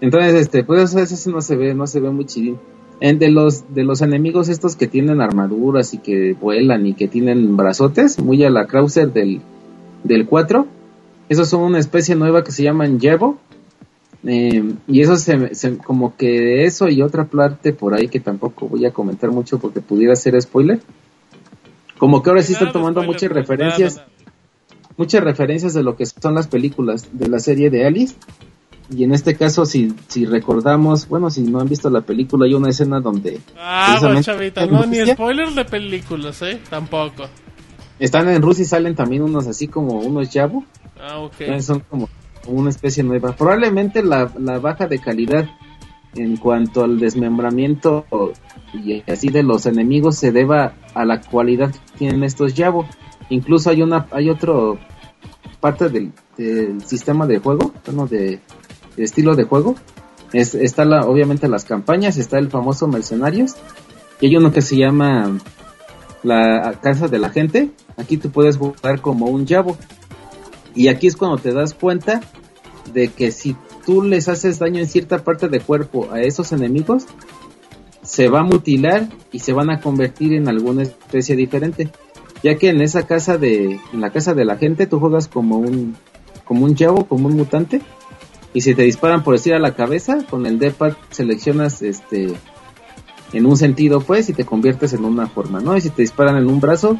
Entonces este pues eso no se ve no se ve muy chidín de los de los enemigos estos que tienen armaduras y que vuelan y que tienen brazotes, muy a la Krauser del, del 4. Esos son una especie nueva que se llaman Yevo. Eh, y eso se, como que eso y otra parte por ahí que tampoco voy a comentar mucho porque pudiera ser spoiler. Como que ahora sí están tomando muchas referencias, muchas referencias de lo que son las películas de la serie de Alice y en este caso, si, si recordamos, bueno, si no han visto la película, hay una escena donde... Ah, bueno, chavita, no, ni spoilers de películas, ¿eh? Tampoco. Están en Rusia y salen también unos así como unos Yabo. Ah, ok. Son como una especie nueva. Probablemente la, la baja de calidad en cuanto al desmembramiento y así de los enemigos se deba a la cualidad que tienen estos Yabo. Incluso hay una, hay otro parte del, del sistema de juego, bueno, de estilo de juego Es, está la, obviamente las campañas, está el famoso Mercenarios, y hay uno que se llama la Casa de la Gente. Aquí tú puedes jugar como un Yabo. Y aquí es cuando te das cuenta de que si tú les haces daño en cierta parte del cuerpo a esos enemigos, se va a mutilar y se van a convertir en alguna especie diferente. Ya que en esa casa de, en la casa de la gente, tú juegas como un, como un chavo, como un mutante. Y si te disparan por decir a la cabeza, con el D-pad seleccionas este, en un sentido pues y te conviertes en una forma, ¿no? Y si te disparan en un brazo,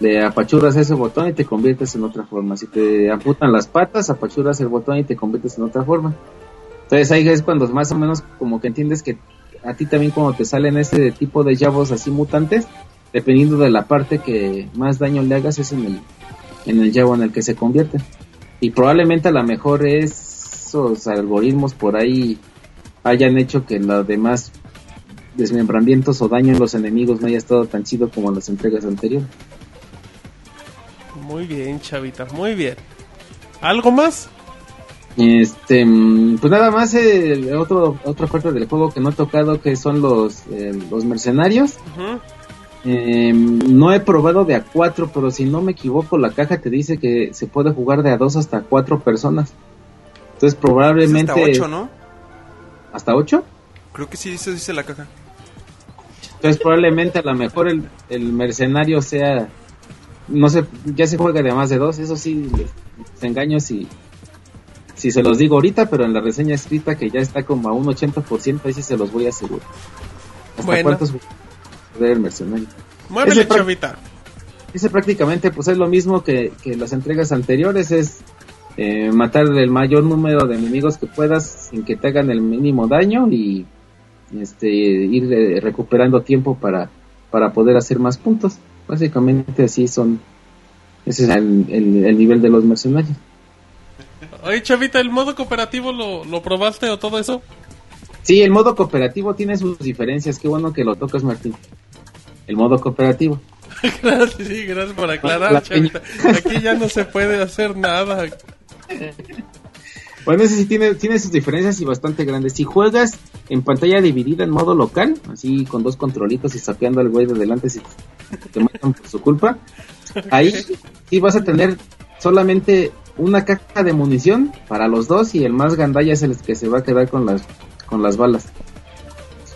le apachurras ese botón y te conviertes en otra forma. Si te amputan las patas, apachurras el botón y te conviertes en otra forma. Entonces ahí es cuando más o menos como que entiendes que a ti también cuando te salen este tipo de llavos así mutantes, dependiendo de la parte que más daño le hagas es en el, en el llavo en el que se convierte. Y probablemente a lo mejor esos algoritmos por ahí hayan hecho que los demás desmembramientos o daño en los enemigos no haya estado tan chido como en las entregas anteriores. Muy bien, chavita, muy bien. ¿Algo más? Este, mm, pues nada más eh, otro, otra parte del juego que no he tocado que son los, eh, los mercenarios. Eh, no he probado de a cuatro, pero si no me equivoco la caja te dice que se puede jugar de a dos hasta cuatro personas. Entonces Es probablemente... hasta 8, ¿no? ¿Hasta ocho? Creo que sí, eso dice la caja. Entonces probablemente a lo mejor el, el mercenario sea, no sé, ya se juega de más de dos, eso sí, les, les engaño si, si se los digo ahorita, pero en la reseña escrita que ya está como a un 80%, ahí sí se los voy a asegurar. ¿Hasta Bueno. cuántos puede el mercenario? Muévele, Ese chavita. Ese prácticamente pues es lo mismo que, que las entregas anteriores, es eh, matar el mayor número de enemigos que puedas sin que te hagan el mínimo daño y este ir eh, recuperando tiempo para, para poder hacer más puntos. Básicamente así son, ese es el, el- el nivel de los mercenarios. Oye, chavita, ¿el modo cooperativo lo, lo probaste o todo eso? Sí, el modo cooperativo tiene sus diferencias, qué bueno que lo tocas Martín. El modo cooperativo. gracias, sí, gracias por aclarar, La chavita. Aquí ya no se puede hacer nada. Bueno, ese sí tiene, tiene sus diferencias y bastante grandes. Si juegas en pantalla dividida en modo local, así con dos controlitos y sapeando al güey de delante si te matan por su culpa, ahí sí vas a tener solamente una caja de munición para los dos y el más gandalla es el que se va a quedar con las, con las balas.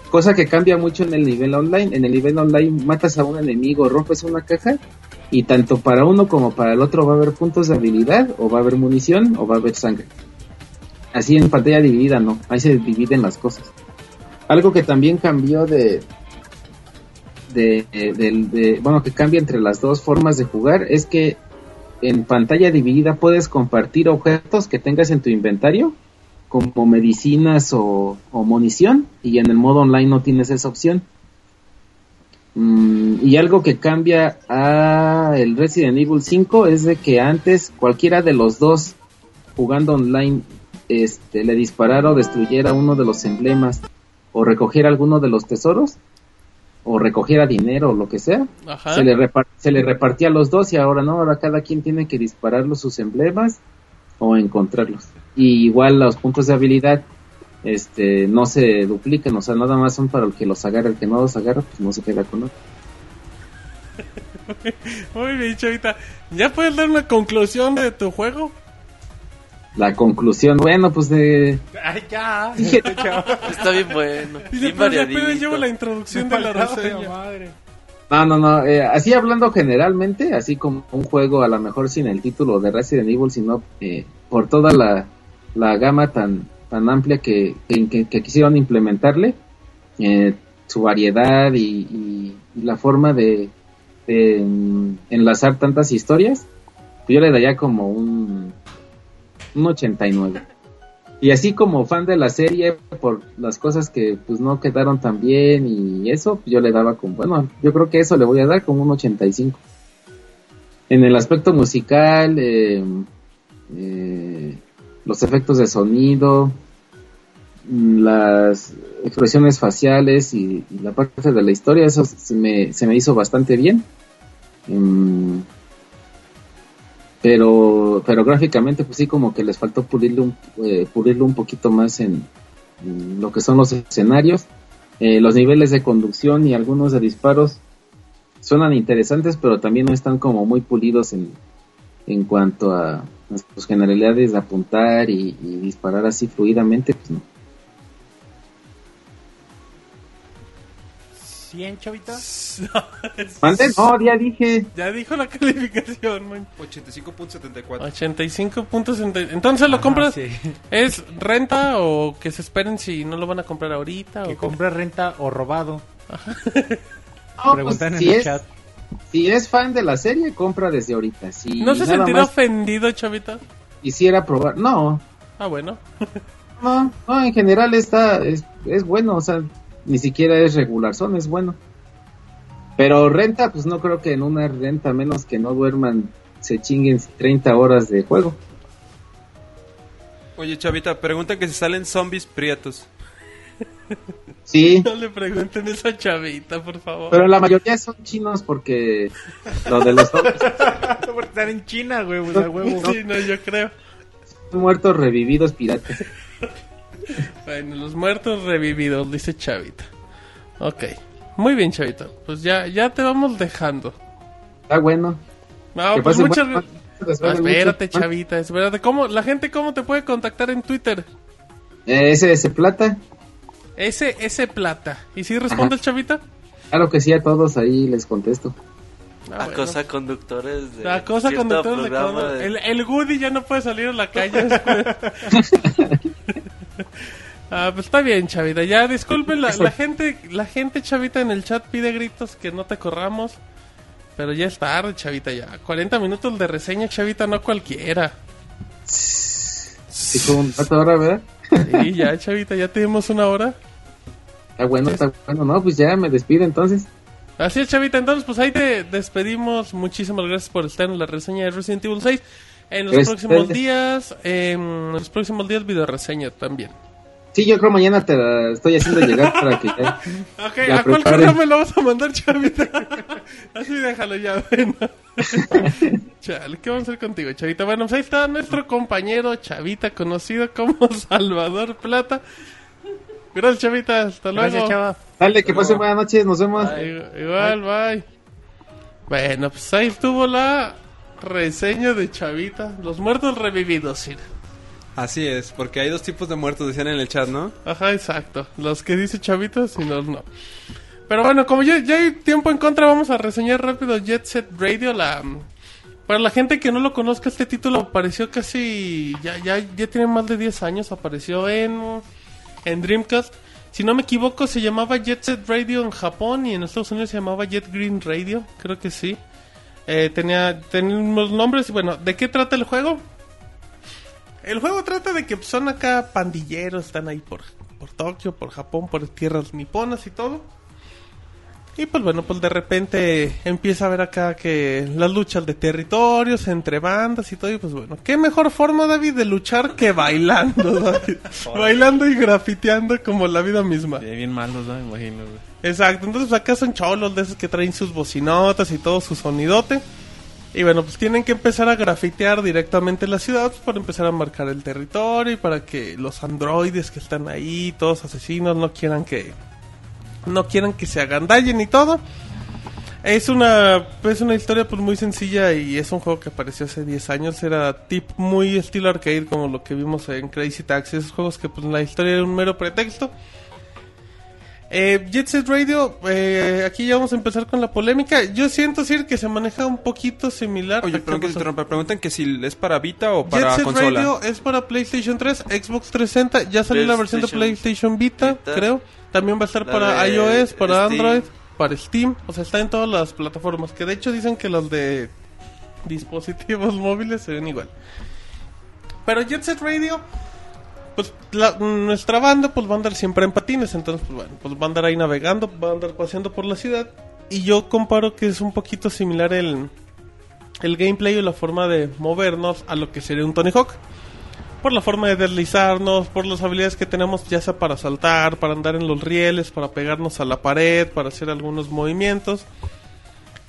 Cosa que cambia mucho en el nivel online. En el nivel online matas a un enemigo, rompes una caja y tanto para uno como para el otro va a haber puntos de habilidad o va a haber munición o va a haber sangre. Así en pantalla dividida no, ahí se dividen las cosas. Algo que también cambió de, de, de- del- de- bueno, que cambia entre las dos formas de jugar es que en pantalla dividida puedes compartir objetos que tengas en tu inventario, como medicinas o munición, y en el modo online no tienes esa opción. Mm, y algo que cambia a el Resident Evil 5 es de que antes cualquiera de los dos jugando online este, le disparara o destruyera uno de los emblemas o recogiera alguno de los tesoros o recogiera dinero o lo que sea, Ajá. se le, se le repartía a los dos y ahora no, ahora cada quien tiene que disparar los- sus emblemas o encontrarlos. Y igual los puntos de habilidad este no se duplican, o sea, nada más son para el que los agarra, el que no los agarra, pues no se queda con otro. Muy bien, chavita. ¿Ya puedes dar una conclusión de tu juego? La conclusión, bueno, pues de... Ay, ya. Está bien bueno. Dice, pero ya apenas llevo la introducción de la reseña. madre. No, no, no, eh, así hablando generalmente, así como un juego a lo mejor sin el título de Resident Evil, sino eh, por toda la, la gama tan, tan amplia que, que, que- quisieron implementarle, eh, su variedad y, y- la forma de, de, mm, enlazar tantas historias, pues yo le daría como un, un 89. Y así como fan de la serie, por las cosas que pues no quedaron tan bien y eso, pues, yo le daba como, bueno, yo creo que eso le voy a dar como un 85. En el aspecto musical, eh, eh, los efectos de sonido, mm, las expresiones faciales y, la parte de la historia, eso se me, se me hizo bastante bien. Em, pero pero gráficamente pues sí como que les faltó pulirlo un, eh, pulirlo un poquito más en, lo que son los escenarios. Eh, los niveles de conducción y algunos de disparos suenan interesantes, pero también no están como muy pulidos en, en cuanto a sus generalidades de apuntar y, y disparar así fluidamente, pues no. 100, chavita. ¿Mande? No, ya dije. Ya dijo la calificación, man. 85.74. 85.60. Entonces lo Ajá, compras. sí. ¿Es renta o que se esperen si no lo van a comprar ahorita? Que o compre renta o robado. No, Preguntan pues, en si el es, chat. Si es fan de la serie, compra desde ahorita. Si ¿No se sentirá ofendido, chavita? quisiera probar, no, Ah, bueno. no, no, en general está, es, es bueno, o sea, ni siquiera es regular, son, es bueno. Pero renta, pues no creo que en una renta, menos que no duerman, se chinguen 30 horas de juego. Oye, Chavita, pregunta que si salen zombies prietos. Sí, No le pregunten eso a chavita, por favor. pero la mayoría son chinos porque lo de los zombies Por estar en China, güey, pues, a huevo. Sí, no, yo creo. son muertos revividos piratas. Bueno, los muertos revividos, dice Chavita. Ok. Muy bien, Chavita. Pues ya, ya te vamos dejando. Está bueno. No, Que pues muchas gracias. Ah, espérate. Chavita, espérate. ¿Cómo, la gente, ¿cómo te puede contactar en Twitter? Eh, SS Plata, Ese, ese plata. ¿Y si responde el Chavita? claro que sí, a todos ahí les contesto. Ah, bueno. Acosa conductores de La cosa cierto conductores de de- el, el Woody ya no puede salir a la calle. después. ah, pues está bien, Chavita. Ya disculpen, la, la gente, la gente, Chavita, en el chat pide gritos que no te corramos. Pero ya es tarde, Chavita, ya. 40 minutos de reseña, Chavita, no cualquiera. Sí, como un rato ahora, ¿verdad? Sí, ya, Chavita, ya tenemos una hora. Está bueno, está bueno. No, pues ya me despido entonces. Así es, Chavita. Entonces, pues ahí te despedimos. Muchísimas gracias por estar en la reseña de Resident Evil 6. En los Gracias. próximos días, en los próximos días, video reseña también. Sí, yo creo mañana te la estoy haciendo llegar para que ya... Ok, Ya ¿a cuál correo me lo vas a mandar, Chavita? Así déjalo ya, bueno. Chale, ¿qué vamos a hacer contigo, Chavita? Bueno, pues ahí está nuestro compañero Chavita, conocido como Salvador Plata. Gracias, Chavita. Hasta luego. Gracias, chava. Dale, que pasen buenas noches, nos vemos. Ig- Igual, bye. Bueno, pues ahí estuvo la reseña de Chavita. Los muertos revividos, sí. Así es, porque hay dos tipos de muertos, decían en el chat, ¿no? Ajá, exacto. Los que dice Chavita, si no, no. Pero bueno, como ya, ya hay tiempo en contra, vamos a reseñar rápido Jet Set Radio. La, para la gente que no lo conozca, este título apareció casi. Ya, ya, ya tiene más de 10 años. Apareció en, en Dreamcast. Si no me equivoco, se llamaba Jet Set Radio en Japón y en Estados Unidos se llamaba Jet Green Radio. Creo que sí. Eh, tenía, tenía unos nombres. Bueno, ¿de qué trata el juego? El juego trata de que son acá pandilleros, están ahí por, por Tokio, por Japón, por tierras niponas y todo. Y pues bueno, pues de repente empieza a ver acá que las luchas de territorios entre bandas y todo. Y pues bueno, ¿qué mejor forma, David, de luchar que bailando, David? bailando y grafiteando como la vida misma. Bien, bien malos, ¿no? Me imagino, güey. Exacto, entonces acá son cholos de esos que traen sus bocinotas y todo su sonidote. Y bueno, pues tienen que empezar a grafitear directamente la ciudad pues, para empezar a marcar el territorio y para que los androides que están ahí, todos asesinos, no quieran que no quieran que se agandallen y todo. Es una es una historia pues muy sencilla y es un juego que apareció hace 10 años, era tip muy estilo arcade como lo que vimos en Crazy Taxi, esos juegos que pues la historia era un mero pretexto. Eh, Jet Set Radio, eh, aquí ya vamos a empezar con la polémica. Yo siento decir que se maneja un poquito similar. Oye, ¿A qué perdón que te interrumpa. Preguntan que si es para Vita o para Jet Set consola. Radio es para PlayStation 3, Xbox 360, ya salió la versión de PlayStation Vita, Vita. creo. También va a estar La para de iOS, para Steam. Android, para Steam, o sea, está en todas las plataformas, que de hecho dicen que los de dispositivos móviles se ven igual. Pero Jet Set Radio, pues la- nuestra banda pues va a andar siempre en patines, entonces pues bueno, pues va a andar ahí navegando, va a andar paseando por la ciudad y yo comparo que es un poquito similar el el gameplay y la forma de movernos a lo que sería un Tony Hawk. Por la forma de deslizarnos, por las habilidades que tenemos, ya sea para saltar, para andar en los rieles, para pegarnos a la pared, para hacer algunos movimientos.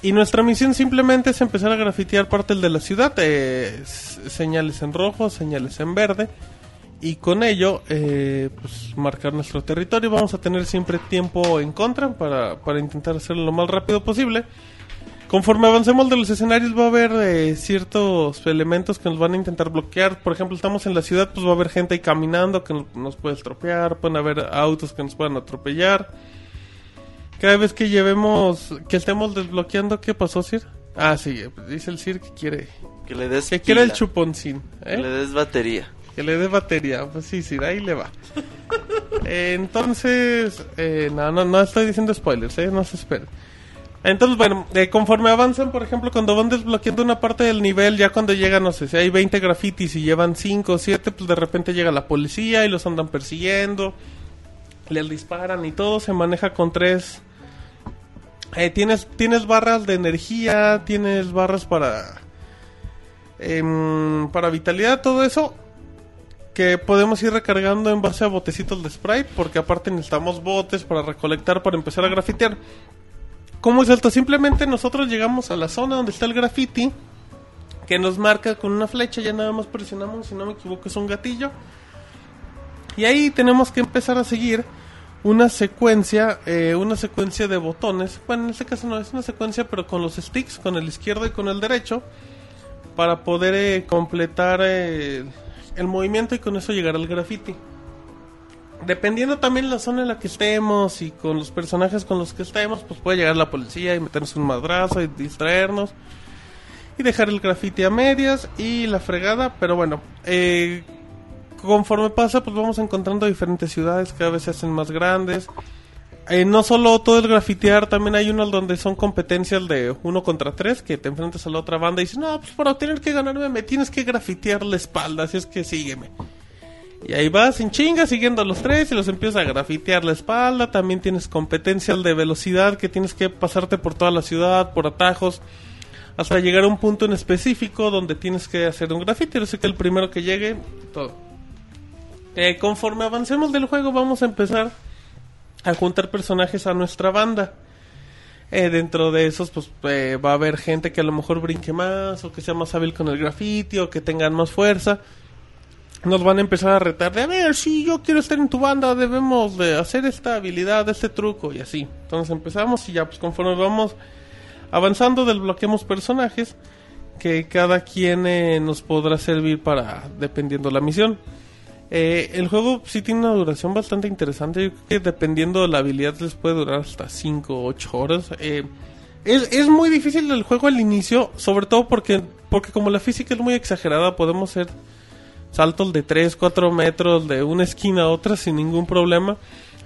Y nuestra misión simplemente es empezar a grafitear partes de la ciudad, eh, señales en rojo, señales en verde. Y con ello eh, pues marcar nuestro territorio. Vamos a tener siempre tiempo en contra para, para intentar hacerlo lo más rápido posible. Conforme avancemos de los escenarios va a haber eh, ciertos elementos que nos van a intentar bloquear. Por ejemplo, estamos en la ciudad, pues va a haber gente ahí caminando que nos- puede estropear, pueden haber autos que nos puedan atropellar. Cada vez que llevemos, que estemos desbloqueando, ¿qué pasó, Sir? Ah, sí, dice el Sir que quiere, Que le des que quiere el chuponcín. Que ¿eh? le des batería. Que le dé batería. Pues sí, sí, ahí le va. Eh, entonces, eh, no, no, no estoy diciendo spoilers, ¿eh? No se esperen. Entonces, bueno, eh, conforme avanzan, por ejemplo, cuando van desbloqueando una parte del nivel, ya cuando llegan, no sé, si hay 20 grafitis y llevan 5 o 7, pues de repente llega la policía y los andan persiguiendo. Les disparan y todo se maneja con tres... Eh, tienes, tienes barras de energía, tienes barras para... em, para vitalidad, todo eso que podemos ir recargando en base a botecitos de Sprite, porque aparte necesitamos botes para recolectar para empezar a grafitear. ¿Cómo es esto? Simplemente nosotros llegamos a la zona donde está el graffiti, que nos marca con una flecha, ya nada más presionamos, si no me equivoco es un gatillo. Y ahí tenemos que empezar a seguir una secuencia, eh, una secuencia de botones. Bueno, en este caso no es una secuencia, pero con los sticks, con el izquierdo y con el derecho, para poder eh, completar eh, el movimiento y con eso llegar al graffiti. Dependiendo también la zona en la que estemos y con los personajes con los que estemos, pues puede llegar la policía y meternos un madrazo y distraernos y dejar el graffiti a medias y la fregada, pero bueno, eh, conforme pasa, pues vamos encontrando diferentes ciudades, cada vez se hacen más grandes. Eh, no solo todo el grafitear, también hay unos donde son competencias de uno contra tres, que te enfrentas a la otra banda y dices, no, pues para tener que ganarme me tienes que grafitear la espalda, así es que sígueme. Y ahí vas en chinga siguiendo a los tres y los empiezas a grafitear la espalda. También tienes competencias de velocidad que tienes que pasarte por toda la ciudad, por atajos, hasta llegar a un punto en específico donde tienes que hacer un grafite. Así que el primero que llegue, todo. Eh, conforme avancemos del juego vamos a empezar a juntar personajes a nuestra banda. Eh, dentro de esos pues eh, va a haber gente que a lo mejor brinque más o que sea más hábil con el graffiti o que tengan más fuerza. Nos van a empezar a retar de a ver si yo quiero estar en tu banda debemos de hacer esta habilidad, este truco y así. Entonces empezamos y ya pues conforme vamos avanzando desbloqueamos personajes que cada quien eh, nos podrá servir para dependiendo la misión. Eh, el juego sí tiene una duración bastante interesante. Yo creo que dependiendo de la habilidad les puede durar hasta 5 o 8 horas. Eh, es, es muy difícil el juego al inicio, sobre todo porque, porque como la física es muy exagerada, podemos hacer saltos de 3, 4 metros de una esquina a otra sin ningún problema.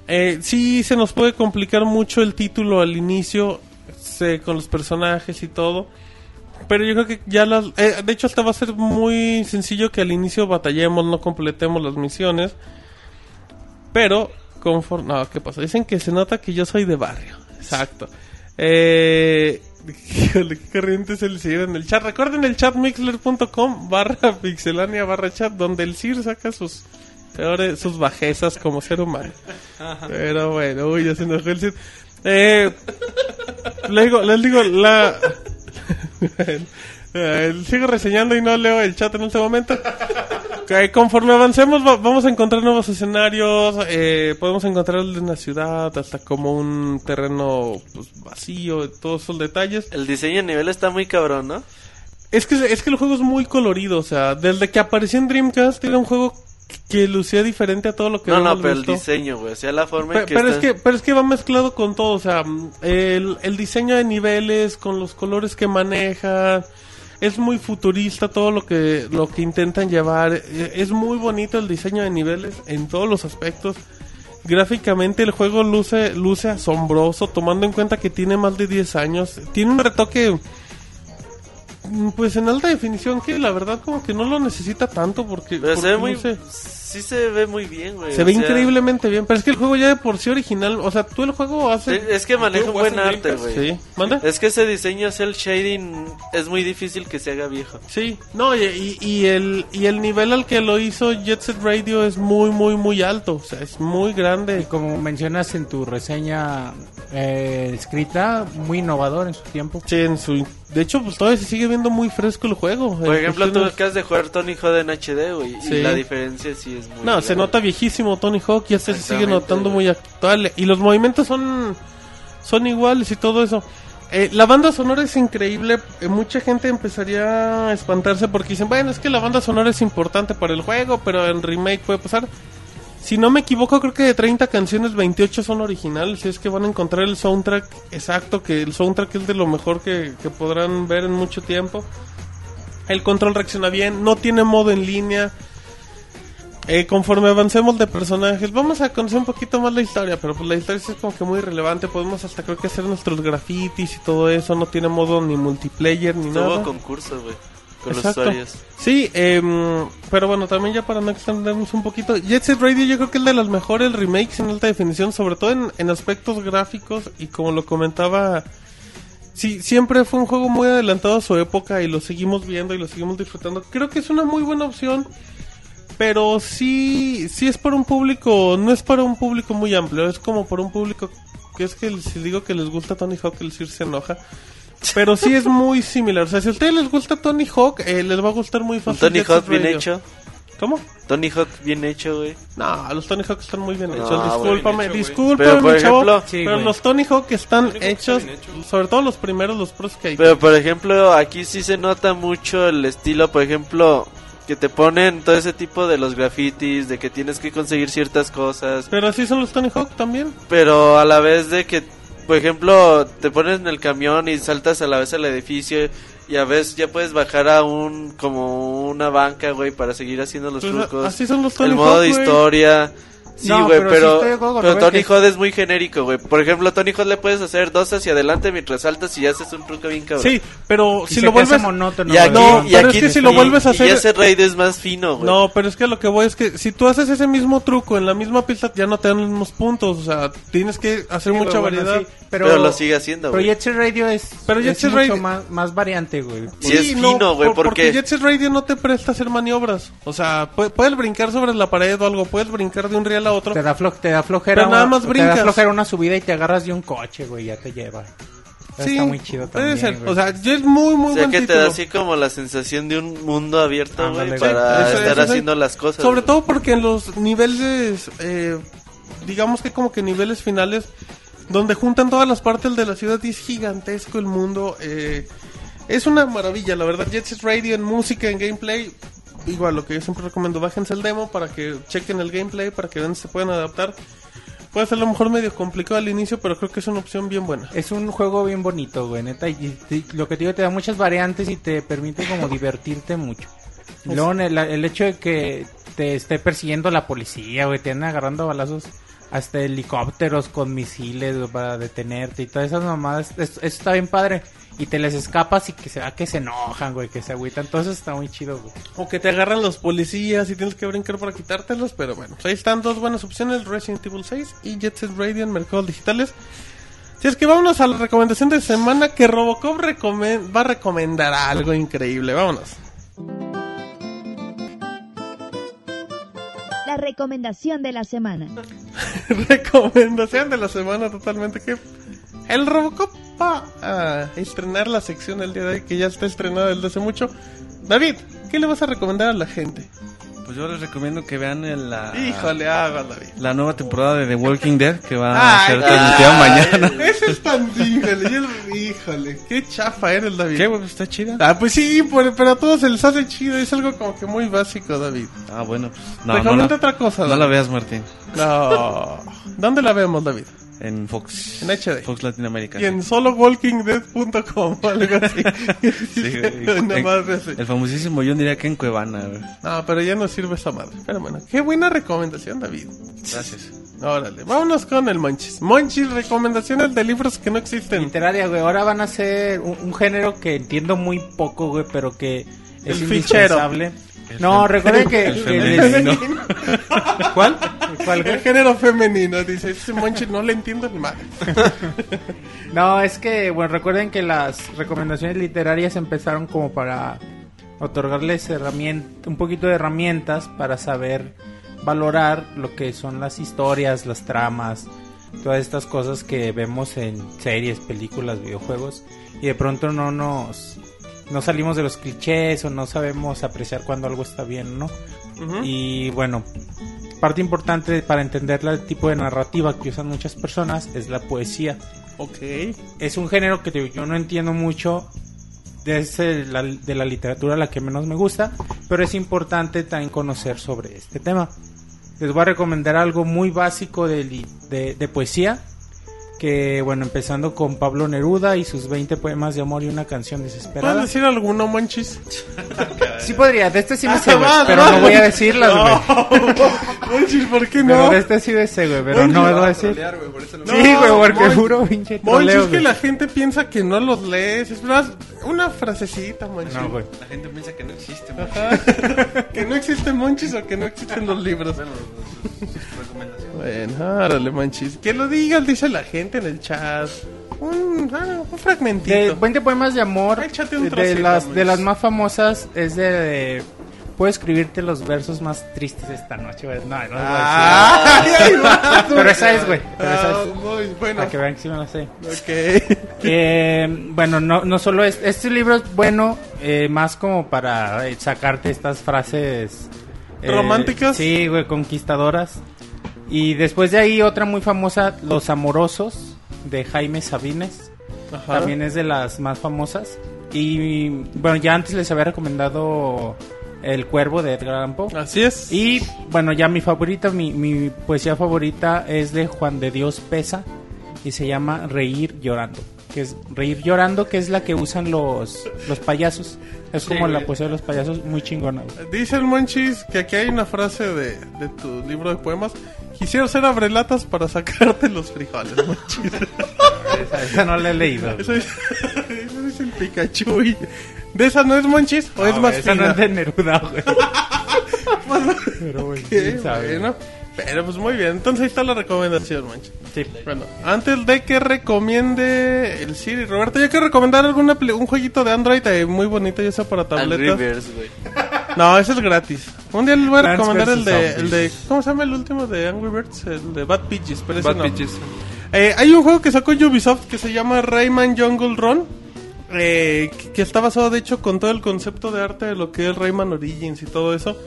Eh, sí se nos puede complicar mucho el título al inicio se- con los personajes y todo. Pero yo creo que ya las... eh, de hecho, hasta va a ser muy sencillo que al inicio batallemos, no completemos las misiones. Pero, conforme... No, ¿qué pasa? Dicen que se nota que yo soy de barrio. Exacto. Eh... Híjole, qué corriente es el Sir en el chat. Recuerden el chat mixler.com barra pixelania barra chat donde el Sir saca sus peores, sus bajezas como ser humano. Pero bueno, uy, ya se enojó el Sir. Eh, les digo, les digo, la... Eh, sigo reseñando y no leo el chat en este momento. Ok, conforme avancemos va- vamos a encontrar nuevos escenarios, eh, podemos encontrar el de una ciudad, hasta como un terreno pues, vacío, todos esos detalles. El diseño de nivel está muy cabrón, ¿no? Es que, es que el juego es muy colorido, o sea, desde que apareció en Dreamcast era un juego que lucía diferente a todo lo que No, no, pero el diseño, güey. O sea, la forma en Pe- que pero, es que, pero es que va mezclado con todo, o sea, el, el diseño de niveles, con los colores que maneja, es muy futurista todo lo que, lo que intentan llevar, eh, es muy bonito el diseño de niveles en todos los aspectos. Gráficamente el juego luce, luce asombroso, tomando en cuenta que tiene más de 10 años. Tiene un retoque, pues en alta definición, que la verdad como que no lo necesita tanto porque... Pero se ve muy... luce- Sí se ve muy bien, güey. se ve sea, increíblemente bien, pero es que el juego ya de por sí original, o sea, tú el juego hace... sí, Es que maneja un ¿Tú buen arte, güey. Sí, ¿manda? Es que ese diseño, el shading, es muy difícil que se haga viejo. Sí, no, y, y- y el, y el nivel al que lo hizo Jet Set Radio es muy, muy, muy alto, o sea, es muy Y grande. como mencionas en tu reseña eh, escrita, muy innovador en su tiempo. Sí, en su- de hecho, pues todavía se sigue viendo muy fresco el juego. Por ejemplo, tú acabas de jugar Tony Hawk en HD, güey. Sí. Y la diferencia sí es muy. No, se nota viejísimo Tony Hawk, ya se sigue notando muy actual. Y los movimientos son, son iguales y todo eso. Eh, la banda sonora es increíble. eh, mucha gente empezaría a espantarse porque dicen, bueno, es que la banda sonora es importante para el juego, pero en remake puede pasar. Si no me equivoco, creo que de 30 canciones, 28 son originales. Y es que van a encontrar el soundtrack exacto, que el soundtrack es de lo mejor que, que podrán ver en mucho tiempo. El control reacciona bien, no tiene modo en línea. Eh, conforme avancemos de personajes, vamos a conocer un poquito más la historia, pero pues la historia es como que muy relevante. Podemos hasta creo que hacer nuestros grafitis y todo eso. No tiene modo ni multiplayer ni Tuvo nada. concurso, güey. Con Exacto. los usuarios. Sí, em, pero bueno, también ya para no extendernos un poquito, Jet Set Radio yo creo que es de los mejores remakes en alta definición, sobre todo en, en aspectos gráficos y como lo comentaba, sí, siempre fue un juego muy adelantado a su época y lo seguimos viendo y lo seguimos disfrutando. Creo que es una muy buena opción, pero sí, sí es para un público, no es para un público muy amplio, es como para un público que es que si digo que les gusta Tony Hawk, el Sir se enoja. Pero sí es muy similar. O sea, si a ustedes les gusta Tony Hawk, eh, les va a gustar muy fácil. Tony Jet Set Hawk bien Radio. hecho. ¿Cómo? Tony Hawk bien hecho, güey. No, los Tony Hawk están muy bien No, hechos. discúlpame, bien hecho, discúlpame, Pero, por mi chavo, ejemplo- Sí, pero los Tony Hawk están Tony Hawk está hechos, hecho. sobre todo los primeros, los pros que hay. Pero por ejemplo, aquí sí se nota mucho el estilo, por ejemplo, que te ponen todo ese tipo de los grafitis, de que tienes que conseguir ciertas cosas, Pero así son los Tony Hawk también. pero a la vez de que, por ejemplo, te pones en el camión y saltas a la vez al edificio y a veces ya puedes bajar a un como una banca, güey, para seguir haciendo los Pues, trucos. así son los el modo de historia. Sí, No, güey, pero pero, pero Tony que- Hawk es muy genérico, güey. Por ejemplo, Tony Hawk le puedes hacer dos hacia adelante mientras saltas y ya haces un truco bien cabrón. Sí, pero Y si lo vuelves... monótono, Y aquí, güey. No, y pero aquí es que si lo vuelves a hacer- Y ese raid es más fino, güey. No, pero es que lo que voy es que si tú haces ese mismo truco en la misma pista, ya no te dan los mismos puntos. O sea, tienes que hacer Sí, mucha bueno, variedad. sí, pero, lo sigue haciendo, Pero güey. Jet Set Radio es, Pero Jet es Set mucho Radio- más, más variante, güey. Sí, es fino, güey, por- porque- Jet Set Radio no te presta a hacer maniobras. O sea, pu- puedes brincar sobre la pared o algo, puedes brincar de un riel a otro. Te da, flo- te da flojera. Pero nada más te brincas. da flojera una subida y te agarras de un coche, güey, ya te lleva. Sí, está muy chido puede también. ser. O sea, es muy, muy o sea buen que te título. da así como la sensación de un mundo abierto, güey, para. Eso- estar eso sí. haciendo las cosas. Sobre güey. todo porque en los niveles, eh, digamos que como que niveles finales, donde juntan todas las partes de la ciudad y es gigantesco el mundo. eh, es una maravilla, la verdad. Jet Set Radio en música, en gameplay. Igual, lo que yo siempre recomiendo, bájense el demo para que chequen el gameplay, para que vean si se pueden adaptar. Puede ser a lo mejor medio complicado al inicio, pero creo que es una opción bien buena. Es un juego bien bonito, güey, neta. Y, y lo que te digo, te da muchas variantes y te permite como divertirte mucho. Luego el, el hecho de que te esté persiguiendo la policía, güey, te andan agarrando balazos hasta helicópteros con misiles para detenerte y todas esas mamadas. es- Eso está bien padre. Y te les escapas y que se va que se enojan, güey, que se agüitan. Entonces está muy chido, güey. O que te agarran los policías y tienes que brincar para quitártelos, pero bueno, pues ahí están dos buenas opciones, Resident Evil 6 y Jet Set Radio en mercados digitales. Si es que vámonos a la recomendación de semana que Robocop va a recomendar algo increíble, vámonos. La recomendación de la semana. recomendación de la semana totalmente que el Robocop va a estrenar la sección el día de hoy que ya está estrenada desde hace mucho. David, ¿qué le vas a recomendar a la gente? Pues yo les recomiendo que vean el- la, Híjole, la nueva temporada de The Walking Dead que va a ser transmitida mañana. Ese es tan híjole, y el- híjole, qué chafa eres, David. ¿Qué, güey? Está chida. Ah, pues sí, por- pero a todos se les hace chido, es algo como que muy básico, David. Ah, bueno, pues no, no, Recomienda la, otra cosa, no David. la veas, Martín. No. ¿Dónde la vemos, David? En Fox. En HD. Fox Latinoamérica. Y en solowalkingdead.com o algo así. Sí, güey. Una En- madre así. El famosísimo, yo diría que en Cuevana. No, pero ya no sirve esa madre. Pero bueno, qué buena recomendación, David. Gracias. Órale, vámonos con el Monchis. Monchis, recomendaciones de libros que no existen. Literaria, güey. Ahora van a ser un, un género que entiendo muy poco, güey, pero que es El fichero. indispensable. No, recuerden que... el. ¿Cuál? ¿Cuál, güey? El género femenino, dice, ese Monchis no le entiendo ni madre. No, es que, bueno, recuerden que las recomendaciones literarias empezaron como para otorgarles un poquito de herramientas para saber valorar lo que son las historias, las tramas, todas estas cosas que vemos en series, películas, videojuegos y de pronto no nos no salimos de los clichés o no sabemos apreciar cuando algo está bien, ¿no? Y bueno, parte importante para entender el tipo de narrativa que usan muchas personas es la poesía. Ok. Es un género que te yo no entiendo mucho. Es el- la, de la literatura la que menos me gusta, pero es importante también conocer sobre este tema. Les voy a recomendar algo muy básico de, de, de poesía, que bueno, empezando con Pablo Neruda y sus 20 poemas de amor y una canción ¿Puedes desesperada. decir alguno, Monchis? Sí podría, de este sí me Ah, sé, güey, vas, pero vas. no voy a decirlas, güey. Monchis, ¿por qué Pero no? de este sí me sé, güey, pero Monchis, no lo voy a decir. trolear, güey, por eso no- Sí, güey, porque Monchis. puro pinche Monchis, troleo, es que güey. la gente piensa que no los lees. Es más, una frasecita, Monchis. No, güey. La gente piensa que no existe. güey. Ajá. que no existe Monchis o que no existen los libros. Bueno, árale, Monchis. Que lo digan, dice la gente en el chat. Un, ah, un fragmentito. De 20 poemas de amor, Échate un de trocito, las, Luis. de las más famosas es de, de- Puedo escribirte los versos más tristes esta noche, güey. No, no, no. Ay, ay, va, Pero esa es, güey. Pero esa Ah, es. muy bueno. Para que vean que sí me la sé. Ok. Eh, bueno, no, no solo es. Este libro es bueno, eh, más como para eh, sacarte estas frases. eh, ¿Románticas? Sí, güey, conquistadoras. Y después de ahí, otra muy famosa, Los Amorosos, de Jaime Sabines. Ajá. También es de las más famosas. Y bueno, ya antes les había recomendado El Cuervo de Edgar Allan Poe. Así es. Y bueno, ya mi favorita, mi, mi poesía favorita es de Juan de Dios Pesa y se llama Reír llorando. Que es Reír llorando, que es la que usan los, los payasos. Es como la poesía de los payasos, muy chingona. güey. Dice el Monchis que aquí hay una frase de, de tu libro de poemas. Quisiera ser abrelatas para sacarte los frijoles, Monchis. Esa, esa no la he leído. Eso es, eso es el Pikachu. y- ¿De esa no es Monchis o es más güey, esa fina? no es de Neruda, güey. Pero, sabe. bueno. Pero pues muy bien, entonces ahí está la recomendación, Monchis. Sí. Bueno, antes de que recomiende el Siri, Roberto, yo quiero recomendar alguna un jueguito de Android eh, muy bonito, ya sea para Angry tabletas. Birds, güey. No, ese es gratis. Un día les voy a Plants recomendar el de, el de. ¿Cómo se llama el último de Angry Birds? El de Bad Peaches, pero ese Bad no. Eh, hay un juego que sacó Ubisoft que se llama Rayman Jungle Run. eh, que, que está basado, de hecho, con todo el concepto de arte de lo que es Rayman Origins y todo eso.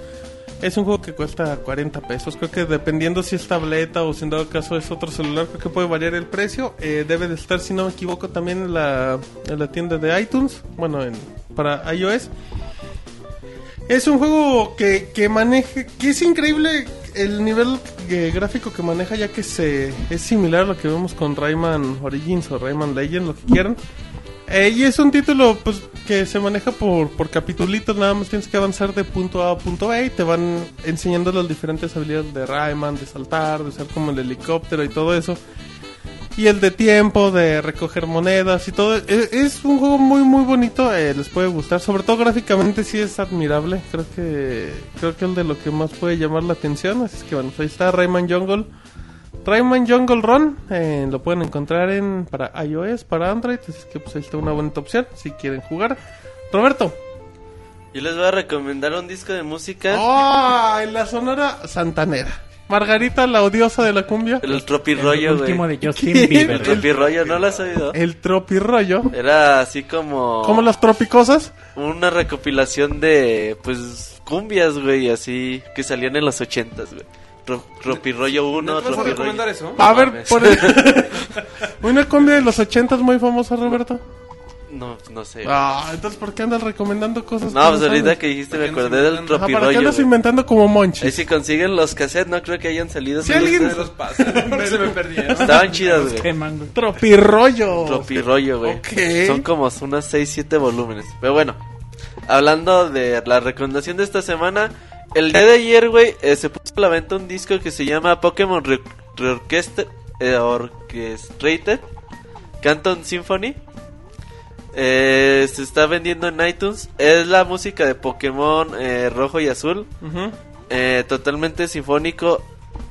Es un juego que cuesta 40 pesos. Creo que dependiendo si es tableta o si en dado caso es otro celular, creo que puede variar el precio. Eh, debe de estar, si no me equivoco, también en la, en la tienda de iTunes. Bueno, en, para iOS. Es un juego que, que maneja, que es increíble el nivel eh, gráfico que maneja ya que se es similar a lo que vemos con Rayman Origins o Rayman Legends, lo que quieran. Eh, y es un título pues que se maneja por, por capitulitos, nada más tienes que avanzar de punto A a punto B y te van enseñando las diferentes habilidades de Rayman, de saltar, de usar como el helicóptero y todo eso. Y el de tiempo, de recoger monedas y todo. Es, es un juego muy muy bonito, eh, les puede gustar. Sobre todo gráficamente sí es admirable. Creo que creo que el de lo que más puede llamar la atención. Así es que bueno, pues ahí está Rayman Jungle. Rayman Jungle Run, eh, lo pueden encontrar en para iOS, para Android. Así es que pues ahí está una buena opción si quieren jugar. Roberto. Yo les voy a recomendar un disco de música. ¡Oh! En la sonora santanera. Margarita, la odiosa de la cumbia. El El tropirollo, güey. último de Justin ¿Quién? Bieber. El tropirollo, ¿no lo has oído? El tropirollo. Era así como... Como las tropicosas. Una recopilación de, pues, cumbias, güey, así, que salían en los ochentas, güey. Tro- Tropirollo 1, ¿No recomendar eso? A ver, por una cumbia de los ochentas muy famosa, Roberto. No, no sé. Ah, entonces ¿por qué andas recomendando cosas? no, pues ahorita sabes? que dijiste me ¿Por qué no acordé del inventan? Ajá, ¿Para qué tropirollo, andas inventando como Ahí monchis? si consiguen los cassettes, no creo que hayan salido. Si alguien- los pasa. se me perdieron. Estaban chidas, güey. Tropirollo. Tropirollo, güey. Son como unas 6, 7 volúmenes. Pero bueno, hablando de la recomendación de esta semana, el día de ayer, güey, eh, se puso a la venta un disco que se llama Pokémon Re Reorchestra- eh, Orchestrated Canton Symphony. Eh, se está vendiendo en iTunes. Es la música de Pokémon eh, rojo y azul. Totalmente sinfónico.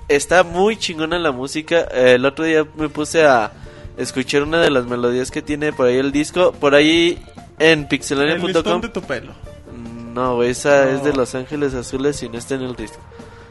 Está muy chingona la música. El otro día me puse a escuchar una de las melodías que tiene por ahí el disco. Por ahí en pixelania.com. de tu pelo. No, esa No. es de Los Ángeles Azules y no está en el disco.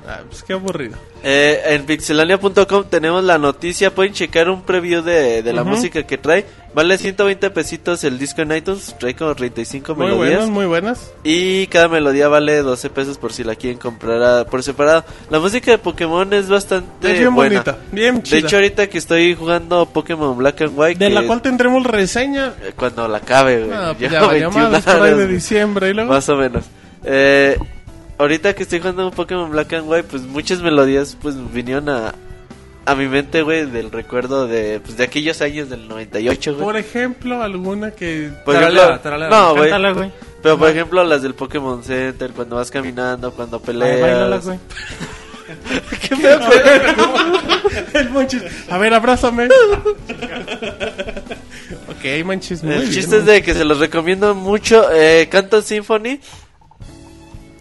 Ah, pues qué aburrido. Eh, en pixelania.com tenemos la noticia. Pueden checar un preview de, de la música que trae. Vale 120 pesitos el disco en iTunes. Trae como 35 Muy melodías. buenas, muy buenas. Y cada melodía vale 12 pesos por si la quieren comprar a- por separado. La música de Pokémon es bastante es bien buena. bonita, bien De chida. hecho, ahorita que estoy jugando Pokémon Black and White, de la cual tendremos reseña. eh, cuando la acabe, güey. Ah, pues ya 21 madres por ahí de diciembre y luego. Más o menos. Eh, ahorita que estoy jugando un Pokémon Black and White, pues muchas melodías pues vinieron a, a mi mente, güey, del recuerdo de, pues, de aquellos años del 98, güey. Por ejemplo, alguna que. Por Taralea, ejemplo, taralea. no, güey. Cántala, güey. Pero por ejemplo, las del Pokémon Center, cuando vas caminando, cuando peleas. güey. ¿Qué pedo? El Monchis. A ver, abrázame. ok, Monchis. Muy El bien. chiste es de que se los recomiendo mucho. Eh, Canto Symphony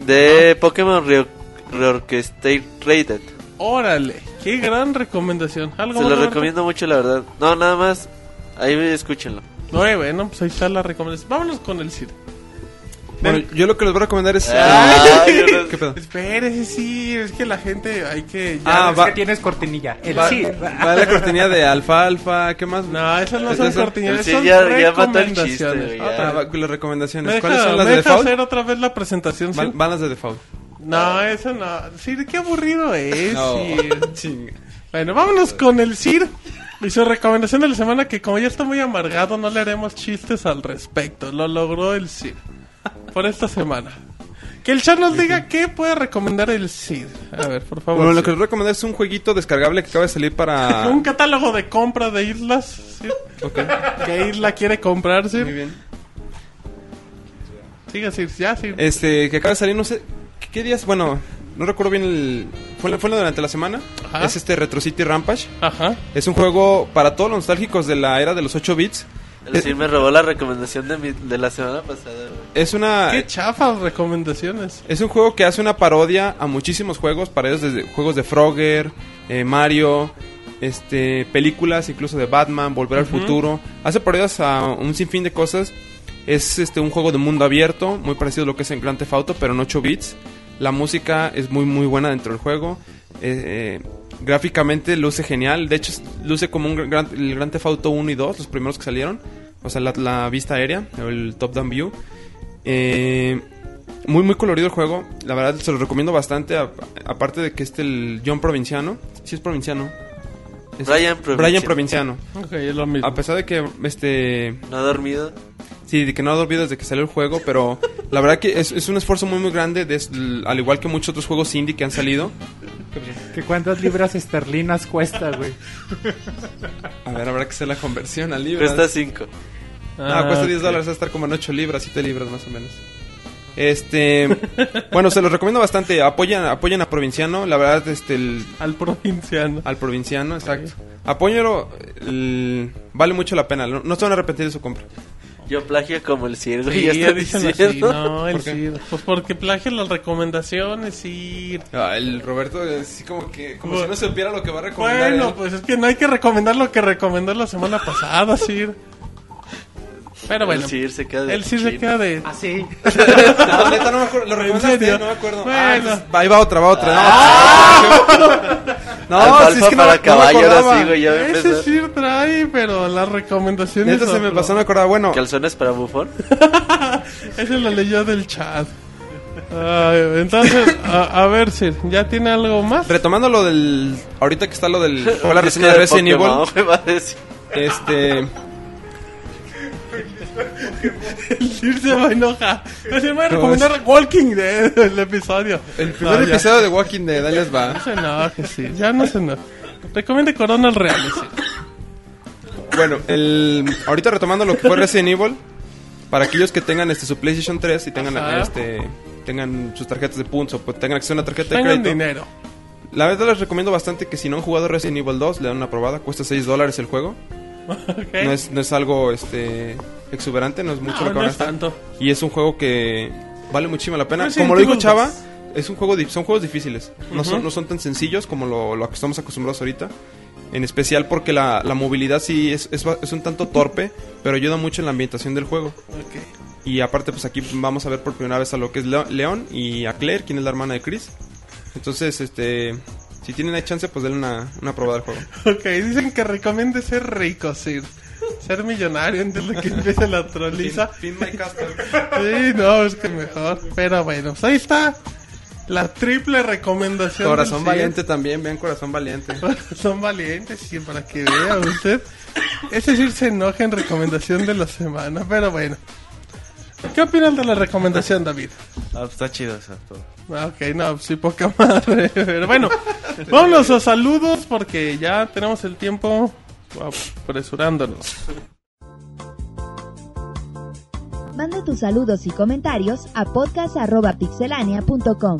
de Pokémon Re Reorchestrated. Órale, qué gran recomendación. Algo Se Roberto? recomiendo mucho, la verdad. No, nada más. Ahí escúchenlo. Muy bueno, pues ahí está la recomendación. Vámonos con el Cid. Bueno, yo lo que les voy a recomendar es... No- ¿Qué pedo? Espérese, sí, es que la gente hay que. ya- Ah, Es va- que tienes cortinilla. El Va, sí. va la cortinilla de alfalfa, ¿qué más? No, esas no son Eso- cortinillas, Sí, son ya- ya mató el chiste, recomendaciones. ya. Ah, va las recomendaciones. ¿Me ¿Cuáles deja- son las de deja default? hacer otra vez la presentación? sí? Van, van las de default. No, eso no. Sí, qué aburrido es. No. sí. Bueno, vámonos con el Sir y su recomendación de la semana que como ya está muy amargado no le haremos chistes al respecto. Lo logró el Sir por esta semana. Que el chat nos diga qué puede recomendar el Sir. A ver, por favor. Bueno, lo que les recomendar es un jueguito descargable que acaba de salir para... Un catálogo de compra de islas. Sir. Ok, ¿Qué isla quiere comprar, Sir? muy bien. Siga, Sir. Ya, Sir. Este, que acaba de salir, no sé... ¿Qué, qué días? Bueno, no recuerdo bien el... Fue, fue durante la semana. Ajá. Es este Retro City Rampage. Ajá. Es un juego para todos los nostálgicos de la era de los 8 bits. El Sir me robó la recomendación de, mi- de la semana pasada, güey. Es una... Qué chafas recomendaciones. Es un juego que hace una parodia a muchísimos juegos, para ellos desde juegos de Frogger, eh, Mario, este, películas incluso de Batman, Volver al. Futuro. Hace parodias a un sinfín de cosas. Es este un juego de mundo abierto, muy parecido a lo que es en Grand Theft Auto, pero en 8 bits. La música es muy muy buena dentro del juego. Eh, eh, gráficamente luce genial, de hecho luce como un gran, el Grand Theft Auto 1 y 2, los primeros que salieron. O sea, la, la vista aérea, o el top down view. Eh, muy muy colorido el juego, la verdad se lo recomiendo bastante, a- aparte de que este el John Provinciano, sí es provinciano. Es- Brian Provinciano. Brian Provinciano. Ok, es lo mismo. A pesar de que este No ha dormido. Sí, de que no ha dormido desde que salió el juego, pero la verdad que es, es un esfuerzo muy muy grande, de- al igual que muchos otros juegos indie que han salido. ¿Que ¿Cuántas libras esterlinas cuesta, güey? A ver, habrá que hacer la conversión a libras. Cuesta 5. Ah, cuesta 10 ok. dólares, va a estar como en 8 libras, 7 libras más o menos. Este, bueno, se los recomiendo bastante. Apoyan, apoyan a Provinciano, la verdad, este, el- Al provinciano. al Provinciano, exacto. Apóyenlo, el- vale mucho la pena. No, no se van a arrepentir de su compra. Yo plagio como el Sir, güey. Sí, ya está dicen así, diciendo. no, el. Sir. Pues porque plagia las recomendaciones y... Ah, el Roberto, así como que, como Bueno. si no supiera lo que va a recomendar. Bueno, él. pues es que no hay que recomendar lo que recomendó la semana pasada, Sir. Pero bueno, El Sir se queda de el Sir se queda de... Ah, sí. No, neta, no me acuerdo. Lo ¿En recomendaste, no me acuerdo. Bueno. Ah, pues, va, ahí va otra, va otra. No, Alfalfa si es que no, para no caballo, ahora acordaba. sí, güey. Ya Ese. Sir trae, pero las recomendaciones... Neta se me pasó, no me acordaba. Bueno, ¿Calzones para bufón? Ese lo leyó del chat. Ay, entonces, a, a ver, Sir, ¿ya tiene algo más? retomando lo del. Ahorita que está lo del. Fue la reseña de Resident Evil. Pokémon, güey, va a decir. Este. El Sir se va a enojar. Se va a recomendar Walking Dead el episodio. El primer No, episodio de Walking Dead, ahí les va. No se enoje, sí. Ya no se enoje. Recomiende Coronas Reales, sí. Bueno, el, ahorita retomando lo que fue Resident Evil, para aquellos que tengan este su PlayStation 3 y tengan Ajá. este tengan sus tarjetas de puntos o pues, tengan acceso a una tarjeta de crédito. dinero. La verdad les recomiendo bastante que si no han jugado Resident Evil 2, le dan una probada, cuesta 6 dólares el juego. Ok. No es, no es algo este exuberante, no es mucho No, lo que no van a tanto. Y es un juego que vale muchísimo la pena. Como lo dijo Chava, 2. es un juego son juegos difíciles. No, son, Ujú. no son tan sencillos como lo, lo que estamos acostumbrados ahorita. En especial porque la, la movilidad sí es, es, es un tanto torpe, pero ayuda mucho en la ambientación del juego. Ok. Y aparte, pues aquí vamos a ver por primera vez a lo que es León y a Claire, quien es la hermana de Chris. Entonces, este, si tienen ahí chance, pues denle una, una probada al juego. Ok, dicen que recomiende ser rico, Sir. Ser millonario antes de que empiece la troliza. Pin my castle. Sí, no, es que mejor. Pero bueno, pues ahí está. La triple recomendación. Corazón del Valiente también, vean Corazón Valiente. Sir. Son valientes, sí, para que vea usted. Es decir, se enoja en recomendación de la semana. Pero bueno. ¿Qué opinan de la recomendación, David? Ah, pues está chido eso. todo. Ah, Ok, no, sí, poca madre. Pero bueno, vámonos a saludos porque ya tenemos el tiempo apresurándonos. Manda tus saludos y comentarios a podcast.pixelania.com.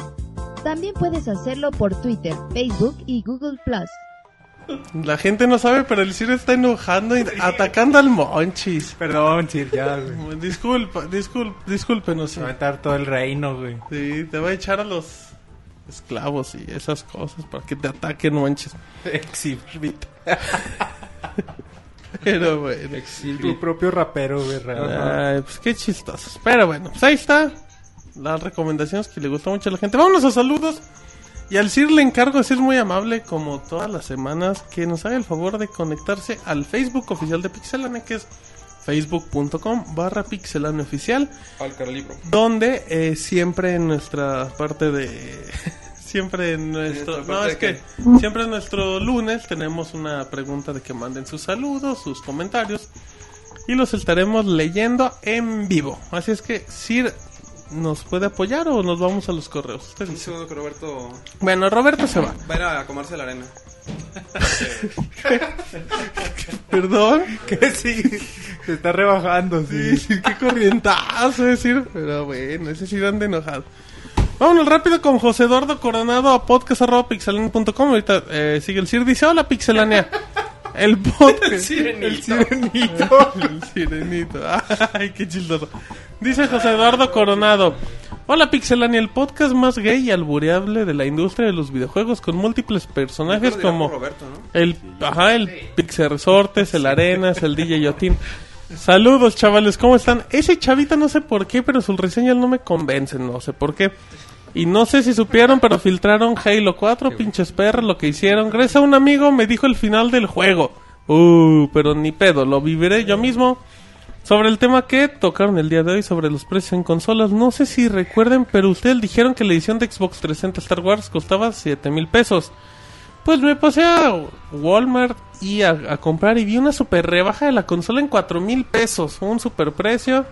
También puedes hacerlo por Twitter, Facebook y Google Plus. La gente no sabe, pero el Ciro está enojando y atacando al Monchis. Perdón, Sir, ya, güey. Disculpa, disculpa, discúlpenos. Se va a aventar todo el reino, güey. Sí, te va a echar a los esclavos y esas cosas para que te ataquen, Monchis. Exhibit. Pero bueno. Tu propio rapero, güey. Ay, pues qué chistosos. Pero bueno, pues ahí está. Las recomendaciones que le gustó mucho a la gente. Vámonos a saludos. Y al CIR le encargo de ser muy amable, como todas las semanas, que nos haga el favor de conectarse al Facebook oficial de Pixelane, que es facebook.com barra pixelane oficial, donde eh, siempre en nuestra parte de... siempre en nuestro... No, es que siempre en nuestro lunes tenemos una pregunta de que manden sus saludos, sus comentarios, y los estaremos leyendo en vivo. Así es que, Sir, ¿nos puede apoyar o nos vamos a los correos? Usted Un dice. segundo que Roberto Bueno, Roberto se va. va a ir a comerse la arena. Perdón. Que sí, se está rebajando, Sí, sí, qué corrientazo decir. Pero bueno, ese sí anda enojado. Vámonos rápido con José Eduardo Coronado a podcast.pixelania.com. Ahorita eh, sigue el Sir. Dice: Hola, Pixelania. El podcast. el sirenito. El sirenito. Ay, qué chistoso. Dice José Eduardo Coronado. Hola Pixelania, el podcast más gay y albureable de la industria de los videojuegos con múltiples personajes como Roberto, ¿no? el, ajá, el Pixel Resortes, el Arenas, el DJ Yotin. Saludos, chavales, ¿cómo están? Ese chavita no sé por qué, pero sus reseñas no me convencen, no sé por qué. Y no sé si supieron, pero filtraron Halo 4, pinches perros, lo que hicieron. Gracias a un amigo me dijo el final del juego. Uh, pero ni pedo, lo viviré yo mismo. Sobre el tema que tocaron el día de hoy sobre los precios en consolas, no sé si recuerden, pero ustedes dijeron que la edición de Xbox 360 Star Wars costaba 7 mil pesos. Pues me pasé a Walmart y a, a comprar y vi una super rebaja de la consola en 4 mil pesos, un super precio.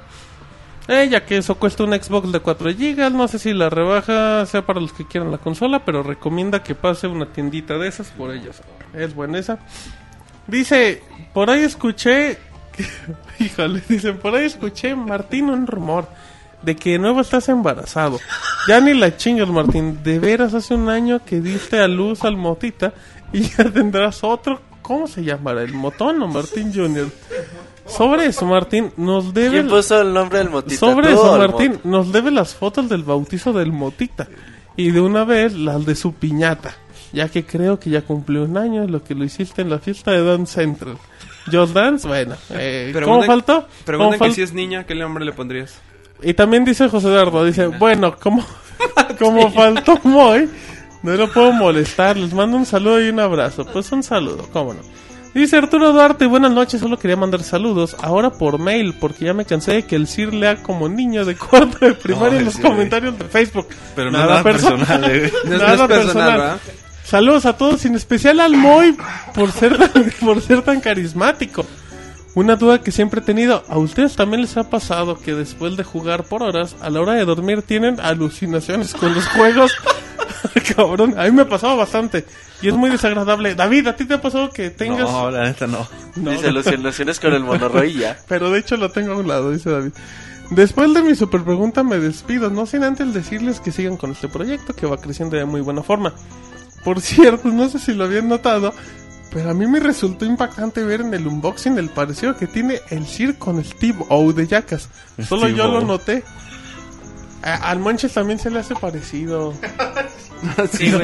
Eh, ya que eso cuesta un Xbox de 4 GB, no sé si la rebaja sea para los que quieran la consola, pero recomienda que pase una tiendita de esas por ellos. Es buena esa. Dice, por ahí escuché, híjole, dicen, por ahí escuché, Martín, un rumor de que de nuevo estás embarazado. Ya ni la chingas, Martín. De veras, hace un año que diste a luz al Motita y ya tendrás otro. ¿Cómo se llamará? ¿El Motón o Martín Jr.? Sobre eso, Martín, nos debe... ¿Quién puso el nombre del motita? Sobre ¿Tú eso, Martín, mot? nos debe las fotos del bautizo del Motita. Y de una vez las de su piñata. Ya que creo que ya cumplió un año lo que lo hiciste en la fiesta de Dance Central. Just Dance, bueno. Eh, ¿Cómo faltó? Preguntan ¿Cómo que fal- si es niña, ¿qué nombre le pondrías? Y también dice José Eduardo, dice, bueno, como, como faltó Moy, no lo puedo molestar, les mando un saludo y un abrazo. Pues un saludo, cómo no. Dice Arturo Duarte, buenas noches, solo quería mandar saludos, ahora por mail, porque ya me cansé de que el Sir lea como niño de cuarto de primaria en los sí, comentarios de Facebook. Pero nada personal, eh. No Nada no personal, personal. Saludos a todos, en especial al Moy por ser por ser tan carismático. Una duda que siempre he tenido, ¿a ustedes también les ha pasado que después de jugar por horas, a la hora de dormir tienen alucinaciones con los juegos? Cabrón, a mí me ha pasado bastante y es muy desagradable. David, ¿a ti te ha pasado que tengas... No, la neta no. No, Dice alucinaciones con el monorroy ya. pero de hecho lo tengo a un lado, dice David. Después de mi super pregunta me despido, no sin antes decirles que sigan con este proyecto que va creciendo de muy buena forma. Por cierto, no sé si lo habían notado, pero a mí me resultó impactante ver en el unboxing el parecido que tiene el Sir con Steve O de Jackass. Solo yo lo noté. A- al Monches también se le hace parecido. Sí, no.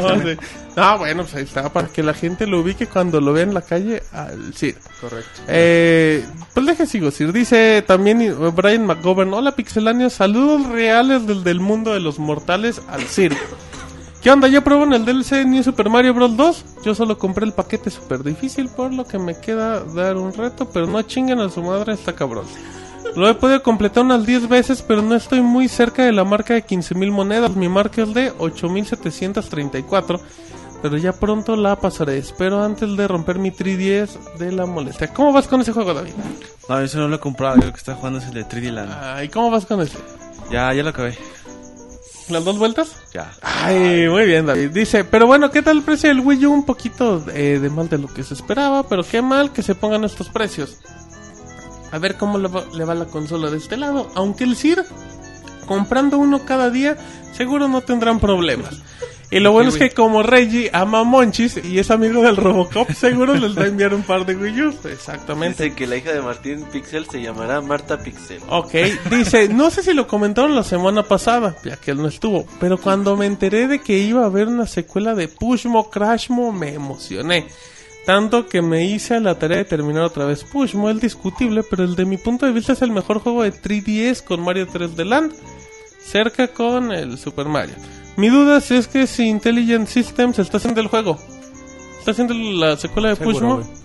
No, bueno, pues ahí está, para que la gente lo ubique cuando lo vea en la calle al Sir. Correcto. Eh, pues deje sigo, Sir. Dice también eh, Brian McGovern, hola pixelanios, saludos reales del, del mundo de los mortales al Sir. ¿Qué onda? ¿Ya probaron el DLC de New Super Mario Bros. 2? Yo solo compré el paquete super difícil, por lo que me queda dar un reto, pero no chinguen a su madre, está cabrón. Lo he podido completar unas 10 veces, pero no estoy muy cerca de la marca de 15.000 monedas. Mi marca es de 8.734, pero ya pronto la pasaré. Espero antes de romper mi 3DS de la molestia. ¿Cómo vas con ese juego, David? No, eso no lo he comprado. Yo creo que está jugando es el de 3D Land. Ay, ¿cómo vas con ese? Ya, ya lo acabé. ¿Las dos vueltas? Ya. Ay, muy bien, David. Dice, pero bueno, ¿qué tal el precio del Wii U? Un poquito eh, de mal de lo que se esperaba, pero qué mal que se pongan estos precios. A ver cómo le va, le va la consola de este lado. Aunque el CIR, comprando uno cada día, seguro no tendrán problemas. Y lo bueno es que como Reggie ama a Monchis y es amigo del Robocop, seguro les va a enviar un par de Wii U. Exactamente. Dice que la hija de Martín Pixel se llamará Marta Pixel. Ok, dice, no sé si lo comentaron la semana pasada, ya que él no estuvo, pero cuando me enteré de que iba a haber una secuela de Pushmo Crashmo, me emocioné. Tanto que me hice a la tarea de terminar otra vez Pushmo, el discutible, pero el de mi punto de vista es el mejor juego de 3DS con Mario 3D Land, cerca con el Super Mario. Mi duda es que si Intelligent Systems está haciendo el juego. ¿Está haciendo la secuela de Seguro, Pushmo?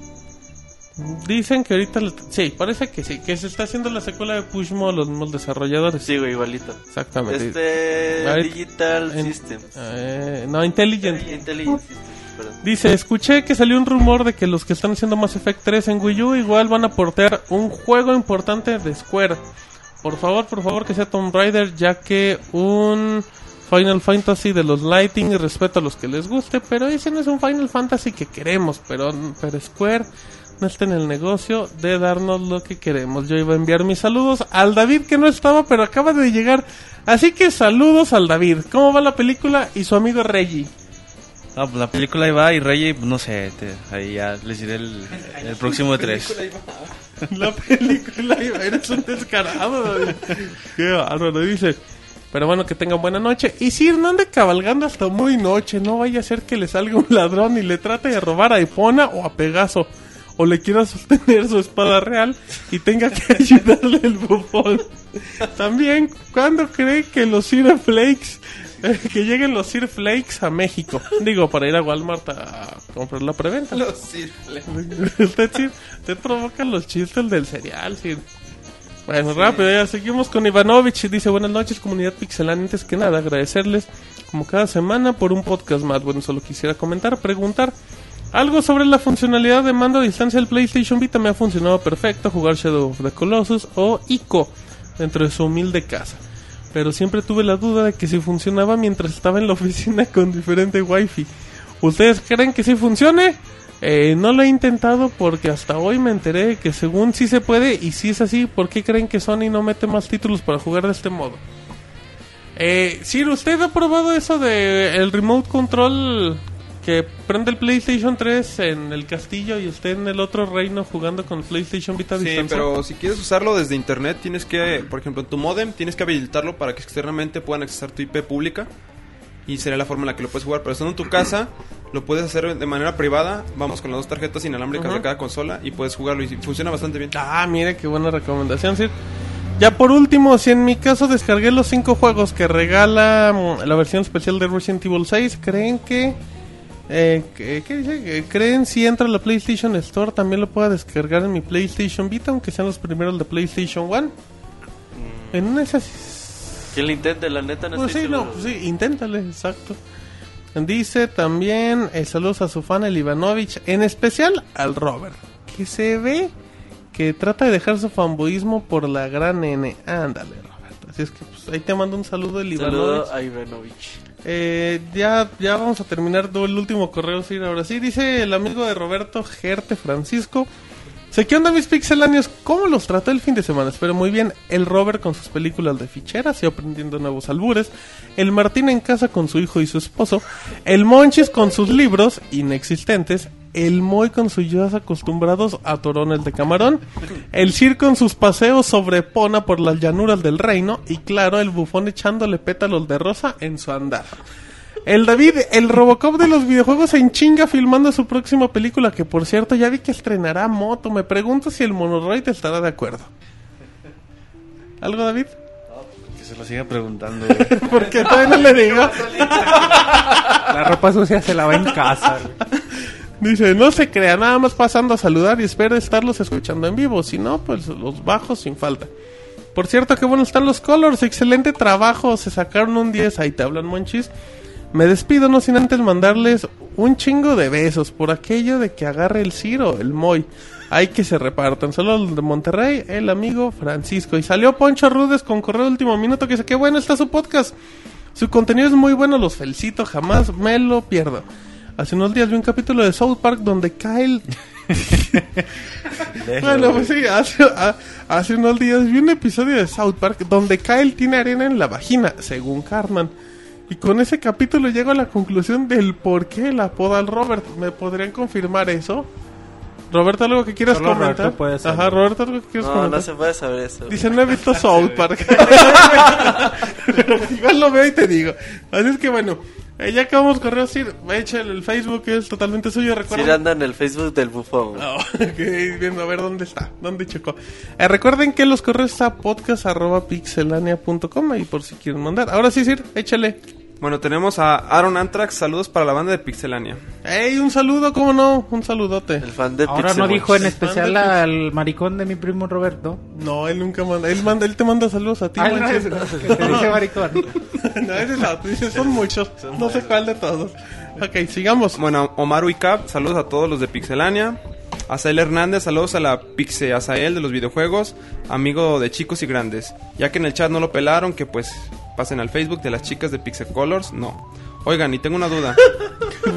Dicen que ahorita... lo- Sí, parece que sí, que se está haciendo la secuela de Pushmo los mismos desarrolladores. Sí, güey, igualito. Exactamente. Este. Ahorita- Digital en- Systems. Eh, no, Intelligent. Intelligent Systems, perdón. Dice, escuché que salió un rumor de que los que están haciendo Mass Effect 3 en Wii U igual van a portear un juego importante de Square. Por favor, por favor, que sea Tomb Raider, ya que un Final Fantasy de los Lighting y respeto a los que les guste, pero ese no es un Final Fantasy que queremos, pero, pero Square no está en el negocio de darnos lo que queremos. Yo iba a enviar mis saludos al David que no estaba, pero acaba de llegar. Así que saludos al David. ¿Cómo va la película? Y su amigo Reggie. No, pues la película ahí va y Rey, pues no sé, te- ahí ya les diré el, el próximo de tres. La película iba, eres un descarado, David. Qué bárbaro, dice. Pero bueno, que tengan buena noche. Y si no ande cabalgando hasta muy noche, no vaya a ser que le salga un ladrón y le trate de robar a Epona o a Pegaso. O le quiera sostener su espada real y tenga que ayudarle el bufón. También, ¿cuándo cree que los Sir Flakes, eh, que lleguen los Sir Flakes a México? Digo, para ir a Walmart a comprar la preventa. Los cirfles. usted, sí, usted provoca los chistes del cereal, sí. Bueno, rápido, ya seguimos con Ivanovich. Dice, buenas noches, comunidad pixelana. Antes que nada, agradecerles, como cada semana, por un podcast más. Bueno, solo quisiera comentar, preguntar algo sobre la funcionalidad de mando a distancia del PlayStation Vita. Me ha funcionado perfecto jugar Shadow of the Colossus o ICO dentro de su humilde casa. Pero siempre tuve la duda de que si funcionaba mientras estaba en la oficina con diferente wifi. ¿Ustedes creen que sí funcione? Eh, no lo he intentado porque hasta hoy me enteré que según sí se puede y si es así, ¿por qué creen que Sony no mete más títulos para jugar de este modo? Eh, Sir, ¿usted ha probado eso de el remote control que prende el PlayStation 3 en el castillo y esté en el otro reino jugando con el PlayStation Vita Sí, distancia? pero si quieres usarlo desde internet, tienes que, por ejemplo, en tu modem, tienes que habilitarlo para que externamente puedan accesar tu IP pública. Y sería la forma en la que lo puedes jugar. Pero estando en tu casa, lo puedes hacer de manera privada. Vamos con las dos tarjetas inalámbricas de cada consola y puedes jugarlo. Y funciona bastante bien. Ah, mire qué buena recomendación, Sir. Ya por último, si en mi caso descargué los cinco juegos que regala mm, la versión especial de Resident Evil 6, ¿creen que... Eh, ¿Qué dice? Que ¿Creen si entra a la PlayStation Store también lo pueda descargar en mi PlayStation Vita, aunque sean los primeros de PlayStation 1? En una de esas... Que lo intente, la neta no Pues estoy sí, no, seguro. pues sí, inténtale, exacto. Dice también eh, saludos a su fan el Ivanovich, en especial al Robert, que se ve que trata de dejar su fanboísmo por la gran N. Ándale, Robert. Así es que pues, ahí te mando un saludo el Ivanovich. Saludo a Ivanovich. Eh, ya, ya vamos a terminar todo el último correo, sí, ahora sí. Dice el amigo de Roberto Gerte Francisco. Sé qué onda mis pixelanios, ¿cómo los trató el fin de semana? Espero muy bien. El Robert con sus películas de ficheras y aprendiendo nuevos albures. El Martín en casa con su hijo y su esposo. El Monchis con sus libros inexistentes. El Moy con sus ya acostumbrados a torones de camarón. El Sir con sus paseos sobre Pona por las llanuras del reino. Y claro, el bufón echándole pétalos de rosa en su andar. El David, el Robocop de los videojuegos en chinga filmando su próxima película, que por cierto ya vi que estrenará moto. Me pregunto si el Monoroid estará de acuerdo. ¿Algo, David? Que se lo siga preguntando. Porque todavía no le digo. La ropa sucia se lava en casa. Dice, no se crea, nada más pasando a saludar y espero estarlos escuchando en vivo. Si no, pues los bajos sin falta. Por cierto, qué bueno están los colors. Excelente trabajo. Se sacaron un 10. Ahí te hablan, monchis. Me despido, no sin antes mandarles un chingo de besos por aquello de que agarre el Ciro, el Moy. Hay que se repartan. Solo los de Monterrey, el amigo Francisco. Y salió Poncho Rudes con correo último minuto que dice, qué bueno está su podcast. Su contenido es muy bueno, los felicito, jamás me lo pierdo. Hace unos días vi un capítulo de South Park donde Kyle... bueno, pues sí, hace, a- hace unos días vi un episodio de South Park donde Kyle tiene arena en la vagina, según Cartman. Y con ese capítulo llego a la conclusión del por qué la apoda al Robert. ¿Me podrían confirmar eso? Roberto, ¿algo que quieras Solo comentar? Roberto puede saber. Ajá, Roberto, ¿algo que quieras No, comentar? no se puede saber eso. Dice, no he visto South Park. Pero igual lo veo y te digo. Así es que bueno, eh, ya acabamos correo, sí, echa el, el Facebook es totalmente suyo, Sí, recuerden. anda en el Facebook del bufón. Oh, ok, viendo a ver dónde está, dónde checó. Eh, recuerden que los correos está podcast arroba pixelania.com ahí por si quieren mandar. Ahora sí, Sir, échale. Bueno, tenemos a Aaron Antrax. Saludos para la banda de Pixelania. Ey, un saludo, ¿cómo no? Un saludote. El fan de Ahora no Pixelmon. dijo en especial al maricón de mi primo Roberto. No, él nunca manda, él manda, él te manda saludos a ti, Ay, no, no, que te dice maricón. no, ese es otro, dice, son muchos, no sé cuál de todos. Ok, sigamos. Bueno, Omar Uicap, saludos a todos los de Pixelania. Azael Hernández, saludos a la Pixe Azael de los videojuegos, amigo de chicos y grandes. Ya que en el chat no lo pelaron, que pues pasen al Facebook de las chicas de Pixel Colors. No. Oigan, y tengo una duda.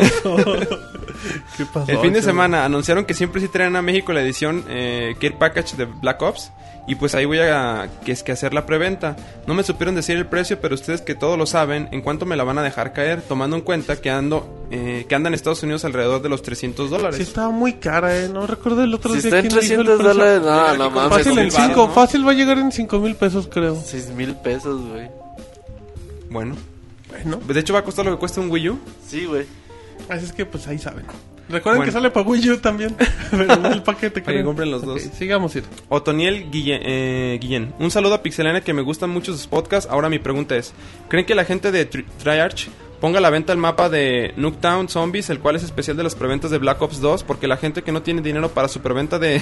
¿Qué pasó? El fin de semana anunciaron que siempre sí traen a México la edición eh, Care Package de Black Ops. Y pues ahí voy a que es que hacer la preventa. No me supieron decir el precio, pero ustedes que todos lo saben, ¿en cuánto me la van a dejar caer? Tomando en cuenta que ando eh, que anda en Estados Unidos alrededor de los 300 dólares. Sí estaba muy cara, eh. No recuerdo el otro Si día está en quién dijo el 300 precio. dólares, no, no mames. Fácil en 5, ¿no? fácil va a llegar en 5 mil pesos, creo. 6 mil pesos, güey. Bueno, Bueno, de hecho va a costar lo que cuesta un Wii U. Sí, güey. así es que pues ahí saben. Recuerden Bueno. que sale para Wii U también. Pero el paquete, Para que compren los dos. sigamos ir. Otoniel Guille- eh, Guillén. Un saludo a Pixelania que me gustan mucho sus podcasts. Ahora mi pregunta es, ¿creen que la gente de Tri- Triarch ponga a la venta el mapa de Nuketown Zombies, el cual es especial de las preventas de Black Ops 2? Porque la gente que no tiene dinero para su preventa de...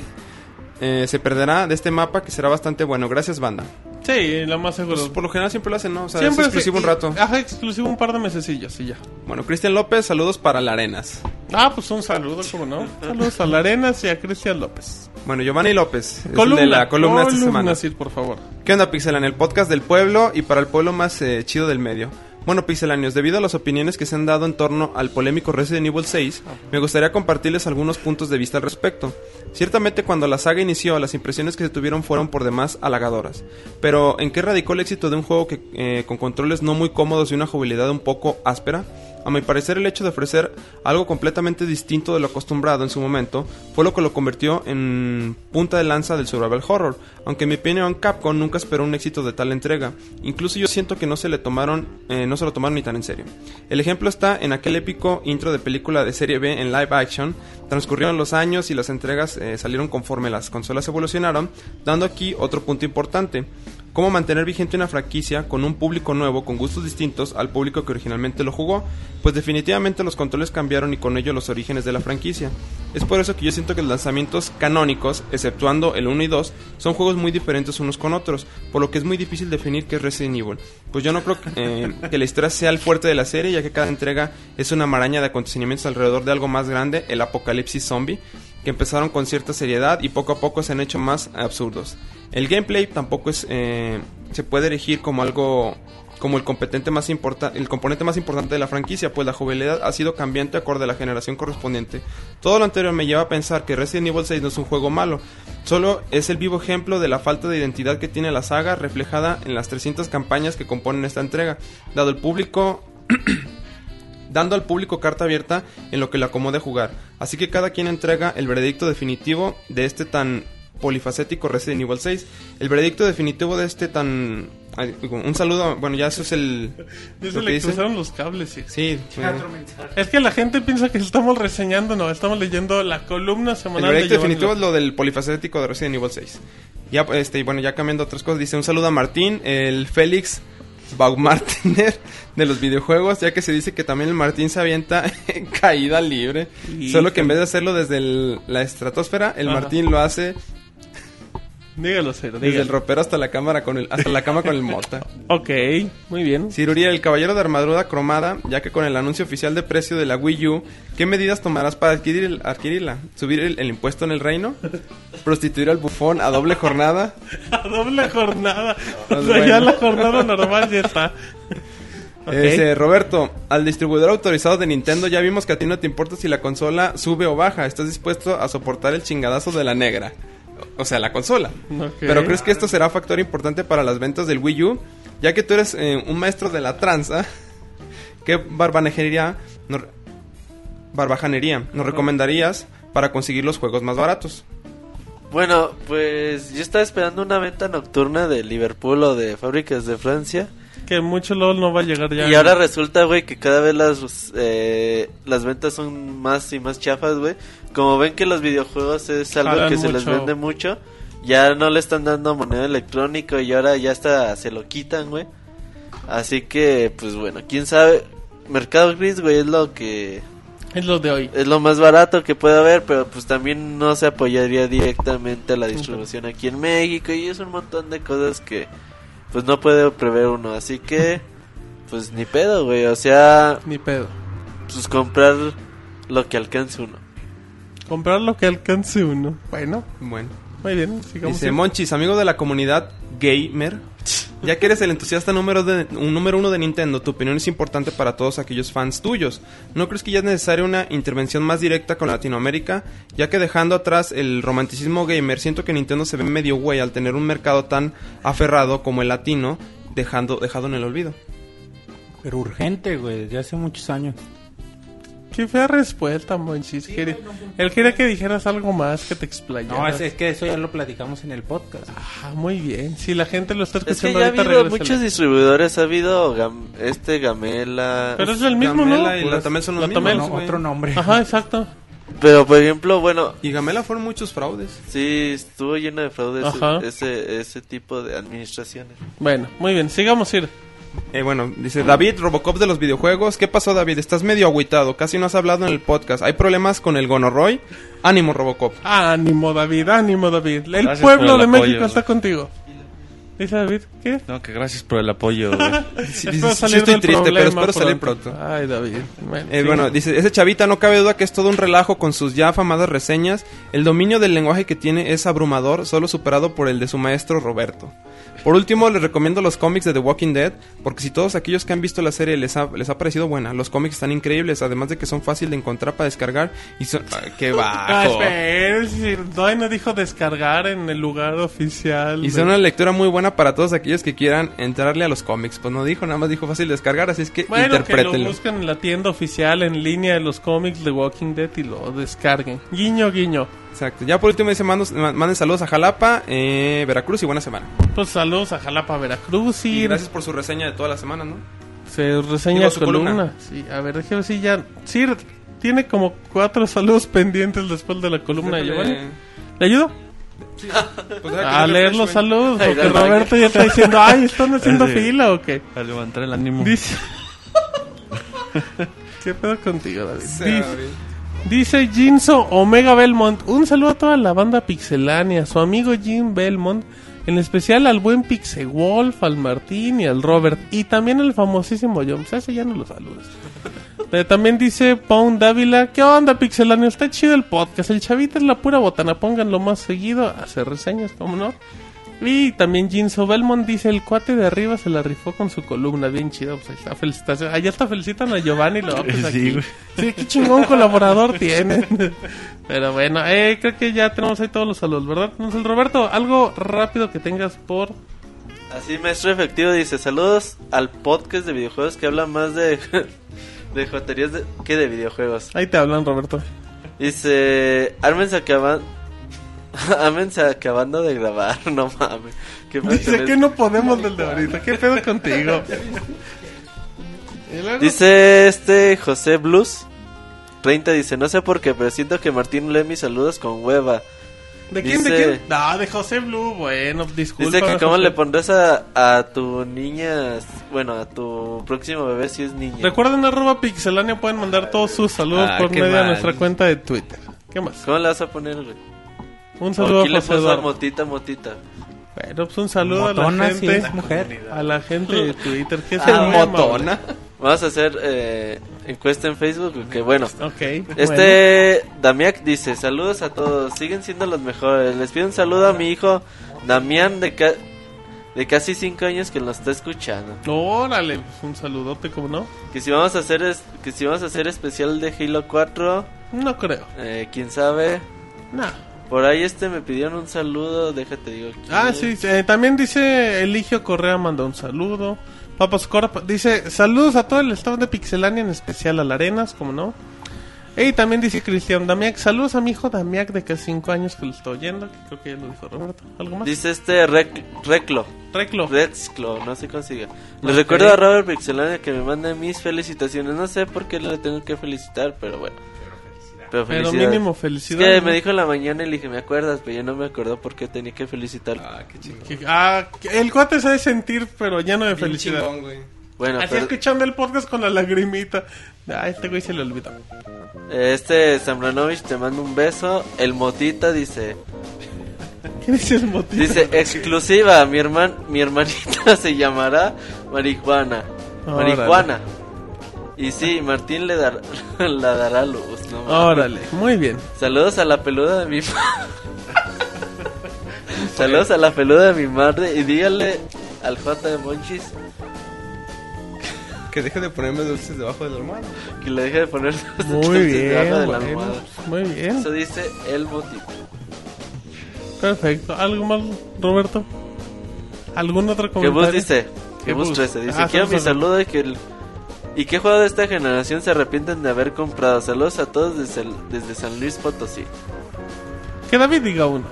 eh, se perderá de este mapa que será bastante bueno. Gracias, banda. Sí, lo más seguro. Pues, por lo general siempre lo hacen, ¿no? O sea, Siempre es exclusivo un rato. Ajá, exclusivo un par de mesecillos y ya. Bueno, Cristian López, saludos para la Arenas. Ah, pues un saludo, ¿cómo no? Saludos a la Arenas y a Cristian López. Bueno, Giovanni López, el de la columna esta semana. sí, por favor. ¿Qué onda, Pixelania? El podcast del pueblo y para el pueblo más eh, chido del medio. Bueno, Pixelanios, debido a las opiniones que se han dado en torno al polémico Resident Evil 6, me gustaría compartirles algunos puntos de vista al respecto. Ciertamente, cuando la saga inició, las impresiones que se tuvieron fueron por demás halagadoras. Pero, ¿en qué radicó el éxito de un juego que, eh, con controles no muy cómodos y una jugabilidad un poco áspera? A mi parecer, el hecho de ofrecer algo completamente distinto de lo acostumbrado en su momento fue lo que lo convirtió en punta de lanza del survival horror, aunque mi opinión Capcom nunca esperó un éxito de tal entrega. Incluso yo siento que no se le tomaron, eh, no se lo tomaron ni tan en serio. El ejemplo está en aquel épico intro de película de serie B en live action. Transcurrieron los años y las entregas eh, salieron conforme las consolas evolucionaron, dando aquí otro punto importante. Cómo mantener vigente una franquicia con un público nuevo, con gustos distintos al público que originalmente lo jugó, pues definitivamente los controles cambiaron y con ello los orígenes de la franquicia. Es por eso que yo siento que los lanzamientos canónicos, exceptuando el 1 y 2, son juegos muy diferentes unos con otros, por lo que es muy difícil definir qué es Resident Evil. Pues yo no creo que, eh, que la historia sea el fuerte de la serie, ya que cada entrega es una maraña de acontecimientos alrededor de algo más grande, el apocalipsis zombie, que empezaron con cierta seriedad y poco a poco se han hecho más absurdos. El gameplay tampoco es eh, se puede erigir como algo como el competente más el componente más importante de la franquicia, pues la jugabilidad ha sido cambiante acorde a la generación correspondiente. Todo lo anterior me lleva a pensar que Resident Evil 6 no es un juego malo, solo es el vivo ejemplo de la falta de identidad que tiene la saga reflejada en las 300 campañas que componen esta entrega, dado el público dando al público carta abierta en lo que le acomode jugar. Así que cada quien entrega el veredicto definitivo de este tan polifacético Resident Evil 6. El veredicto definitivo de este tan un saludo, bueno, ya eso es el... Ya lo se que le dice. cruzaron los cables, sí. Sí, Es que la gente piensa que estamos reseñando, no, estamos leyendo la columna el semanal de Giovanni definitivo es lo del polifacético de Resident Evil 6. Ya, este, y bueno, ya cambiando otras cosas, dice un saludo a Martín, el Félix Baumgartner de los videojuegos, ya que se dice que también el Martín se avienta en caída libre. Solo que en vez de hacerlo desde el- la estratosfera, el Ajá. Martín lo hace Dígalo, cero, desde el ropero hasta la cámara con el, hasta la cama con el mota. Ok, muy bien. Ciruría, el caballero de armadura cromada, ya que con el anuncio oficial de precio de la Wii U, ¿qué medidas tomarás para adquirir el- adquirirla? ¿Subir el, el impuesto en el reino? ¿Prostituir al bufón a doble jornada? A doble jornada. O sea, ya bueno. la jornada normal ya está. Ok. Ese, Roberto, al distribuidor autorizado de Nintendo ya vimos que a ti no te importa si la consola sube o baja, estás dispuesto a soportar el chingadazo de la negra. O sea, la consola. Pero ¿crees que esto será factor importante para las ventas del Wii U? Ya que tú eres eh, un maestro de la tranza, ¿qué barbanejería, no- barbajanería nos recomendarías para conseguir los juegos más baratos? Bueno, pues yo estaba esperando una venta nocturna de Liverpool o de fábricas de Francia. Que mucho LOL no va a llegar ya. Y ahora resulta, güey, que cada vez las, eh, las ventas son más y más chafas, güey. Como ven que los videojuegos es algo Jalan que se les vende mucho, ya no le están dando moneda electrónica y ahora ya hasta se lo quitan, güey. Así que, pues bueno, quién sabe. Mercado Gris, güey, es lo que Es lo de hoy. es lo más barato que puede haber, pero pues también no se apoyaría directamente a la distribución aquí en México y es un montón de cosas que pues no puede prever uno, así que pues ni pedo, güey, o sea, Ni pedo. pues comprar lo que alcance uno. Comprar lo que alcance uno. Bueno, Bueno. muy bien. Sigamos. Dice Monchis, amigo de la comunidad gamer. Ya que eres el entusiasta número, un número uno de Nintendo, tu opinión es importante para todos aquellos fans tuyos. ¿No crees que ya es necesaria una intervención más directa con Latinoamérica? Ya que dejando atrás el romanticismo gamer, siento que Nintendo se ve medio güey al tener un mercado tan aferrado como el latino, dejando, dejado en el olvido. Pero urgente, güey, desde hace muchos años. Qué fea respuesta, Monchis. Quería- Él quería que dijeras algo más, que te explayaras. No, es, es que eso ya lo platicamos en el podcast. Ah, muy bien. Si la gente lo está Es que escuchando ya ha ahorita, habido regrésale. muchos distribuidores, ha habido Gam- este Gamela, Pero es el mismo, ¿no? Gamela y la Tamel son los La mismos. ¿no? Otro nombre. Ajá, exacto. pero por ejemplo, bueno, Y Gamela fueron muchos fraudes. sí estuvo lleno de fraudes ese ese tipo de administraciones. Bueno, muy bien. Sigamos, ir. Eh, bueno, dice David, Robocop de los videojuegos. ¿Qué pasó, David? Estás medio agüitado. Casi no has hablado en el podcast. ¿Hay problemas con el gonorroy? Ánimo, Robocop. Ánimo, David, ánimo, David. El Gracias pueblo el de apoyo, México güey. está contigo. Dice David, ¿qué? No, que gracias por el apoyo. Sí, Espero sí, estoy triste, pero espero salir pronto. pronto. Ay, David. Bueno, Eh, sí. bueno, dice, ese chavita no cabe duda que es todo un relajo con sus ya afamadas reseñas. El dominio del lenguaje que tiene es abrumador, solo superado por el de su maestro Roberto. Por último, les recomiendo los cómics de The Walking Dead, porque si todos aquellos que han visto la serie les ha, les ha parecido buena, los cómics están increíbles, además de que son fácil de encontrar para descargar y son... ¡Ay, ¡Qué Ah, bajo! todavía no dijo descargar en el lugar oficial. Y de- son una lectura muy buena para todos aquellos que quieran entrarle a los cómics. Pues no dijo, nada más dijo fácil de descargar, así es que Bueno, que lo interprétenlo. busquen en la tienda oficial en línea de los cómics de Walking Dead y lo descarguen. Guiño, guiño. Exacto. Ya por último dice, mando- manden saludos a Jalapa, eh, Veracruz y buena semana. Pues saludos a Jalapa, Veracruz y, Y gracias por su reseña de toda la semana, ¿no? se reseña su columna. columna. Sí, a ver, déjame ver si ya... Sí, tiene como cuatro saludos pendientes después de la columna de Giovanni. ¿Le ayudo? pues, deja que A leer los saludos, porque Roberto ya está diciendo, ay, ¿están haciendo Sí. fila o qué? A levantar el ánimo. Dice... ¿Qué pedo contigo, David? Sí, Dice- David. Dice Jinso Omega Belmont. Un saludo a toda la banda pixelánea, su amigo Jim Belmont, en especial al buen Pixewolf, al Martín y al Robert, y también al famosísimo John. Pues ese ya no lo saludas. Eh, también dice Pound Dávila, ¿qué onda pixeláneo? Está chido el podcast, el chavito es la pura botana, pónganlo más seguido, hacer reseñas, ¿cómo no? Y también Jinso Belmont dice, el cuate de arriba se la rifó con su columna, bien chido, pues ahí está, felicitación. Allá está felicitan a Giovanni López Sí, aquí. güey. Sí, qué chingón colaborador tiene. Pero bueno, eh, creo que ya tenemos ahí todos los saludos, ¿verdad? Entonces, Roberto, algo rápido que tengas por... Así, maestro efectivo dice, saludos al podcast de videojuegos que habla más de, de joterías de- que de videojuegos. Ahí te hablan, Roberto. Dice, ármense que van... Ámense acabando de grabar, no mames. ¿Qué pedo con Dice que no podemos del de ahorita. ¿Qué pedo contigo? Dice este José Blues 30 dice, no sé por qué, pero siento que Martín lee mis saludos con hueva. ¿De quién? ¿De quién? No, de José Blue. Bueno, disculpa. Dice que cómo José. le pondrás a, a tu niña, bueno, a tu próximo bebé si es niña. Recuerden arroba pixelania, pueden mandar todos sus saludos Ah, por medio de mal. nuestra cuenta de Twitter. ¿Qué más? ¿Cómo le vas a poner, güey? Un ¿O saludo a quién le José puso Eduardo. motita, motita? Bueno, pues un saludo a la gente. mujer. A la gente de Twitter, que es El muy amable. motona. Vamos a hacer eh, encuesta en Facebook, que bueno. Ok. bueno. Este Damiac dice, saludos a todos, siguen siendo los mejores. Les pido un saludo a mi hijo Damián de, ca- de casi 5 años que nos está escuchando. Órale, pues un saludote, como no? Que si vamos a hacer es- que si vamos a hacer especial de Halo 4, No creo. eh, quién sabe. No. Por ahí este me pidieron un saludo, déjate digo. quién Ah, sí, eh, también dice Eligio Correa mandó un saludo. Papas Corp dice saludos a todo el staff de Pixelania, en especial a la Arenas, como no. Y también dice Cristian Damiac, saludos a mi hijo Damiac de casi 5 años que lo está oyendo, que creo que ya lo dijo Roberto. ¿Algo más? Dice este Rec- Reclo. Reclo. Rexclo, no se consigue. Les Ok. recuerdo a Robert Pixelania que me mande mis felicitaciones. No sé por qué le tengo que felicitar, pero bueno. Pero, Pero felicidades. mínimo Es felicidades. que me dijo en la mañana y le dije, ¿me acuerdas? Pero yo no me acordó por qué tenía que felicitar. Ah, qué. Que- ah, el cuate de sentir, pero lleno de Bien felicidad. chingón, güey. Bueno, Así pero- escuchando el podcast con la lagrimita. Ah, este güey se le olvidó. este Zambranovich te manda un beso. El Motita dice, ¿Quién es el motivo? dice exclusiva, mi herman, mi hermanita se llamará Marihuana. Órale. Marihuana. Y sí, Martín le dar, la dará luz. No. Órale, muy bien. Saludos a la peluda de mi Saludos a la peluda de mi madre y dígale al J de Monchis Que deje de ponerme dulces debajo de la almohada. que le deje de poner los Muy dulces bien, debajo de la bueno, almohada. muy bien. Eso dice el motito. Perfecto. ¿Algo más, Roberto? ¿Algún otro Que comentario? Bus dice, que Jebus. Bus 13 dice, Ah, quiero mi saludo y que el ¿Y qué juego de esta generación se arrepienten de haber comprado? Saludos a todos desde, el- desde San Luis Potosí. Que David diga uno.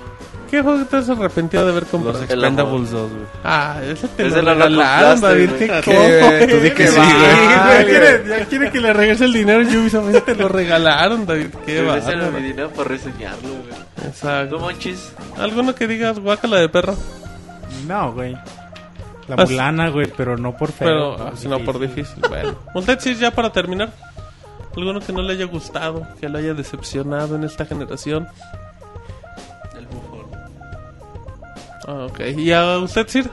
¿Qué juego te has arrepentido de haber comprado? Los El Expendables 2, güey. Ah, ese te Ese lo regalaron, David. Qué Ah, cojo, güey, tú di que sí, güey. Ya quiere, ya quiere que le regrese el dinero a Ubisoft. Ese te lo regalaron, David. Qué Regrésenme bárbaro. mi dinero para reseñarlo, güey. ¿Tú, Exacto. Monchis? ¿Alguno que digas guácala de perro? No, güey. La As- mulana, güey, pero no por feo. Pero, ah, sino por difícil. Bueno. Usted sí, ya para terminar. ¿Alguno que no le haya gustado? Que lo haya decepcionado en esta generación? El bufón. Ah, ok. ¿Y a usted, Sir?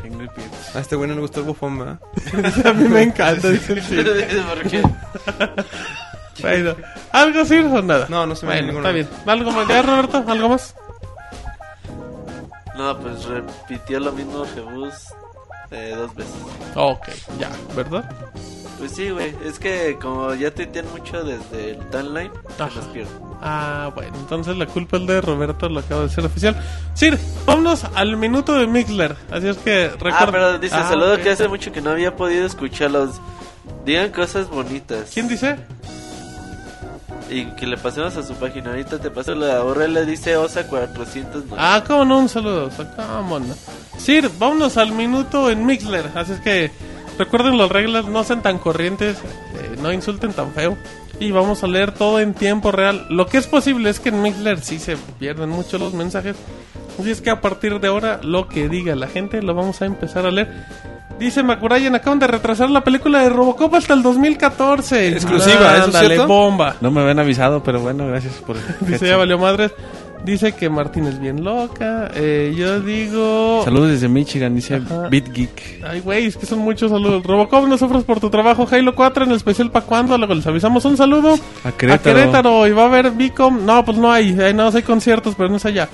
A este güey no le gustó el bufón, ¿verdad? a mí me encanta, dice el Sir. ¿Por qué? Bueno, ¿algo Sir o nada? No, no se me Bueno, viene está ninguno. bien. ¿Algo más? ¿Ya, Roberto? ¿Algo más? No, pues repitió lo mismo Jebus eh, dos veces. Ok, ya, ¿verdad? Pues sí, güey. Es que como ya tuitean mucho desde el timeline, se los pierdo. Ah, bueno, entonces la culpa es de Roberto, lo acabo de ser oficial. Sir, vámonos al minuto de Mixler. Así es que recuerda. Ah, pero dice, Ah, saludo ok. que hace mucho que no había podido escucharlos. Digan cosas bonitas. ¿Quién dice? Y que le pasemos a su página. Ahorita te paso la URL, dice OSA 409. Ah, cómo no, un saludo. Cómo no. Sir, vámonos al minuto en Mixler. Así es que recuerden las reglas, no sean tan corrientes, eh, no insulten tan feo. Y vamos a leer todo en tiempo real. Lo que es posible es que en Mixler sí se pierden mucho los mensajes. Así es que a partir de ahora, lo que diga la gente lo vamos a empezar a leer. Dice Macurayan, acaban de retrasar la película de Robocop hasta el 2014. Exclusiva, ¿eso es Ándale, cierto? bomba. No me habían avisado, pero bueno, gracias por el Dice, ya valió madres. Dice que Martín es bien loca. Eh, yo digo... Saludos desde Michigan, dice. BitGeek. Ay, güey, es que son muchos saludos. Robocop, no sufres por tu trabajo. Halo 4 en especial para cuando. Luego les avisamos un saludo. A Querétaro. A Querétaro. Y va a haber Vicom. No, pues no hay. Hay, no, hay conciertos, pero no es allá.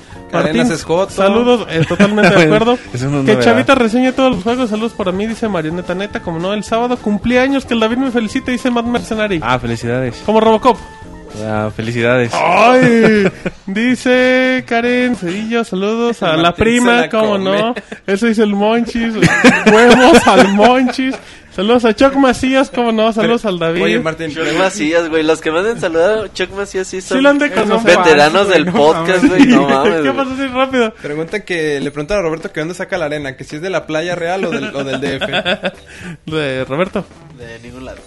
Escoto. saludos. eh, totalmente de acuerdo. que. Chavita reseñe todos los juegos. Saludos para mí, dice Marioneta Neta. Como no, el sábado cumplí años. Que el David me felicite, dice Mad Mercenary. Ah, felicidades. Como Robocop. Ah, felicidades. Ay, dice Karen Cedillo, saludos a la Martín prima, come. no. Eso dice el Monchis, huevos al Monchis. Saludos a Choc Macías, como no, saludos al David. Oye, Martín, Chuck Macías, güey. Los que me han saludado, Chuck Macías sí son Sí lo han de conocer. veteranos fans, del podcast, güey. No mames. ¿Qué pasó así rápido? preguntan que le preguntan a Roberto que dónde saca la arena, que si es de la playa real o del, o del DF. De Roberto. De ningún lado.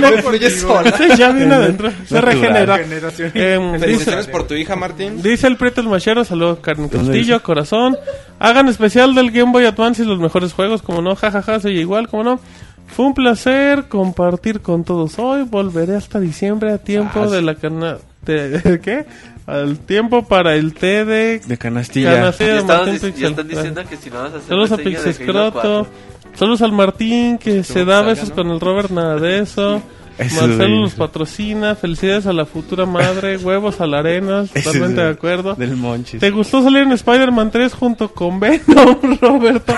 Güey, fluye sola. Sí, ya viene adentro. Se regenera. Generación. Dice, Felicitaciones por tu hija, Martín. dice el Prieto el Machero, saludos Carmen Castillo, corazón. Hagan especial del Game Boy Advance y los mejores juegos, como no, jajaja, soy igual, como no. Fue un placer compartir con todos hoy. Volveré hasta diciembre a tiempo de la cana... De, ¿de ¿Qué? Al tiempo para el té de... De canastilla. Canastilla Ya, dic- ya están diciendo que si no vas a hacer Saludos a Pixescroto. 4. Saludos al Martín que se da salga, besos ¿no? con el Robert, nada de eso. Eso Marcelo los patrocina. Felicidades a la futura madre. Huevos a la arena. Totalmente de acuerdo. Del Monchis. ¿Te gustó salir en Spider-Man 3 junto con Venom, Roberto?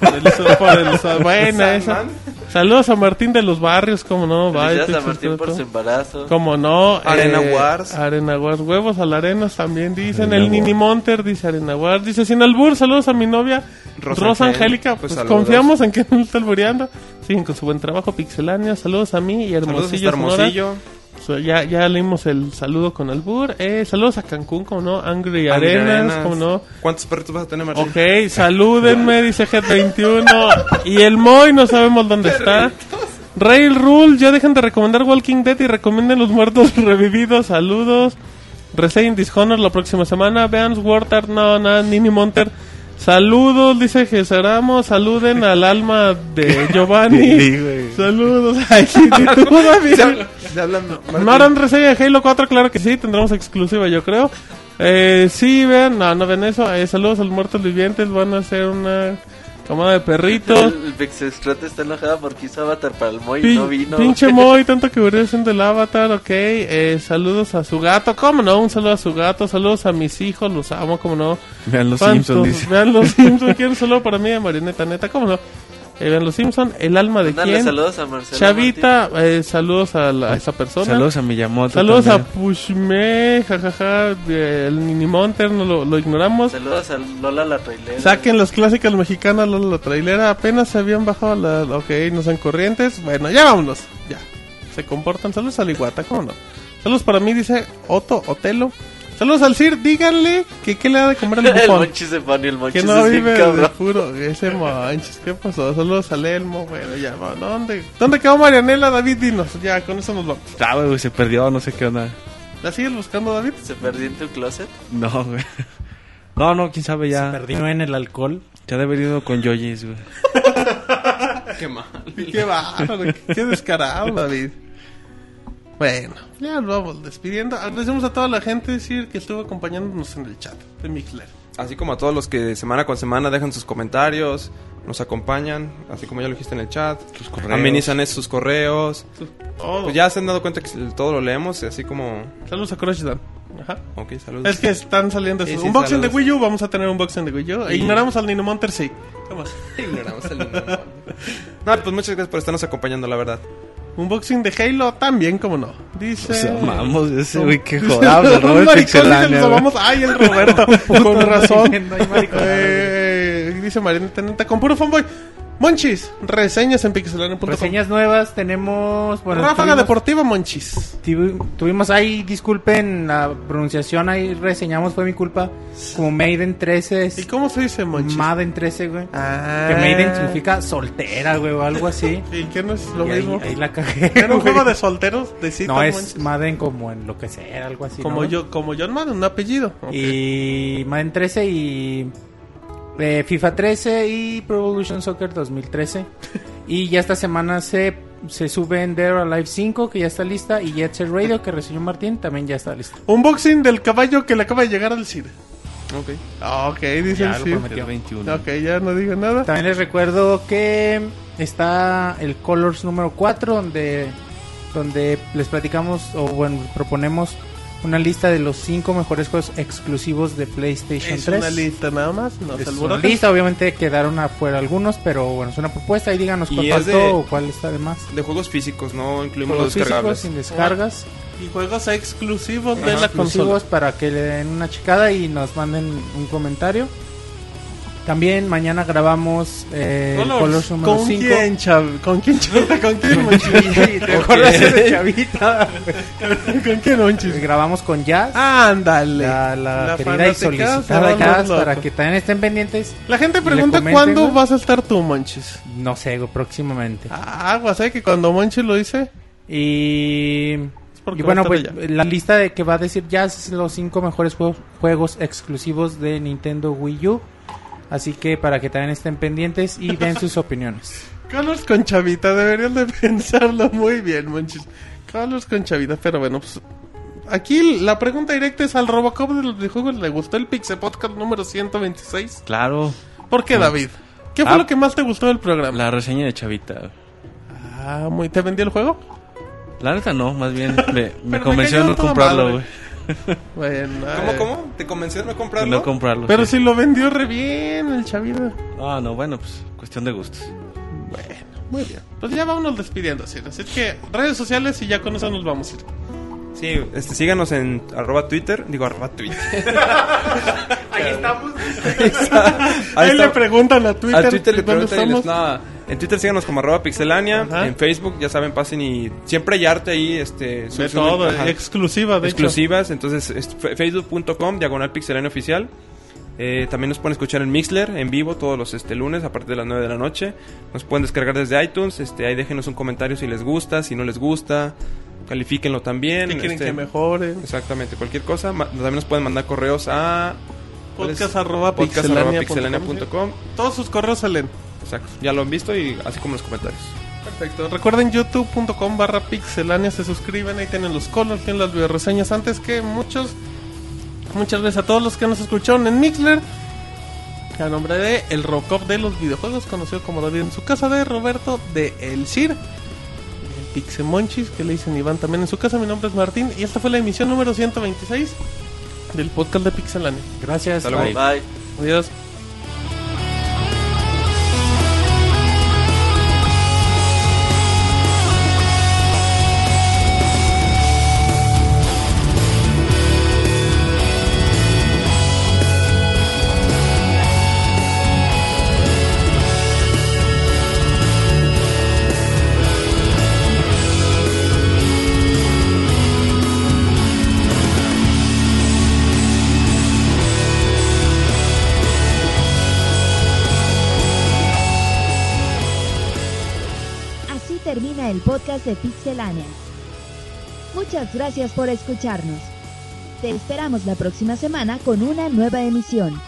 El- por el- buena esa. Saludos a Martín de los Barrios, como no. Bye, Felicidades a Pixel Martín por su embarazo. Como no. Arena eh, Wars. Arena Wars. Huevos a la arena también dicen. Arena el. Nini Monter dice Arena Wars. Dice sin albur. Saludos a mi novia Rosa Rosa, Angélica, pues, Pues, confiamos en que no está albureando. Siguen con su buen trabajo, Pixelania. Saludos a mí y Saludos Hermosillo. Sonora. So, ya, ya leímos el saludo con albur. Eh, saludos a Cancún, como no. Angry, Angry Arenas, Arenas. como no. ¿Cuántos perritos vas a tener, Martín? Ok, salúdenme, dice G21. Y el Moy, no sabemos dónde está. Rail Rule, ya dejen de recomendar Walking Dead y recomienden los muertos revividos. Saludos. Resein Dishonor la próxima semana. Vean Sword Art, no, nada, Nini Monter. Saludos, dice Gesaramo. Saluden al alma de Giovanni. Sí, güey. Saludos. Ay, sí, tú. ¿No harán reseña de Halo 4? Claro que sí, tendremos exclusiva yo creo. Eh, sí, vean, no, no ven eso. Eh, saludos a los muertos vivientes, van a hacer una camada de perritos. El, el Pixescroto está enojado porque hizo Avatar para el Moy y no vino. pinche Moy, tanto que hubiera haciendo el avatar, ok. Eh, saludos a su gato, ¿cómo no? Un saludo a su gato, saludos a mis hijos, los amo, ¿cómo no? Vean los. Simpsons, dice. Vean los Simpsons, quiero un saludo para mí de Marioneta Neta, ¿cómo no? Vean los Simpsons, el alma de Mándale quién. saludos a Marcelo. Chavita, eh, saludos a, la- a esa persona. Saludos a Miyamoto. Saludos a también. Pushme, jajaja, eh, el Nini Monter, no lo, lo ignoramos. Saludos a Lola la trailera. Saquen las clásicas mexicanas, Lola la trailera, apenas se habían bajado la... Ok, no sean corrientes. Bueno, ya vámonos, ya. Se comportan. Saludos a Liguata, ¿cómo no? Saludos para mí, dice Otto Otelo. Saludos al Sir, díganle que qué le da de comer al el bufón. Monchis se pone, el Monchis Que no es bien vive de cabrón. puro... Ese manches, ¿qué pasó? Saludos al Elmo, bueno, ya, va, ¿dónde? ¿Dónde quedó Marianela, David? Dinos, ya, con eso nos vamos. Ah, güey, se perdió, no sé qué onda. ¿La sigues buscando, David? Se perdió en tu closet. No, güey. No, no, quién sabe ya. Perdido en el alcohol. Ya debe haber ido con Yoyis, güey. Qué mal. Qué bárbaro, qué descarado, David. Bueno, ya nos vamos despidiendo. Agradecemos a toda la gente decir que estuvo acompañándonos en el chat de Mixler. Así como a todos los que semana con semana dejan sus comentarios, nos acompañan, así como ya lo dijiste en el chat, Sus correos. amenizan sus correos. Oh, Pues ya se han dado cuenta que todo lo leemos, así como... Saludos a Crush Dan. Ajá. Ok, saludos. Es que están saliendo esos. sí, unboxing saludos. de Wii U, vamos a tener unboxing de Wii U. Ignoramos al Nino Monter, sí. Vamos. Ignoramos el número. No, pues muchas gracias por estarnos acompañando, la verdad. Unboxing de Halo también, como no. Dice. O sea, vamos, ese güey, qué jodable, el Un Robert maricón Pixelania, vamos- Ay, el Roberto. con razón. No hay mariconada, Eh, dice Marianita Neta, con puro fanboy. Monchis, reseñas en pixelania.com. Reseñas nuevas tenemos. Bueno, Ráfaga tuvimos- Deportiva Monchis. tuvi- Tuvimos ahí, disculpen la pronunciación, ahí reseñamos, fue mi culpa. Como Maiden 13 ¿Y cómo se dice Monchis? Maiden 13, güey. Ah. Que Maiden significa soltera, güey, o algo así. ¿Y qué no es lo Y ahí, mismo? ahí la cagué. ¿Era un juego de solteros? De citas, No, es Monchis? Madden como en lo que sea, algo así. Como ¿no? yo, como John Madden, un apellido. Ok. Y Madden 13 y eh, FIFA 13 y Pro Evolution Soccer 2013. y ya esta semana se, se sube en Dead or Alive 5, que ya está lista, y Jet Set Radio, que reseñó Martín, también ya está lista. Unboxing del caballo que le acaba de llegar al CIR. Ok. Ah, Ok, dice Ya el lo. 21. Ok, ya no digo nada. También les recuerdo que está el Colors número 4, donde, donde les platicamos, o bueno, proponemos una lista de los 5 mejores juegos exclusivos de PlayStation Es 3. una lista nada más, no Es una lista, obviamente quedaron afuera algunos, pero bueno, es una propuesta y díganos cuál es faltó de- o cuál está de más. De juegos físicos, no incluimos Juegos los físicos descargables. sin descargas, Y juegos exclusivos de Ajá, la consola. exclusivos para que le den una checada y nos manden un comentario. También mañana grabamos eh, Colors. Colors número ¿Con 5. quién, Chav? ¿Con quién, Chavita? ¿Con quién, Monchis? ¿Te acuerdas de chavita? ¿Con quién, Monchis? grabamos con Jazz. Ándale. la, la La querida y solicitada Jazz para que también estén pendientes. La gente pregunta cuándo ¿no? vas a estar tú, Monchis. No sé, próximamente. Ah, ¿sabes que cuando Monchis lo dice? Y, y bueno, pues allá. la lista de que va a decir Jazz es los cinco mejores juegos, juegos exclusivos de Nintendo Wii U. Así que para que también estén pendientes y den sus opiniones. Carlos con Chavita, deberían de pensarlo muy bien, Monchis. Carlos con Chavita, pero bueno, pues... Aquí la pregunta directa es al Robocop de los videojuegos. ¿Le gustó el Pixel Podcast número 126? Claro. ¿Por qué, David? ¿Qué fue Ah. lo que más te gustó del programa? La reseña de Chavita. Ah, muy... ¿Te vendió el juego? La neta no, más bien me, convenció de no comprarlo, güey. Bueno, ¿Cómo, eh, cómo? ¿Te convenció de no De comprarlo? no comprarlo. Pero sí. si lo vendió re bien el Chavita. Ah, no, bueno, pues cuestión de gustos. Bueno, muy bien. Pues ya vámonos despidiendo, así. Así que redes sociales y ya con eso nos vamos a ir. Sí, este, síganos en arroba Twitter. Digo, arroba Twitter. Ahí estamos. Ahí, está. le preguntan a Twitter, A Twitter le preguntan y les- en Twitter síganos como arroba pixelania. Ajá. En Facebook, ya saben, pasen y siempre hay arte ahí. Este, De suben- todo, ajá, exclusiva, de exclusivas. Entonces, facebook.com, diagonal pixelania oficial. Eh, también nos pueden escuchar en Mixler, en vivo, todos los este, lunes a partir de las 9 de la noche. Nos pueden descargar desde iTunes. Este, ahí déjenos un comentario si les gusta, si no les gusta. Califíquenlo también. ¿Qué quieren este, que mejore? Exactamente, cualquier cosa. También nos pueden mandar correos a ¿cuál es? Podcast arroba podcast arroba pixelania punto pixelania.com. Todos sus correos salen. Exacto, ya lo han visto y así como los comentarios. Perfecto. Recuerden youtube.com barra pixelania. Se suscriben. Ahí tienen los colors, tienen las videoreseñas. Antes que muchos, muchas veces a todos los que nos escucharon en Mixler. A nombre de El Robocop de los videojuegos, conocido como David en su casa, de Roberto de El Cir, Pixemonchis, que le dicen Iván también en su casa. Mi nombre es Martín y esta fue la emisión número 126 del podcast de Pixelania. Gracias. Hasta luego. bye. Bye. Adiós. De Pixelania. Muchas gracias por escucharnos. Te esperamos la próxima semana con una nueva emisión.